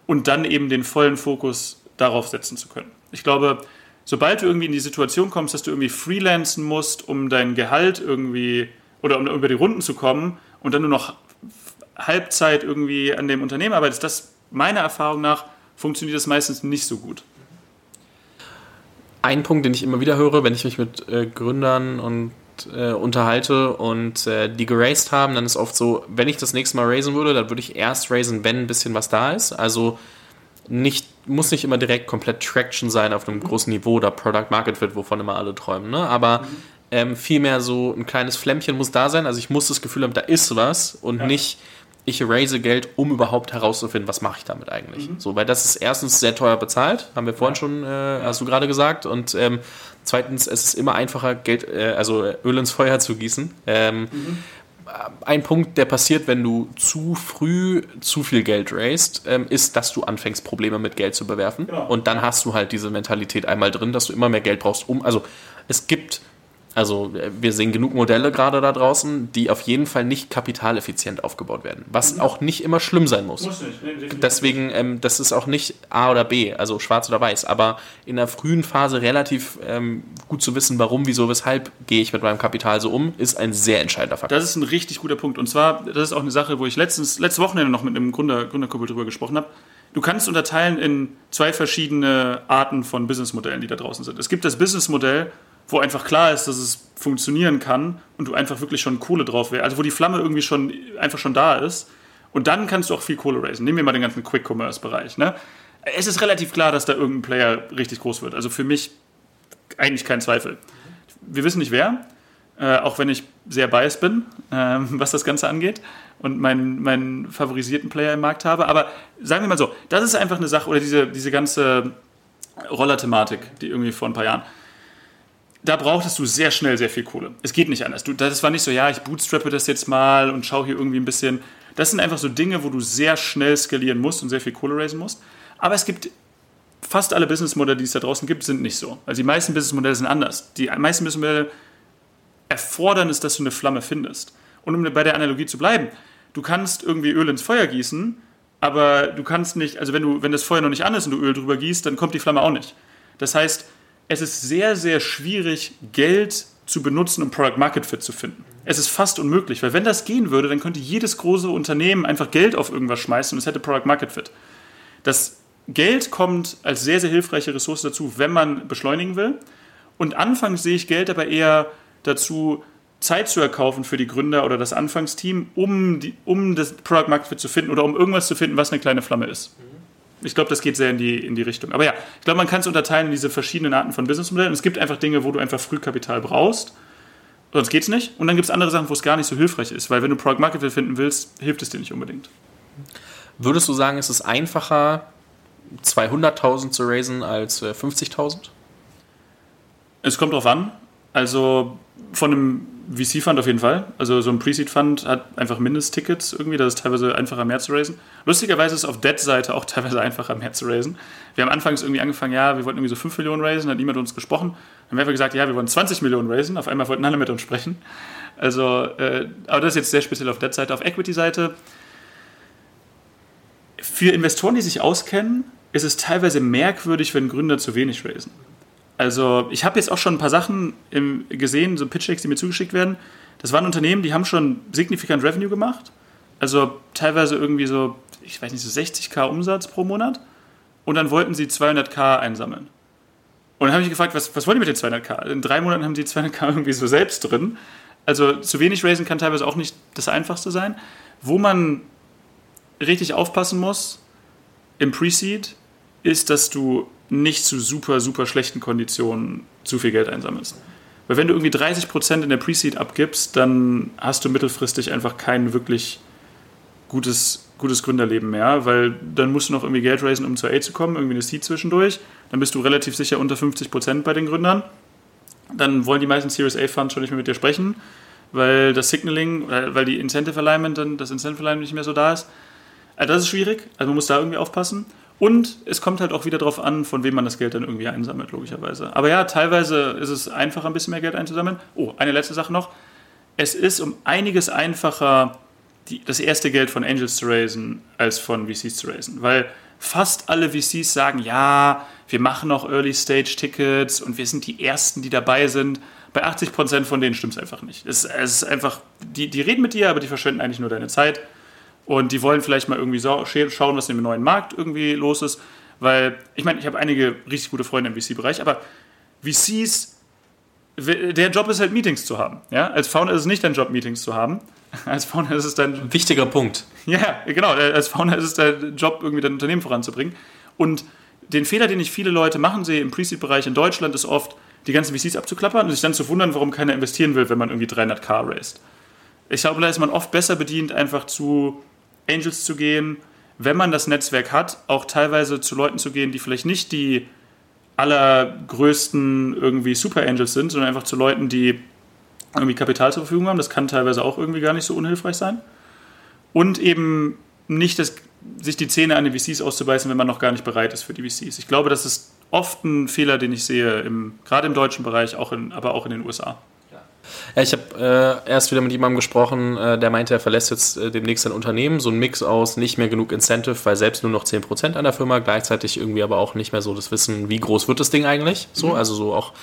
und dann eben den vollen Fokus darauf setzen zu können. Ich glaube, sobald du irgendwie in die Situation kommst, dass du irgendwie freelancen musst, um dein Gehalt irgendwie oder um über die Runden zu kommen und dann nur noch Halbzeit irgendwie an dem Unternehmen arbeitest, das meiner Erfahrung nach funktioniert das meistens nicht so gut. Ein Punkt, den ich immer wieder höre, wenn ich mich mit äh, Gründern und äh, unterhalte und äh, die geraced haben, dann ist oft so, wenn ich das nächste Mal raisen würde, dann würde ich erst raisen, wenn ein bisschen was da ist. Also nicht muss nicht immer direkt komplett Traction sein auf einem großen Niveau oder Product Market Fit, wovon immer alle träumen, ne? aber mhm. ähm, vielmehr so ein kleines Flämmchen muss da sein. Also ich muss das Gefühl haben, da ist was und ja. nicht ich erase Geld, um überhaupt herauszufinden, was mache ich damit eigentlich. Mhm. So, weil das ist erstens sehr teuer bezahlt, haben wir vorhin ja. schon, äh, hast du gerade gesagt, und ähm, zweitens, es ist immer einfacher, Geld, äh, also Öl ins Feuer zu gießen. Ähm, mhm. Ein Punkt, der passiert, wenn du zu früh zu viel Geld raised, ähm, ist, dass du anfängst, Probleme mit Geld zu bewerfen. Ja. Und dann hast du halt diese Mentalität einmal drin, dass du immer mehr Geld brauchst, um. Also es gibt also wir sehen genug Modelle gerade da draußen, die auf jeden Fall nicht kapitaleffizient aufgebaut werden, was mhm. auch nicht immer schlimm sein muss. muss nicht, nee, Deswegen, ähm, das ist auch nicht A oder B, also schwarz oder weiß, aber in der frühen Phase relativ ähm, gut zu wissen, warum, wieso, weshalb gehe ich mit meinem Kapital so um, ist ein sehr entscheidender Faktor. Das ist ein richtig guter Punkt und zwar, das ist auch eine Sache, wo ich letztens, letzte Wochenende noch mit einem Gründer, Gründerkuppel drüber gesprochen habe. Du kannst unterteilen in zwei verschiedene Arten von Businessmodellen, die da draußen sind. Es gibt das Businessmodell, wo einfach klar ist, dass es funktionieren kann und du einfach wirklich schon Kohle drauf wärst, also wo die Flamme irgendwie schon einfach schon da ist. Und dann kannst du auch viel Kohle raisen. Nehmen wir mal den ganzen Quick-Commerce-Bereich. Ne? Es ist relativ klar, dass da irgendein Player richtig groß wird. Also für mich eigentlich kein Zweifel. Wir wissen nicht wer, äh, auch wenn ich sehr biased bin, äh, (laughs) was das Ganze angeht und meinen, meinen favorisierten Player im Markt habe. Aber sagen wir mal so, das ist einfach eine Sache, oder diese, diese ganze Roller-Thematik, die irgendwie vor ein paar Jahren da brauchtest du sehr schnell sehr viel Kohle. Es geht nicht anders. Du, das war nicht so, ja, ich bootstrappe das jetzt mal und schaue hier irgendwie ein bisschen. Das sind einfach so Dinge, wo du sehr schnell skalieren musst und sehr viel Kohle raisen musst. Aber es gibt fast alle Businessmodelle, die es da draußen gibt, sind nicht so. Also die meisten Businessmodelle sind anders. Die meisten Businessmodelle erfordern es, dass du eine Flamme findest. Und um bei der Analogie zu bleiben, du kannst irgendwie Öl ins Feuer gießen, aber du kannst nicht, also wenn du, wenn das Feuer noch nicht an ist und du Öl drüber gießt, dann kommt die Flamme auch nicht. Das heißt, es ist sehr, sehr schwierig, Geld zu benutzen, um Product Market Fit zu finden. Es ist fast unmöglich, weil wenn das gehen würde, dann könnte jedes große Unternehmen einfach Geld auf irgendwas schmeißen und es hätte Product Market Fit. Das Geld kommt als sehr, sehr hilfreiche Ressource dazu, wenn man beschleunigen will. Und anfangs sehe ich Geld aber eher dazu, Zeit zu erkaufen für die Gründer oder das Anfangsteam, um, die, um das Product Market Fit zu finden oder um irgendwas zu finden, was eine kleine Flamme ist ich glaube, das geht sehr in die, in die Richtung. Aber ja, ich glaube, man kann es unterteilen in diese verschiedenen Arten von Businessmodellen. Es gibt einfach Dinge, wo du einfach Frühkapital brauchst, sonst geht es nicht. Und dann gibt es andere Sachen, wo es gar nicht so hilfreich ist, weil wenn du Product Market finden willst, hilft es dir nicht unbedingt. Würdest du sagen, es ist einfacher, 200.000 zu raisen als 50.000? Äh, es kommt drauf an. Also von einem VC-Fund auf jeden Fall. Also so ein Pre-Seed-Fund hat einfach Mindesttickets irgendwie, das ist teilweise einfacher mehr zu raisen. Lustigerweise ist es auf Debt-Seite auch (laughs) teilweise einfacher mehr zu raisen. Wir haben anfangs irgendwie angefangen, ja, wir wollten irgendwie so 5 Millionen raisen, hat niemand uns gesprochen. Dann haben wir einfach gesagt, ja, wir wollen 20 Millionen raisen. Auf einmal wollten alle mit uns sprechen. Also, äh, aber das ist jetzt sehr speziell auf Debt-Seite. Auf Equity-Seite, für Investoren, die sich auskennen, ist es teilweise merkwürdig, wenn Gründer zu wenig raisen. Also ich habe jetzt auch schon ein paar Sachen im, gesehen, so Pitch-Decks, die mir zugeschickt werden. Das waren Unternehmen, die haben schon signifikant Revenue gemacht. Also teilweise irgendwie so, ich weiß nicht, so 60k Umsatz pro Monat. Und dann wollten sie 200k einsammeln. Und dann habe ich gefragt, was, was wollen die mit den 200k? In drei Monaten haben die 200k (laughs) irgendwie so selbst drin. Also zu wenig raisen kann teilweise auch nicht das Einfachste sein. Wo man richtig aufpassen muss im Pre-Seed, ist, dass du nicht zu super, super schlechten Konditionen zu viel Geld einsammelst. Weil wenn du irgendwie 30% in der Pre-Seed abgibst, dann hast du mittelfristig einfach kein wirklich gutes, gutes Gründerleben mehr, weil dann musst du noch irgendwie Geld raisen, um zur A zu kommen, irgendwie eine Seed zwischendurch. Dann bist du relativ sicher unter 50% bei den Gründern. Dann wollen die meisten Series A Funds schon nicht mehr mit dir sprechen, weil das Signaling, weil die Incentive Alignment dann, das Incentive Alignment nicht mehr so da ist. Also das ist schwierig, also man muss da irgendwie aufpassen. Und es kommt halt auch wieder darauf an, von wem man das Geld dann irgendwie einsammelt, logischerweise. Aber ja, teilweise ist es einfacher, ein bisschen mehr Geld einzusammeln. Oh, eine letzte Sache noch. Es ist um einiges einfacher, die, das erste Geld von Angels zu raisen, als von VCs zu raisen. Weil fast alle VCs sagen, ja, wir machen noch Early-Stage-Tickets und wir sind die Ersten, die dabei sind. Bei 80% von denen stimmt es einfach nicht. Es, es ist einfach, die, die reden mit dir, aber die verschwenden eigentlich nur deine Zeit. Und die wollen vielleicht mal irgendwie schauen, was im neuen Markt irgendwie los ist. Weil, ich meine, ich habe einige richtig gute Freunde im VC-Bereich, aber VCs, der Job ist halt Meetings zu haben. Ja? Als Founder ist es nicht dein Job, Meetings zu haben. (laughs) Als Founder ist es dein... Wichtiger Punkt. Ja, genau. Als Founder ist es dein Job, irgendwie dein Unternehmen voranzubringen. Und den Fehler, den ich viele Leute machen sehe im Pre-Seed-Bereich in Deutschland, ist oft, die ganzen VCs abzuklappern und sich dann zu wundern, warum keiner investieren will, wenn man irgendwie 300k raced. Ich glaube, da ist man oft besser bedient, einfach zu Angels zu gehen, wenn man das Netzwerk hat, auch teilweise zu Leuten zu gehen, die vielleicht nicht die allergrößten irgendwie Super Angels sind, sondern einfach zu Leuten, die irgendwie Kapital zur Verfügung haben. Das kann teilweise auch irgendwie gar nicht so unhilfreich sein. Und eben nicht das, sich die Zähne an den VCs auszubeißen, wenn man noch gar nicht bereit ist für die VCs. Ich glaube, das ist oft ein Fehler, den ich sehe, im, gerade im deutschen Bereich, auch in, aber auch in den USA. Ja, ich habe äh, erst wieder mit jemandem gesprochen, äh, der meinte, er verlässt jetzt äh, demnächst sein Unternehmen. So ein Mix aus nicht mehr genug Incentive, weil selbst nur noch 10% an der Firma, gleichzeitig irgendwie aber auch nicht mehr so das Wissen, wie groß wird das Ding eigentlich. So, mhm. also so auch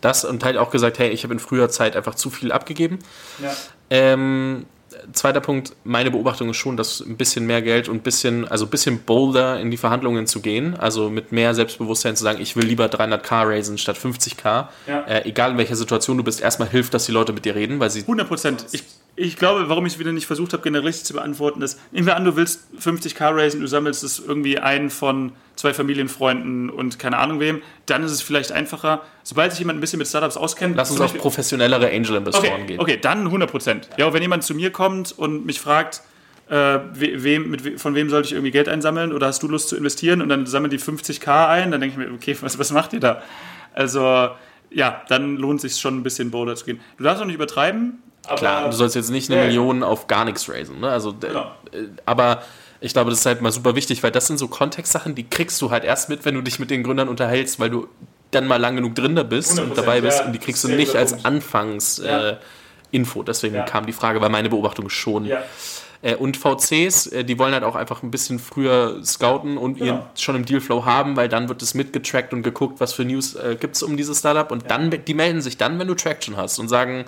das und halt auch gesagt, hey, ich habe in früher Zeit einfach zu viel abgegeben. Ja. Ähm, zweiter Punkt, meine Beobachtung ist schon, dass ein bisschen mehr Geld und ein bisschen, also ein bisschen bolder in die Verhandlungen zu gehen, also mit mehr Selbstbewusstsein zu sagen, ich will lieber 300k raisen statt 50k, ja. äh, egal in welcher Situation du bist, erstmal hilft, dass die Leute mit dir reden, weil sie... 100 Prozent. Ich, ich glaube, warum ich es wieder nicht versucht habe, generalistisch zu beantworten, ist, nehmen wir an, du willst 50k raisen, du sammelst es irgendwie einen von zwei Familienfreunden und keine Ahnung wem, dann ist es vielleicht einfacher. Sobald sich jemand ein bisschen mit Startups auskennt. Lass uns auf professionellere Angel-Investoren okay, gehen. Okay, dann 100 Prozent. Ja. ja, wenn jemand zu mir kommt und mich fragt, äh, wem, mit, von wem sollte ich irgendwie Geld einsammeln oder hast du Lust zu investieren und dann sammeln die 50k ein, dann denke ich mir, okay, (laughs) was, was macht ihr da? Also, ja, dann lohnt es sich schon ein bisschen bolder zu gehen. Du darfst auch nicht übertreiben. Klar, du sollst jetzt nicht eine äh, Million auf gar nichts raisen. Ne? Also, genau. äh, aber ich glaube, das ist halt mal super wichtig, weil das sind so Kontextsachen, die kriegst du halt erst mit, wenn du dich mit den Gründern unterhältst, weil du dann mal lang genug drin da bist und dabei bist ja, und die kriegst du nicht als Anfangsinfo. Ja. Äh, Deswegen ja. kam die Frage, weil meine Beobachtung schon. Äh, und VCs, äh, die wollen halt auch einfach ein bisschen früher scouten und genau. ihren schon im Dealflow haben, weil dann wird es mitgetrackt und geguckt, was für News äh, gibt es um dieses Startup. Und ja. dann, die melden sich dann, wenn du Traction hast und sagen,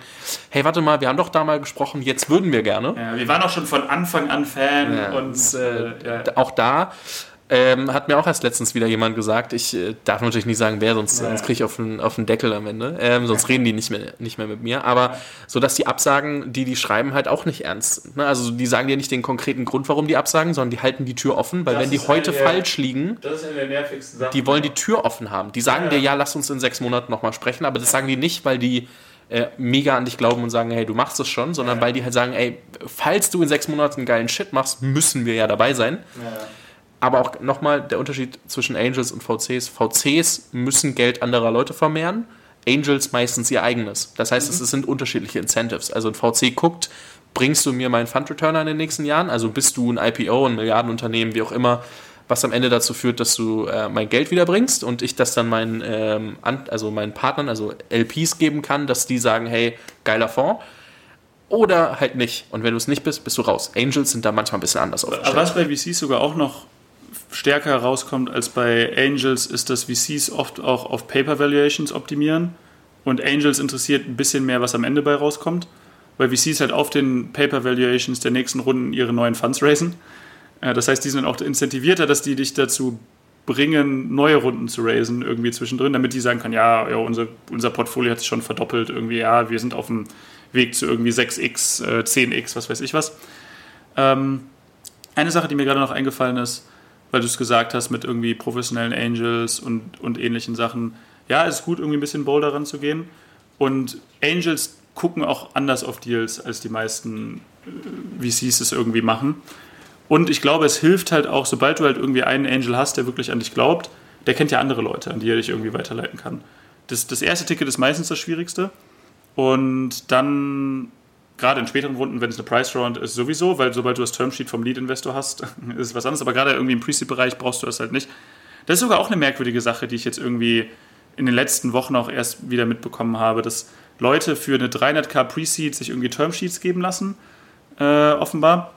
hey, warte mal, wir haben doch da mal gesprochen, jetzt würden wir gerne. Ja, wir waren auch schon von Anfang an Fan ja, und äh, auch da ähm, hat mir auch erst letztens wieder jemand gesagt, ich äh, darf natürlich nicht sagen, wer, sonst, ja. sonst kriege ich auf den, auf den Deckel am Ende. Ähm, sonst reden die nicht mehr, nicht mehr mit mir. Aber so, dass die Absagen, die die schreiben, halt auch nicht ernst. Ne? Also die sagen dir nicht den konkreten Grund, warum die absagen, sondern die halten die Tür offen, weil das wenn die heute der, falsch liegen, die wollen die Tür offen haben. Die sagen ja. dir, ja, lass uns in sechs Monaten nochmal sprechen, aber das sagen die nicht, weil die äh, mega an dich glauben und sagen, hey, du machst es schon, sondern ja. weil die halt sagen, ey, falls du in sechs Monaten geilen Shit machst, müssen wir ja dabei sein. Ja. Aber auch nochmal der Unterschied zwischen Angels und VCs. VCs müssen Geld anderer Leute vermehren, Angels meistens ihr eigenes. Das heißt, mhm. es sind unterschiedliche Incentives. Also ein VC guckt, bringst du mir meinen Fund Returner in den nächsten Jahren? Also bist du ein IPO, ein Milliardenunternehmen, wie auch immer, was am Ende dazu führt, dass du äh, mein Geld wiederbringst und ich das dann meinen, ähm, also meinen Partnern, also LPs geben kann, dass die sagen, hey, geiler Fonds. Oder halt nicht. Und wenn du es nicht bist, bist du raus. Angels sind da manchmal ein bisschen anders aufgestellt. Aber was bei VCs sogar auch noch stärker herauskommt als bei Angels, ist, dass VCs oft auch auf Paper Valuations optimieren und Angels interessiert ein bisschen mehr, was am Ende bei rauskommt, weil VCs halt auf den Paper Valuations der nächsten Runden ihre neuen Funds raisen. Äh, das heißt, die sind auch incentivierter, dass die dich dazu bringen, neue Runden zu raisen irgendwie zwischendrin, damit die sagen können, ja, ja unser, unser Portfolio hat sich schon verdoppelt, irgendwie, ja, wir sind auf dem Weg zu irgendwie 6x, äh, 10x, was weiß ich was. Ähm, eine Sache, die mir gerade noch eingefallen ist, weil du es gesagt hast mit irgendwie professionellen Angels und, und ähnlichen Sachen. Ja, es ist gut, irgendwie ein bisschen bolder ranzugehen. Und Angels gucken auch anders auf Deals, als die meisten äh, VCs es irgendwie machen. Und ich glaube, es hilft halt auch, sobald du halt irgendwie einen Angel hast, der wirklich an dich glaubt, der kennt ja andere Leute, an die er dich irgendwie weiterleiten kann. Das, das erste Ticket ist meistens das Schwierigste. Und dann gerade in späteren Runden, wenn es eine Price Round ist, sowieso, weil sobald du das Termsheet vom Lead-Investor hast, (laughs) ist es was anderes. Aber gerade irgendwie im Pre-Seed-Bereich brauchst du das halt nicht. Das ist sogar auch eine merkwürdige Sache, die ich jetzt irgendwie in den letzten Wochen auch erst wieder mitbekommen habe, dass Leute für eine 300k Pre-Seed sich irgendwie Termsheets geben lassen, äh, offenbar.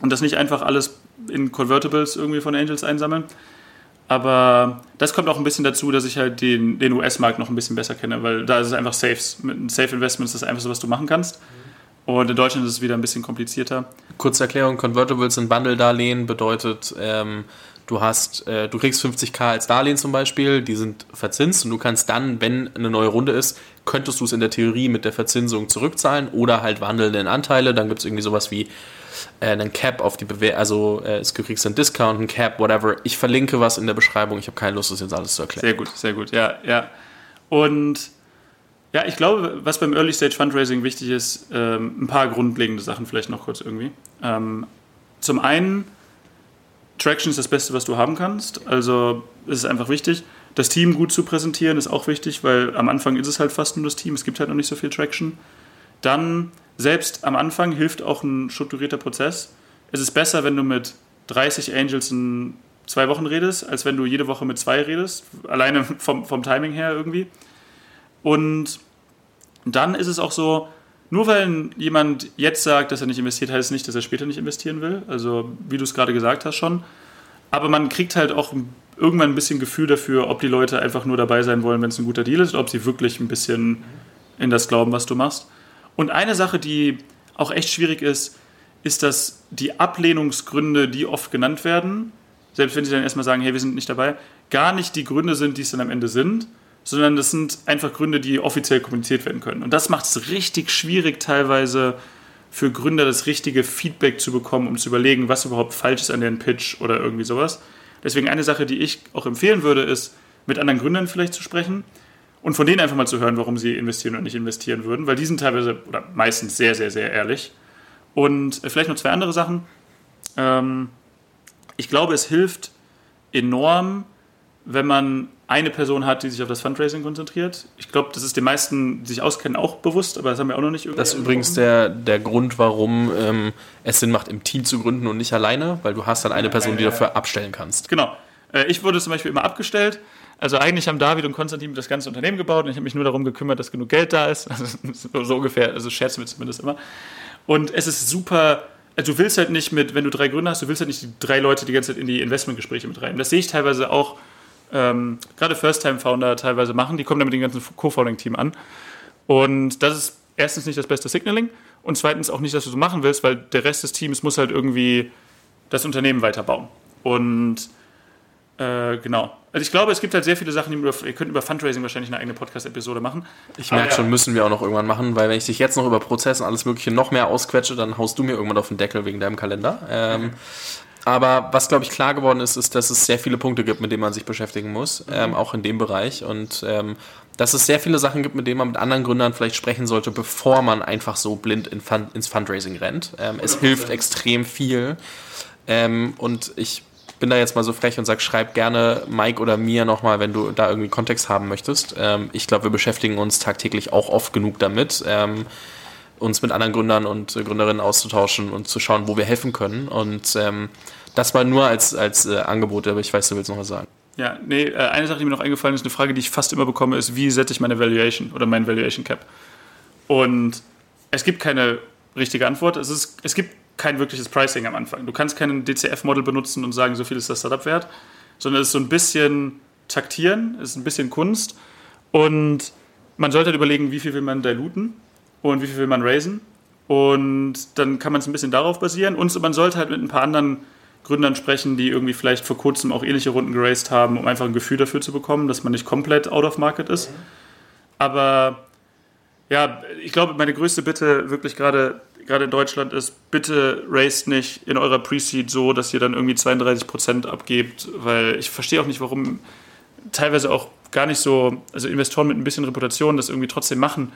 Und das nicht einfach alles in Convertibles irgendwie von Angels einsammeln. Aber das kommt auch ein bisschen dazu, dass ich halt den, den US-Markt noch ein bisschen besser kenne, weil da ist es einfach Safe. Mit Safe Investments ist das einfach so, was du machen kannst. Mhm. Und in Deutschland ist es wieder ein bisschen komplizierter. Kurze Erklärung: Convertibles sind Bundle-Darlehen, bedeutet, ähm, du hast, äh, du kriegst 50k als Darlehen zum Beispiel, die sind verzinst und du kannst dann, wenn eine neue Runde ist, könntest du es in der Theorie mit der Verzinsung zurückzahlen oder halt wandeln in Anteile. Dann gibt es irgendwie sowas wie äh, einen Cap auf die Bewertung, also äh, du kriegst einen Discount, einen Cap, whatever. Ich verlinke was in der Beschreibung. Ich habe keine Lust, das jetzt alles zu erklären. Sehr gut, sehr gut, ja, ja. Und ja, ich glaube, was beim Early Stage Fundraising wichtig ist, ähm, ein paar grundlegende Sachen vielleicht noch kurz irgendwie. Ähm, zum einen, Traction ist das Beste, was du haben kannst. Also es ist einfach wichtig. Das Team gut zu präsentieren ist auch wichtig, weil am Anfang ist es halt fast nur das Team. Es gibt halt noch nicht so viel Traction. Dann, selbst am Anfang hilft auch ein strukturierter Prozess. Es ist besser, wenn du mit 30 Angels in zwei Wochen redest, als wenn du jede Woche mit zwei redest. Alleine (laughs) vom, vom Timing her irgendwie. Und dann ist es auch so, nur weil jemand jetzt sagt, dass er nicht investiert, heißt es nicht, dass er später nicht investieren will. Also, wie du es gerade gesagt hast schon. Aber man kriegt halt auch irgendwann ein bisschen Gefühl dafür, ob die Leute einfach nur dabei sein wollen, wenn es ein guter Deal ist, ob sie wirklich ein bisschen in das glauben, was du machst. Und eine Sache, die auch echt schwierig ist, ist, dass die Ablehnungsgründe, die oft genannt werden, selbst wenn sie dann erstmal sagen, hey, wir sind nicht dabei, gar nicht die Gründe sind, die es dann am Ende sind, sondern das sind einfach Gründe, die offiziell kommuniziert werden können. Und das macht es richtig schwierig teilweise für Gründer das richtige Feedback zu bekommen, um zu überlegen, was überhaupt falsch ist an deren Pitch oder irgendwie sowas. Deswegen eine Sache, die ich auch empfehlen würde, ist, mit anderen Gründern vielleicht zu sprechen und von denen einfach mal zu hören, warum sie investieren oder nicht investieren würden, weil die sind teilweise oder meistens sehr, sehr, sehr ehrlich. Und vielleicht noch zwei andere Sachen. Ähm, ich glaube, es hilft enorm, wenn man eine Person hat, die sich auf das Fundraising konzentriert. Ich glaube, das ist den meisten, die sich auskennen, auch bewusst, aber das haben wir auch noch nicht irgendwie. Das ist übrigens der, der Grund, warum ähm, es Sinn macht, im Team zu gründen und nicht alleine, weil du hast dann eine Person, die dafür abstellen kannst. Genau. Äh, ich wurde zum Beispiel immer abgestellt. Also eigentlich haben David und Konstantin das ganze Unternehmen gebaut und ich habe mich nur darum gekümmert, dass genug Geld da ist. (laughs) Also so ungefähr, also scherzen wir zumindest immer. Und es ist super also du willst halt nicht mit, wenn du drei Gründer hast, du willst halt nicht die drei Leute die ganze Zeit in die Investmentgespräche mit rein. Das sehe ich teilweise auch ähm, gerade First-Time-Founder teilweise machen. Die kommen dann mit dem ganzen Co-Founding-Team an. Und das ist erstens nicht das beste Signaling und zweitens auch nicht, dass du so machen willst, weil der Rest des Teams muss halt irgendwie das Unternehmen weiterbauen. Und äh, genau. Also ich glaube, es gibt halt sehr viele Sachen, die über, ihr könnt über Fundraising wahrscheinlich eine eigene Podcast-Episode machen. Ich merke schon, müssen wir auch noch irgendwann machen, weil wenn ich dich jetzt noch über Prozesse und alles Mögliche noch mehr ausquetsche, dann haust du mir irgendwann auf den Deckel wegen deinem Kalender. Ähm, aber was, glaube ich, klar geworden ist, ist, dass es sehr viele Punkte gibt, mit denen man sich beschäftigen muss, ähm, mhm. auch in dem Bereich. Und ähm, dass es sehr viele Sachen gibt, mit denen man mit anderen Gründern vielleicht sprechen sollte, bevor man einfach so blind in Fun ins Fundraising rennt. Ähm, es hilft extrem viel. Ähm, und ich bin da jetzt mal so frech und sage, schreib gerne Mike oder mir nochmal, wenn du da irgendwie Kontext haben möchtest. Ähm, ich glaube, wir beschäftigen uns tagtäglich auch oft genug damit ähm, uns mit anderen Gründern und äh, Gründerinnen auszutauschen und zu schauen, wo wir helfen können. Und ähm, das mal nur als, als äh, Angebot, aber ich weiß, du willst noch was sagen. Ja, nee, äh, eine Sache, die mir noch eingefallen ist, eine Frage, die ich fast immer bekomme, ist, wie setze ich meine Valuation oder mein Valuation Cap? Und es gibt keine richtige Antwort. Es, ist, es gibt kein wirkliches Pricing am Anfang. Du kannst kein DCF-Model benutzen und sagen, so viel ist das Startup wert, sondern es ist so ein bisschen taktieren, es ist ein bisschen Kunst und man sollte halt überlegen, wie viel will man diluten und wie viel will man raisen. Und dann kann man es ein bisschen darauf basieren. Und man sollte halt mit ein paar anderen Gründern sprechen, die irgendwie vielleicht vor kurzem auch ähnliche Runden geraced haben, um einfach ein Gefühl dafür zu bekommen, dass man nicht komplett out of market ist. Aber ja, ich glaube, meine größte Bitte wirklich gerade gerade in Deutschland ist, bitte raced nicht in eurer Pre-Seed so, dass ihr dann irgendwie 32% abgebt, weil ich verstehe auch nicht, warum teilweise auch gar nicht so, also Investoren mit ein bisschen Reputation das irgendwie trotzdem machen,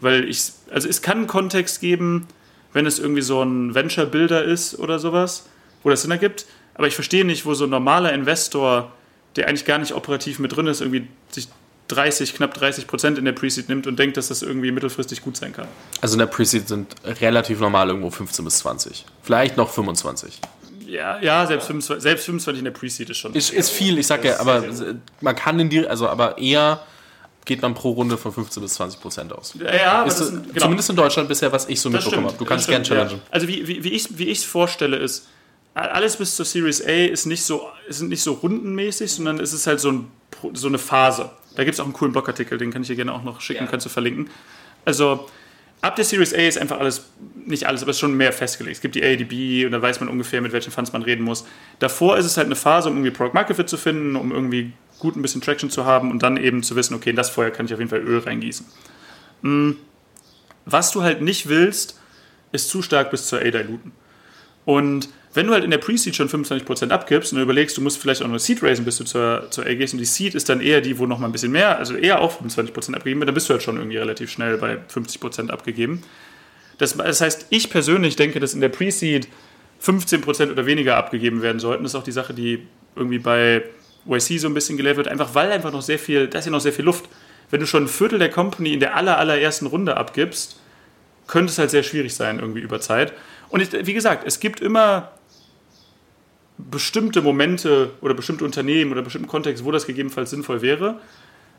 weil ich, also es kann einen Kontext geben, wenn es irgendwie so ein Venture-Builder ist oder sowas, wo das Sinn ergibt. Aber ich verstehe nicht, wo so ein normaler Investor, der eigentlich gar nicht operativ mit drin ist, irgendwie sich 30, knapp 30 Prozent in der Pre-Seed nimmt und denkt, dass das irgendwie mittelfristig gut sein kann. Also in der Pre-Seed sind relativ normal irgendwo 15 bis 20. Vielleicht noch 25. Ja, ja selbst, 25, selbst 25 in der Pre-Seed ist schon. Ist, ist viel, ich sag ja, aber man kann in die, also aber eher geht man pro Runde von 15 bis 20 Prozent aus. Ja, ja ist, ist, genau. Zumindest in Deutschland bisher, was ich so mitbekommen habe. Du kannst gerne challengen. Ja. Also wie, wie, wie ich es wie vorstelle ist, alles bis zur Series A ist nicht so, ist nicht so rundenmäßig, sondern es ist halt so, ein, so eine Phase. Da gibt es auch einen coolen Blogartikel, den kann ich dir gerne auch noch schicken, ja. kannst du verlinken. Also ab der Series A ist einfach alles, nicht alles, aber es ist schon mehr festgelegt. Es gibt die A, die B und da weiß man ungefähr, mit welchen Funds man reden muss. Davor ist es halt eine Phase, um irgendwie Product Market Fit zu finden, um irgendwie gut ein bisschen Traction zu haben und dann eben zu wissen, okay, in das Feuer kann ich auf jeden Fall Öl reingießen. Mm, was du halt nicht willst, ist zu stark bis zur A diluten. Und wenn du halt in der Pre-Seed schon 25% abgibst und du überlegst, du musst vielleicht auch nur Seed raisen, bis du zur, zur A gehst und die Seed ist dann eher die, wo noch mal ein bisschen mehr, also eher auch 25% abgegeben wird, dann bist du halt schon irgendwie relativ schnell bei 50% abgegeben. Das, das heißt, ich persönlich denke, dass in der Pre-Seed 15% oder weniger abgegeben werden sollten. Das ist auch die Sache, die irgendwie bei YC so ein bisschen gelehrt wird, einfach weil einfach noch sehr viel, da ist ja noch sehr viel Luft. Wenn du schon ein Viertel der Company in der aller, allerersten Runde abgibst, könnte es halt sehr schwierig sein, irgendwie über Zeit. Und ich, wie gesagt, es gibt immer bestimmte Momente oder bestimmte Unternehmen oder bestimmten Kontext, wo das gegebenenfalls sinnvoll wäre.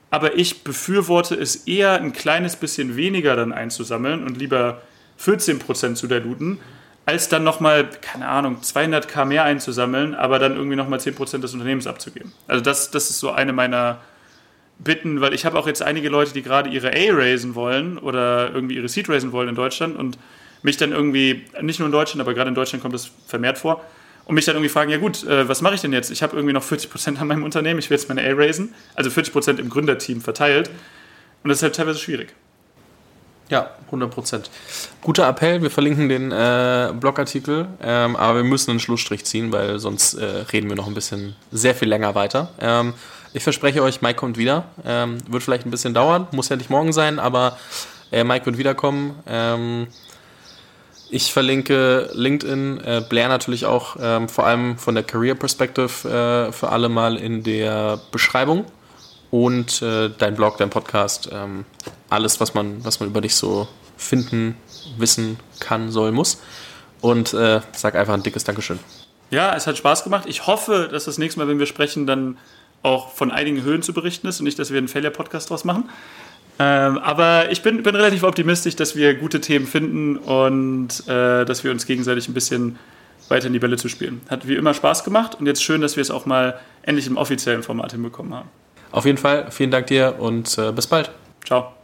Aber ich befürworte es eher ein kleines bisschen weniger dann einzusammeln und lieber 14% zu diluten, als dann nochmal, keine Ahnung, 200k mehr einzusammeln, aber dann irgendwie nochmal 10% des Unternehmens abzugeben. Also das, das ist so eine meiner Bitten, weil ich habe auch jetzt einige Leute, die gerade ihre A raisen wollen oder irgendwie ihre Seed raisen wollen in Deutschland und mich dann irgendwie, nicht nur in Deutschland, aber gerade in Deutschland kommt das vermehrt vor, und mich dann irgendwie fragen, ja gut, äh, was mache ich denn jetzt? Ich habe irgendwie noch 40% an meinem Unternehmen, ich will jetzt meine A raisen, also 40% im Gründerteam verteilt. Und das ist halt teilweise schwierig. Ja, 100% Guter Appell, wir verlinken den äh, Blogartikel, ähm, aber wir müssen einen Schlussstrich ziehen, weil sonst äh, reden wir noch ein bisschen sehr viel länger weiter. Ähm, ich verspreche euch, Mike kommt wieder. Ähm, wird vielleicht ein bisschen dauern, muss ja nicht morgen sein, aber äh, Mike wird wiederkommen. Ähm, ich verlinke LinkedIn, äh, Blair natürlich auch, ähm, vor allem von der Career Perspective äh, für alle mal in der Beschreibung und äh, dein Blog, dein Podcast, ähm, alles, was man, was man über dich so finden, wissen kann, soll, muss. Und äh, sag einfach ein dickes Dankeschön. Ja, es hat Spaß gemacht. Ich hoffe, dass das nächste Mal, wenn wir sprechen, dann auch von einigen Höhen zu berichten ist und nicht, dass wir einen Failure-Podcast draus machen. Ähm, aber ich bin, bin relativ optimistisch, dass wir gute Themen finden und äh, dass wir uns gegenseitig ein bisschen weiter in die Bälle zu spielen. Hat wie immer Spaß gemacht und jetzt schön, dass wir es auch mal endlich im offiziellen Format hinbekommen haben. Auf jeden Fall, vielen Dank dir und äh, bis bald. Ciao.